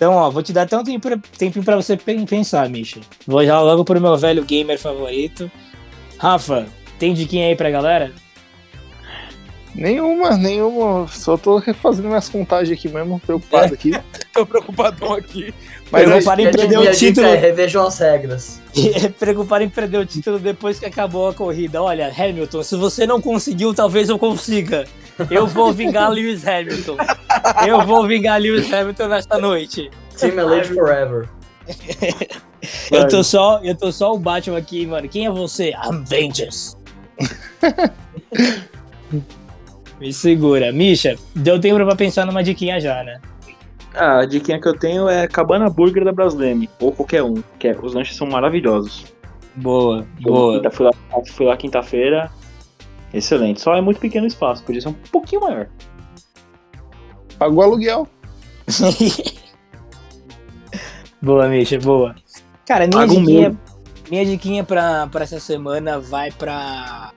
Então, ó, vou te dar até um tempo pra, tempinho pra você pen- pensar, Misha. Vou já logo pro meu velho gamer favorito. Rafa, tem diquinha aí pra galera? Nenhuma, nenhuma. Só tô refazendo minhas contagens aqui mesmo, preocupado aqui. Tô preocupadão aqui. Mas preocupado em perder o dica título. é revejam as regras. preocupado em perder o título depois que acabou a corrida. Olha, Hamilton, se você não conseguiu, talvez eu consiga. Eu vou vingar Lewis Hamilton. Eu vou vingar Lewis Hamilton nesta noite. Team Elite Forever. Eu tô só, eu tô só o Batman aqui, mano. Quem é você? I'm Vengeance. Me segura. Misha, deu tempo pra pensar numa diquinha já, né? Ah, a diquinha que eu tenho é Cabana Burger da Brasleme, ou qualquer um, que é, os lanches são maravilhosos. Boa, boa. fui lá, fui lá quinta-feira, excelente. Só é muito pequeno o espaço, podia ser um pouquinho maior. Pagou aluguel. boa, Misha, boa. Cara, minha Paga um diquinha, minha diquinha pra, pra essa semana vai pra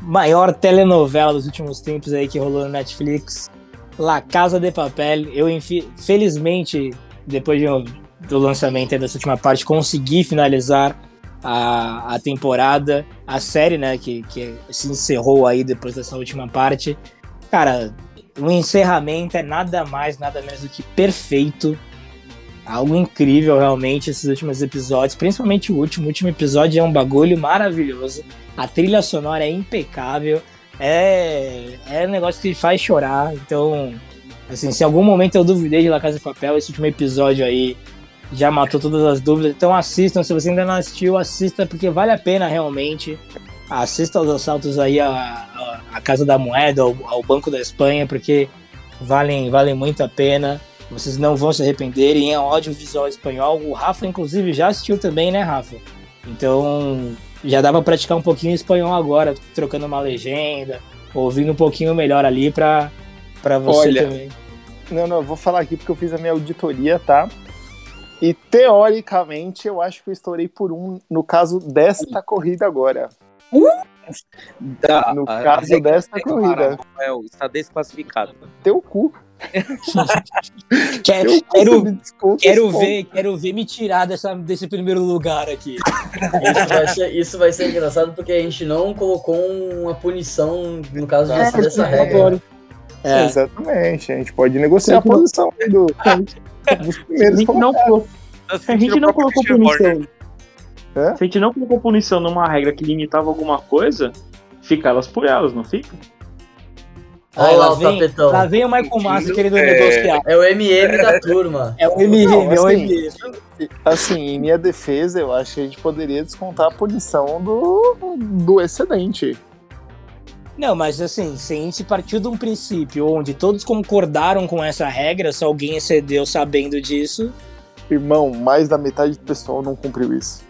maior telenovela dos últimos tempos aí que rolou no Netflix. La Casa de Papel. Eu, felizmente, depois de um- do lançamento dessa última parte, consegui finalizar a, a temporada, a série, né, que, que se encerrou aí depois dessa última parte. Cara, o encerramento é nada mais, nada menos do que perfeito. Algo incrível, realmente, esses últimos episódios, principalmente o último. O último episódio é um bagulho maravilhoso. A trilha sonora é impecável. É, é um negócio que faz chorar. Então, assim, se em algum momento eu duvidei de La Casa de Papel, esse último episódio aí já matou todas as dúvidas. Então assistam, se você ainda não assistiu, assista, porque vale a pena realmente. Assista aos assaltos aí à, à- à Casa da Moeda, ao, ao Banco da Espanha, porque valem, valem muito a pena. Vocês não vão se arrepender em audiovisual espanhol. O Rafa, inclusive, já assistiu também, né, Rafa? Então, já dá pra praticar um pouquinho espanhol agora, trocando uma legenda, ouvindo um pouquinho melhor ali pra, pra você Olha, também. Não, não, eu vou falar aqui porque eu fiz a minha auditoria, tá? E teoricamente eu acho que eu estourei por um no caso desta corrida agora. Da- No a- caso a regra dessa é corrida. Rafael, está desclassificado. Teu cu. Quero, Teu cu quero, quero ver, quero ver me tirar dessa, desse primeiro lugar aqui. Isso vai, ser, isso vai ser engraçado porque a gente não colocou uma punição no caso dessa, É, dessa regra. agora. É. Exatamente. A gente pode negociar a posição do, A gente não, colocou- a gente não colocou punição. Hã? Se a gente não colocou punição numa regra que limitava alguma coisa, fica elas por elas, não fica? Olha lá vem, tapetão. lá vem o Michael Massa querendo É. negociar. É o MM da turma. É o MM, Não, é o assim, MM. Assim, em minha defesa, eu acho que a gente poderia descontar a punição do, do excedente. Não, mas assim, se a gente partiu de um princípio onde todos concordaram com essa regra, se alguém excedeu sabendo disso, Irmão, mais da metade do pessoal não cumpriu isso.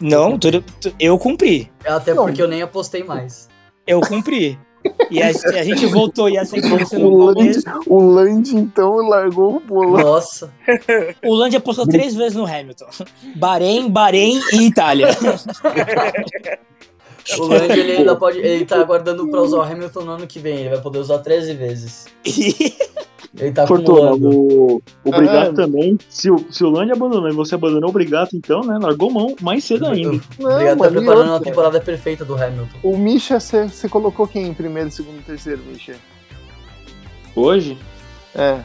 não, tu- eu cumpri. Até Não. porque eu nem apostei mais. Eu cumpri. E a, a gente voltou e a sequência no O Land, começo. o Land, então, largou o bolão. Nossa. O Land apostou três vezes no Hamilton. Bahrein, Bahrein e Itália. O Land ele ainda pode. Ele tá aguardando pra usar o Hamilton no ano que vem. Ele vai poder usar 13 vezes. Ele tá Fortuna, acumulando. o, o Brigato Ah. também. Se o, se o Land abandonou e você abandonou o Brigato, então, né? Largou mão mais cedo ainda. Não, Obrigado tá preparando a outra? temporada perfeita do Hamilton. O Misha, você colocou quem em primeiro, segundo e terceiro, Misha? Hoje, É.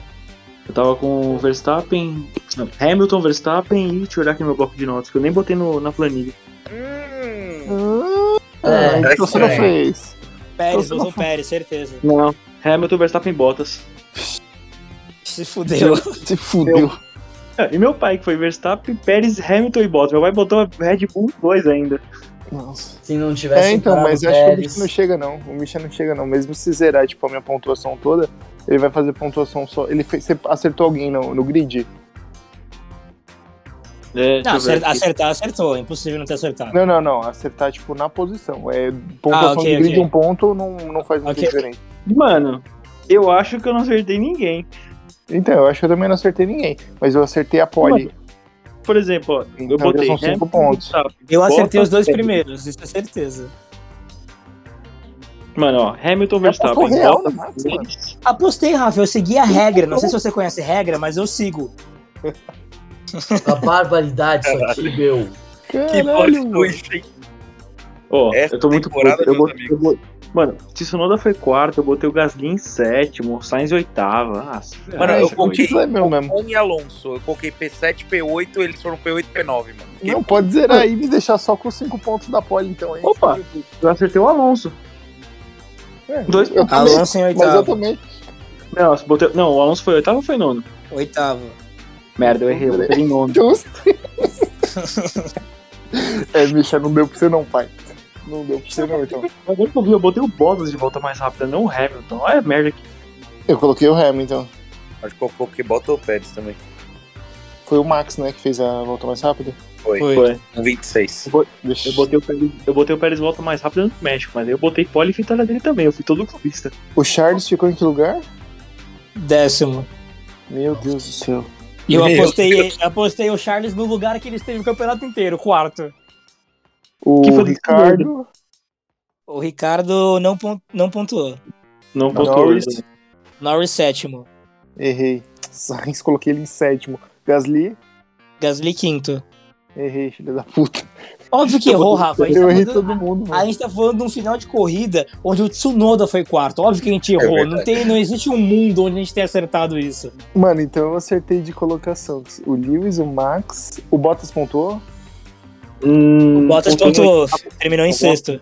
eu tava com o Verstappen. Não, Hamilton, Verstappen e deixa eu olhar aqui no meu bloco de notas, que eu nem botei no, na planilha. Hum, Ah, É, então você não é. fez. Pérez, Então, usou Pérez, certeza. Não. Hamilton, Verstappen e Bottas. Se fudeu. Se fudeu. É, e meu pai, que foi Verstappen, Pérez, Hamilton e Bottas. Meu pai botou a Red Bull 2 ainda. Nossa. Se não tivesse É, então, mas acho que o Pérez, Misha não chega, não. O Misha não chega, não. Mesmo se zerar, tipo, a minha pontuação toda, ele vai fazer pontuação só. Ele fez, acertou alguém no, no grid? É, Não, eu acertar, acertar, acertou. Impossível não ter acertado. Não, não, não. Acertar, tipo, na posição. É, pontuação Ah, ok, de grid, ok. um ponto, não, não faz muita Ok. diferença. Mano, eu acho que eu não acertei ninguém. Então, eu acho que eu também não acertei ninguém. Mas eu acertei a pole. Por exemplo, ó, eu Então, botei já são cinco Hamilton, pontos. Verstappen, Eu acertei Bottas, os dois primeiros, isso é certeza. Mano, ó, Hamilton, Verstappen, real Max. Pérez. Apostei, Rafa, eu segui a regra. Não sei se você conhece regra, mas eu sigo. A barbaridade isso aqui, meu. que Caralho, bosta isso, hein? Ó, eu tô muito puto. Eu botei, eu botei- Mano, Tsunoda foi quarto, eu botei o Gasly em sétimo, Sainz em oitava. Nossa, Mano, ai, eu que coloquei- é meu mesmo. E Alonso. Eu coloquei P7, P8, eles foram P8 e P9, mano. Fiquei Não, pode zerar aí e me deixar só com cinco pontos da pole, então, hein? Opa! Eu acertei o Alonso. É, Dois eu também, Alonso em Mas eu oitavo. também. Não, botei- não, o Alonso foi oitavo ou foi nono? Oitavo. Merda, eu errei, eu botei em nono. Justo. é, Misha, não deu pra você não, pai. Não deu pra você não, então. Agora que eu vi, eu botei o Bottas de volta mais rápida, não o Hamilton. Olha a merda aqui. Eu coloquei o Hamilton. Acho que eu coloquei bota o Pérez também. Foi o Max, né, que fez a volta mais rápida. Foi. Foi. Foi. Com 26. Deixa Eu botei, o Pérez, eu botei o Pérez volta mais rápida no México, mas eu botei pole e vitória dele também. Eu fui todo clubista. O Charles ficou em que lugar? Décimo. Meu Deus do céu. E eu apostei, apostei o Charles no lugar que ele esteve o campeonato inteiro, quarto. O Que foi Ricardo. O Ricardo não, pon- não pontuou. Não Norris. pontuou. né? Norris sétimo. Errei. Sainz, coloquei ele em sétimo. Gasly. Gasly quinto. Errei, filho da puta. Óbvio que errou, Rafa. A gente, Eu tá errei falando, todo mundo, a gente tá falando de um final de corrida onde o Tsunoda foi quarto. Óbvio que a gente errou. verdade. não, tem, não existe um mundo onde a gente tenha acertado isso. Mano, então eu acertei de colocação. O Lewis, o Max. O Bottas pontuou. Hum, O Bottas pontuou pontuou. Terminou em sexto.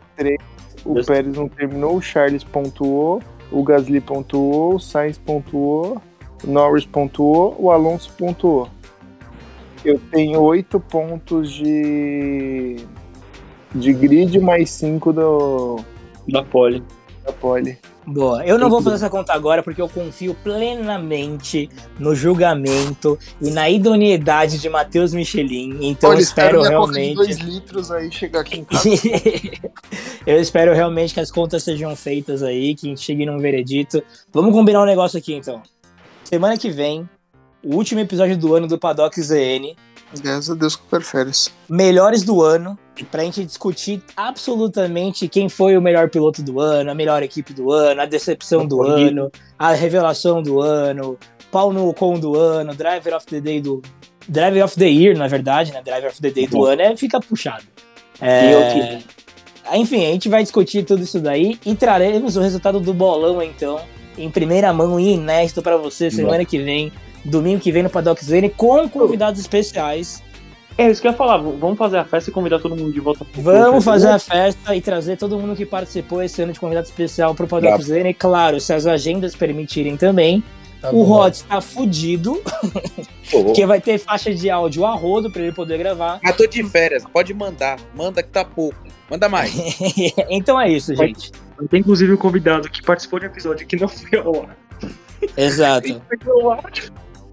O Just- Pérez não terminou. O Charles pontuou. O Gasly pontuou. O Sainz pontuou. O Norris pontuou. O Alonso pontuou. Eu tenho oito pontos de. de grid mais cinco do, Da pole. da pole. Boa. Eu não vou fazer essa conta agora porque eu confio plenamente no julgamento e na idoneidade de Matheus Michelin. Então Olha, eu espero realmente. dois litros aí chegar aqui em casa. eu espero realmente que as contas sejam feitas aí, que a gente chegue num veredito. Vamos combinar um negócio aqui então. Semana que vem, o último episódio do ano do Paddock ZN. Graças a Deus que preferes. melhores do ano, pra gente discutir absolutamente quem foi o melhor piloto do ano, a melhor equipe do ano, a decepção do ano, a revelação do ano, pau no com do ano, driver of the day do. Driver of the year, na verdade, né? Driver of the day do ano é, fica puxado. É, enfim, a gente vai discutir tudo isso daí e traremos o resultado do bolão, então, em primeira mão e inédito pra você semana que vem, domingo que vem no Paddock Zone, com convidados especiais. É isso que eu ia falar. Vamos fazer a festa e convidar todo mundo de volta pro Vamos fazer a festa e trazer todo mundo que participou esse ano de convidado especial pro Paddock Bravo. Zone. Claro, se as agendas permitirem também. Tá o. Rod está fudido, porque vai ter faixa de áudio a rodo pra ele poder gravar. Mas tô de férias, pode mandar. Manda que tá pouco. Manda mais. então é isso, gente. Tem inclusive um convidado que participou de um episódio que não foi ao ar. Exato.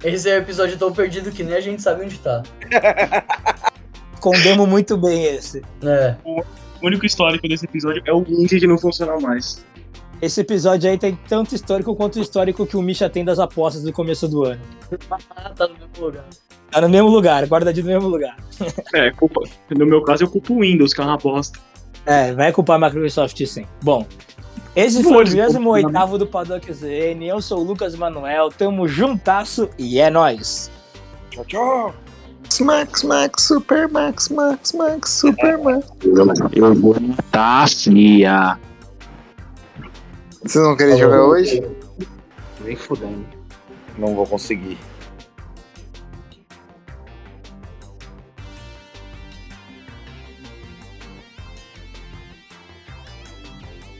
Esse é o episódio tão perdido que nem a gente sabe onde tá. Condemo muito bem esse. É. O único histórico desse episódio é o link que não funciona mais. Esse episódio aí tem tanto histórico quanto o histórico que o Misha tem das apostas do começo do ano. Ah, tá no mesmo lugar. Tá no mesmo lugar, guardadinho no mesmo lugar. É, culpa. No meu caso, eu culpo o Windows, que é uma bosta. É, vai culpar a Microsoft sim. Bom, esse foi o eles 28 do Paddock ZN. Eu sou o Lucas Manuel, tamo juntasso e é nóis. Tchau, tchau. Max, Max, Super Max, Max, Max, Super Max. Eu vou matar a Cia. Vocês não querem jogar hoje? Vem fudendo. Não vou conseguir.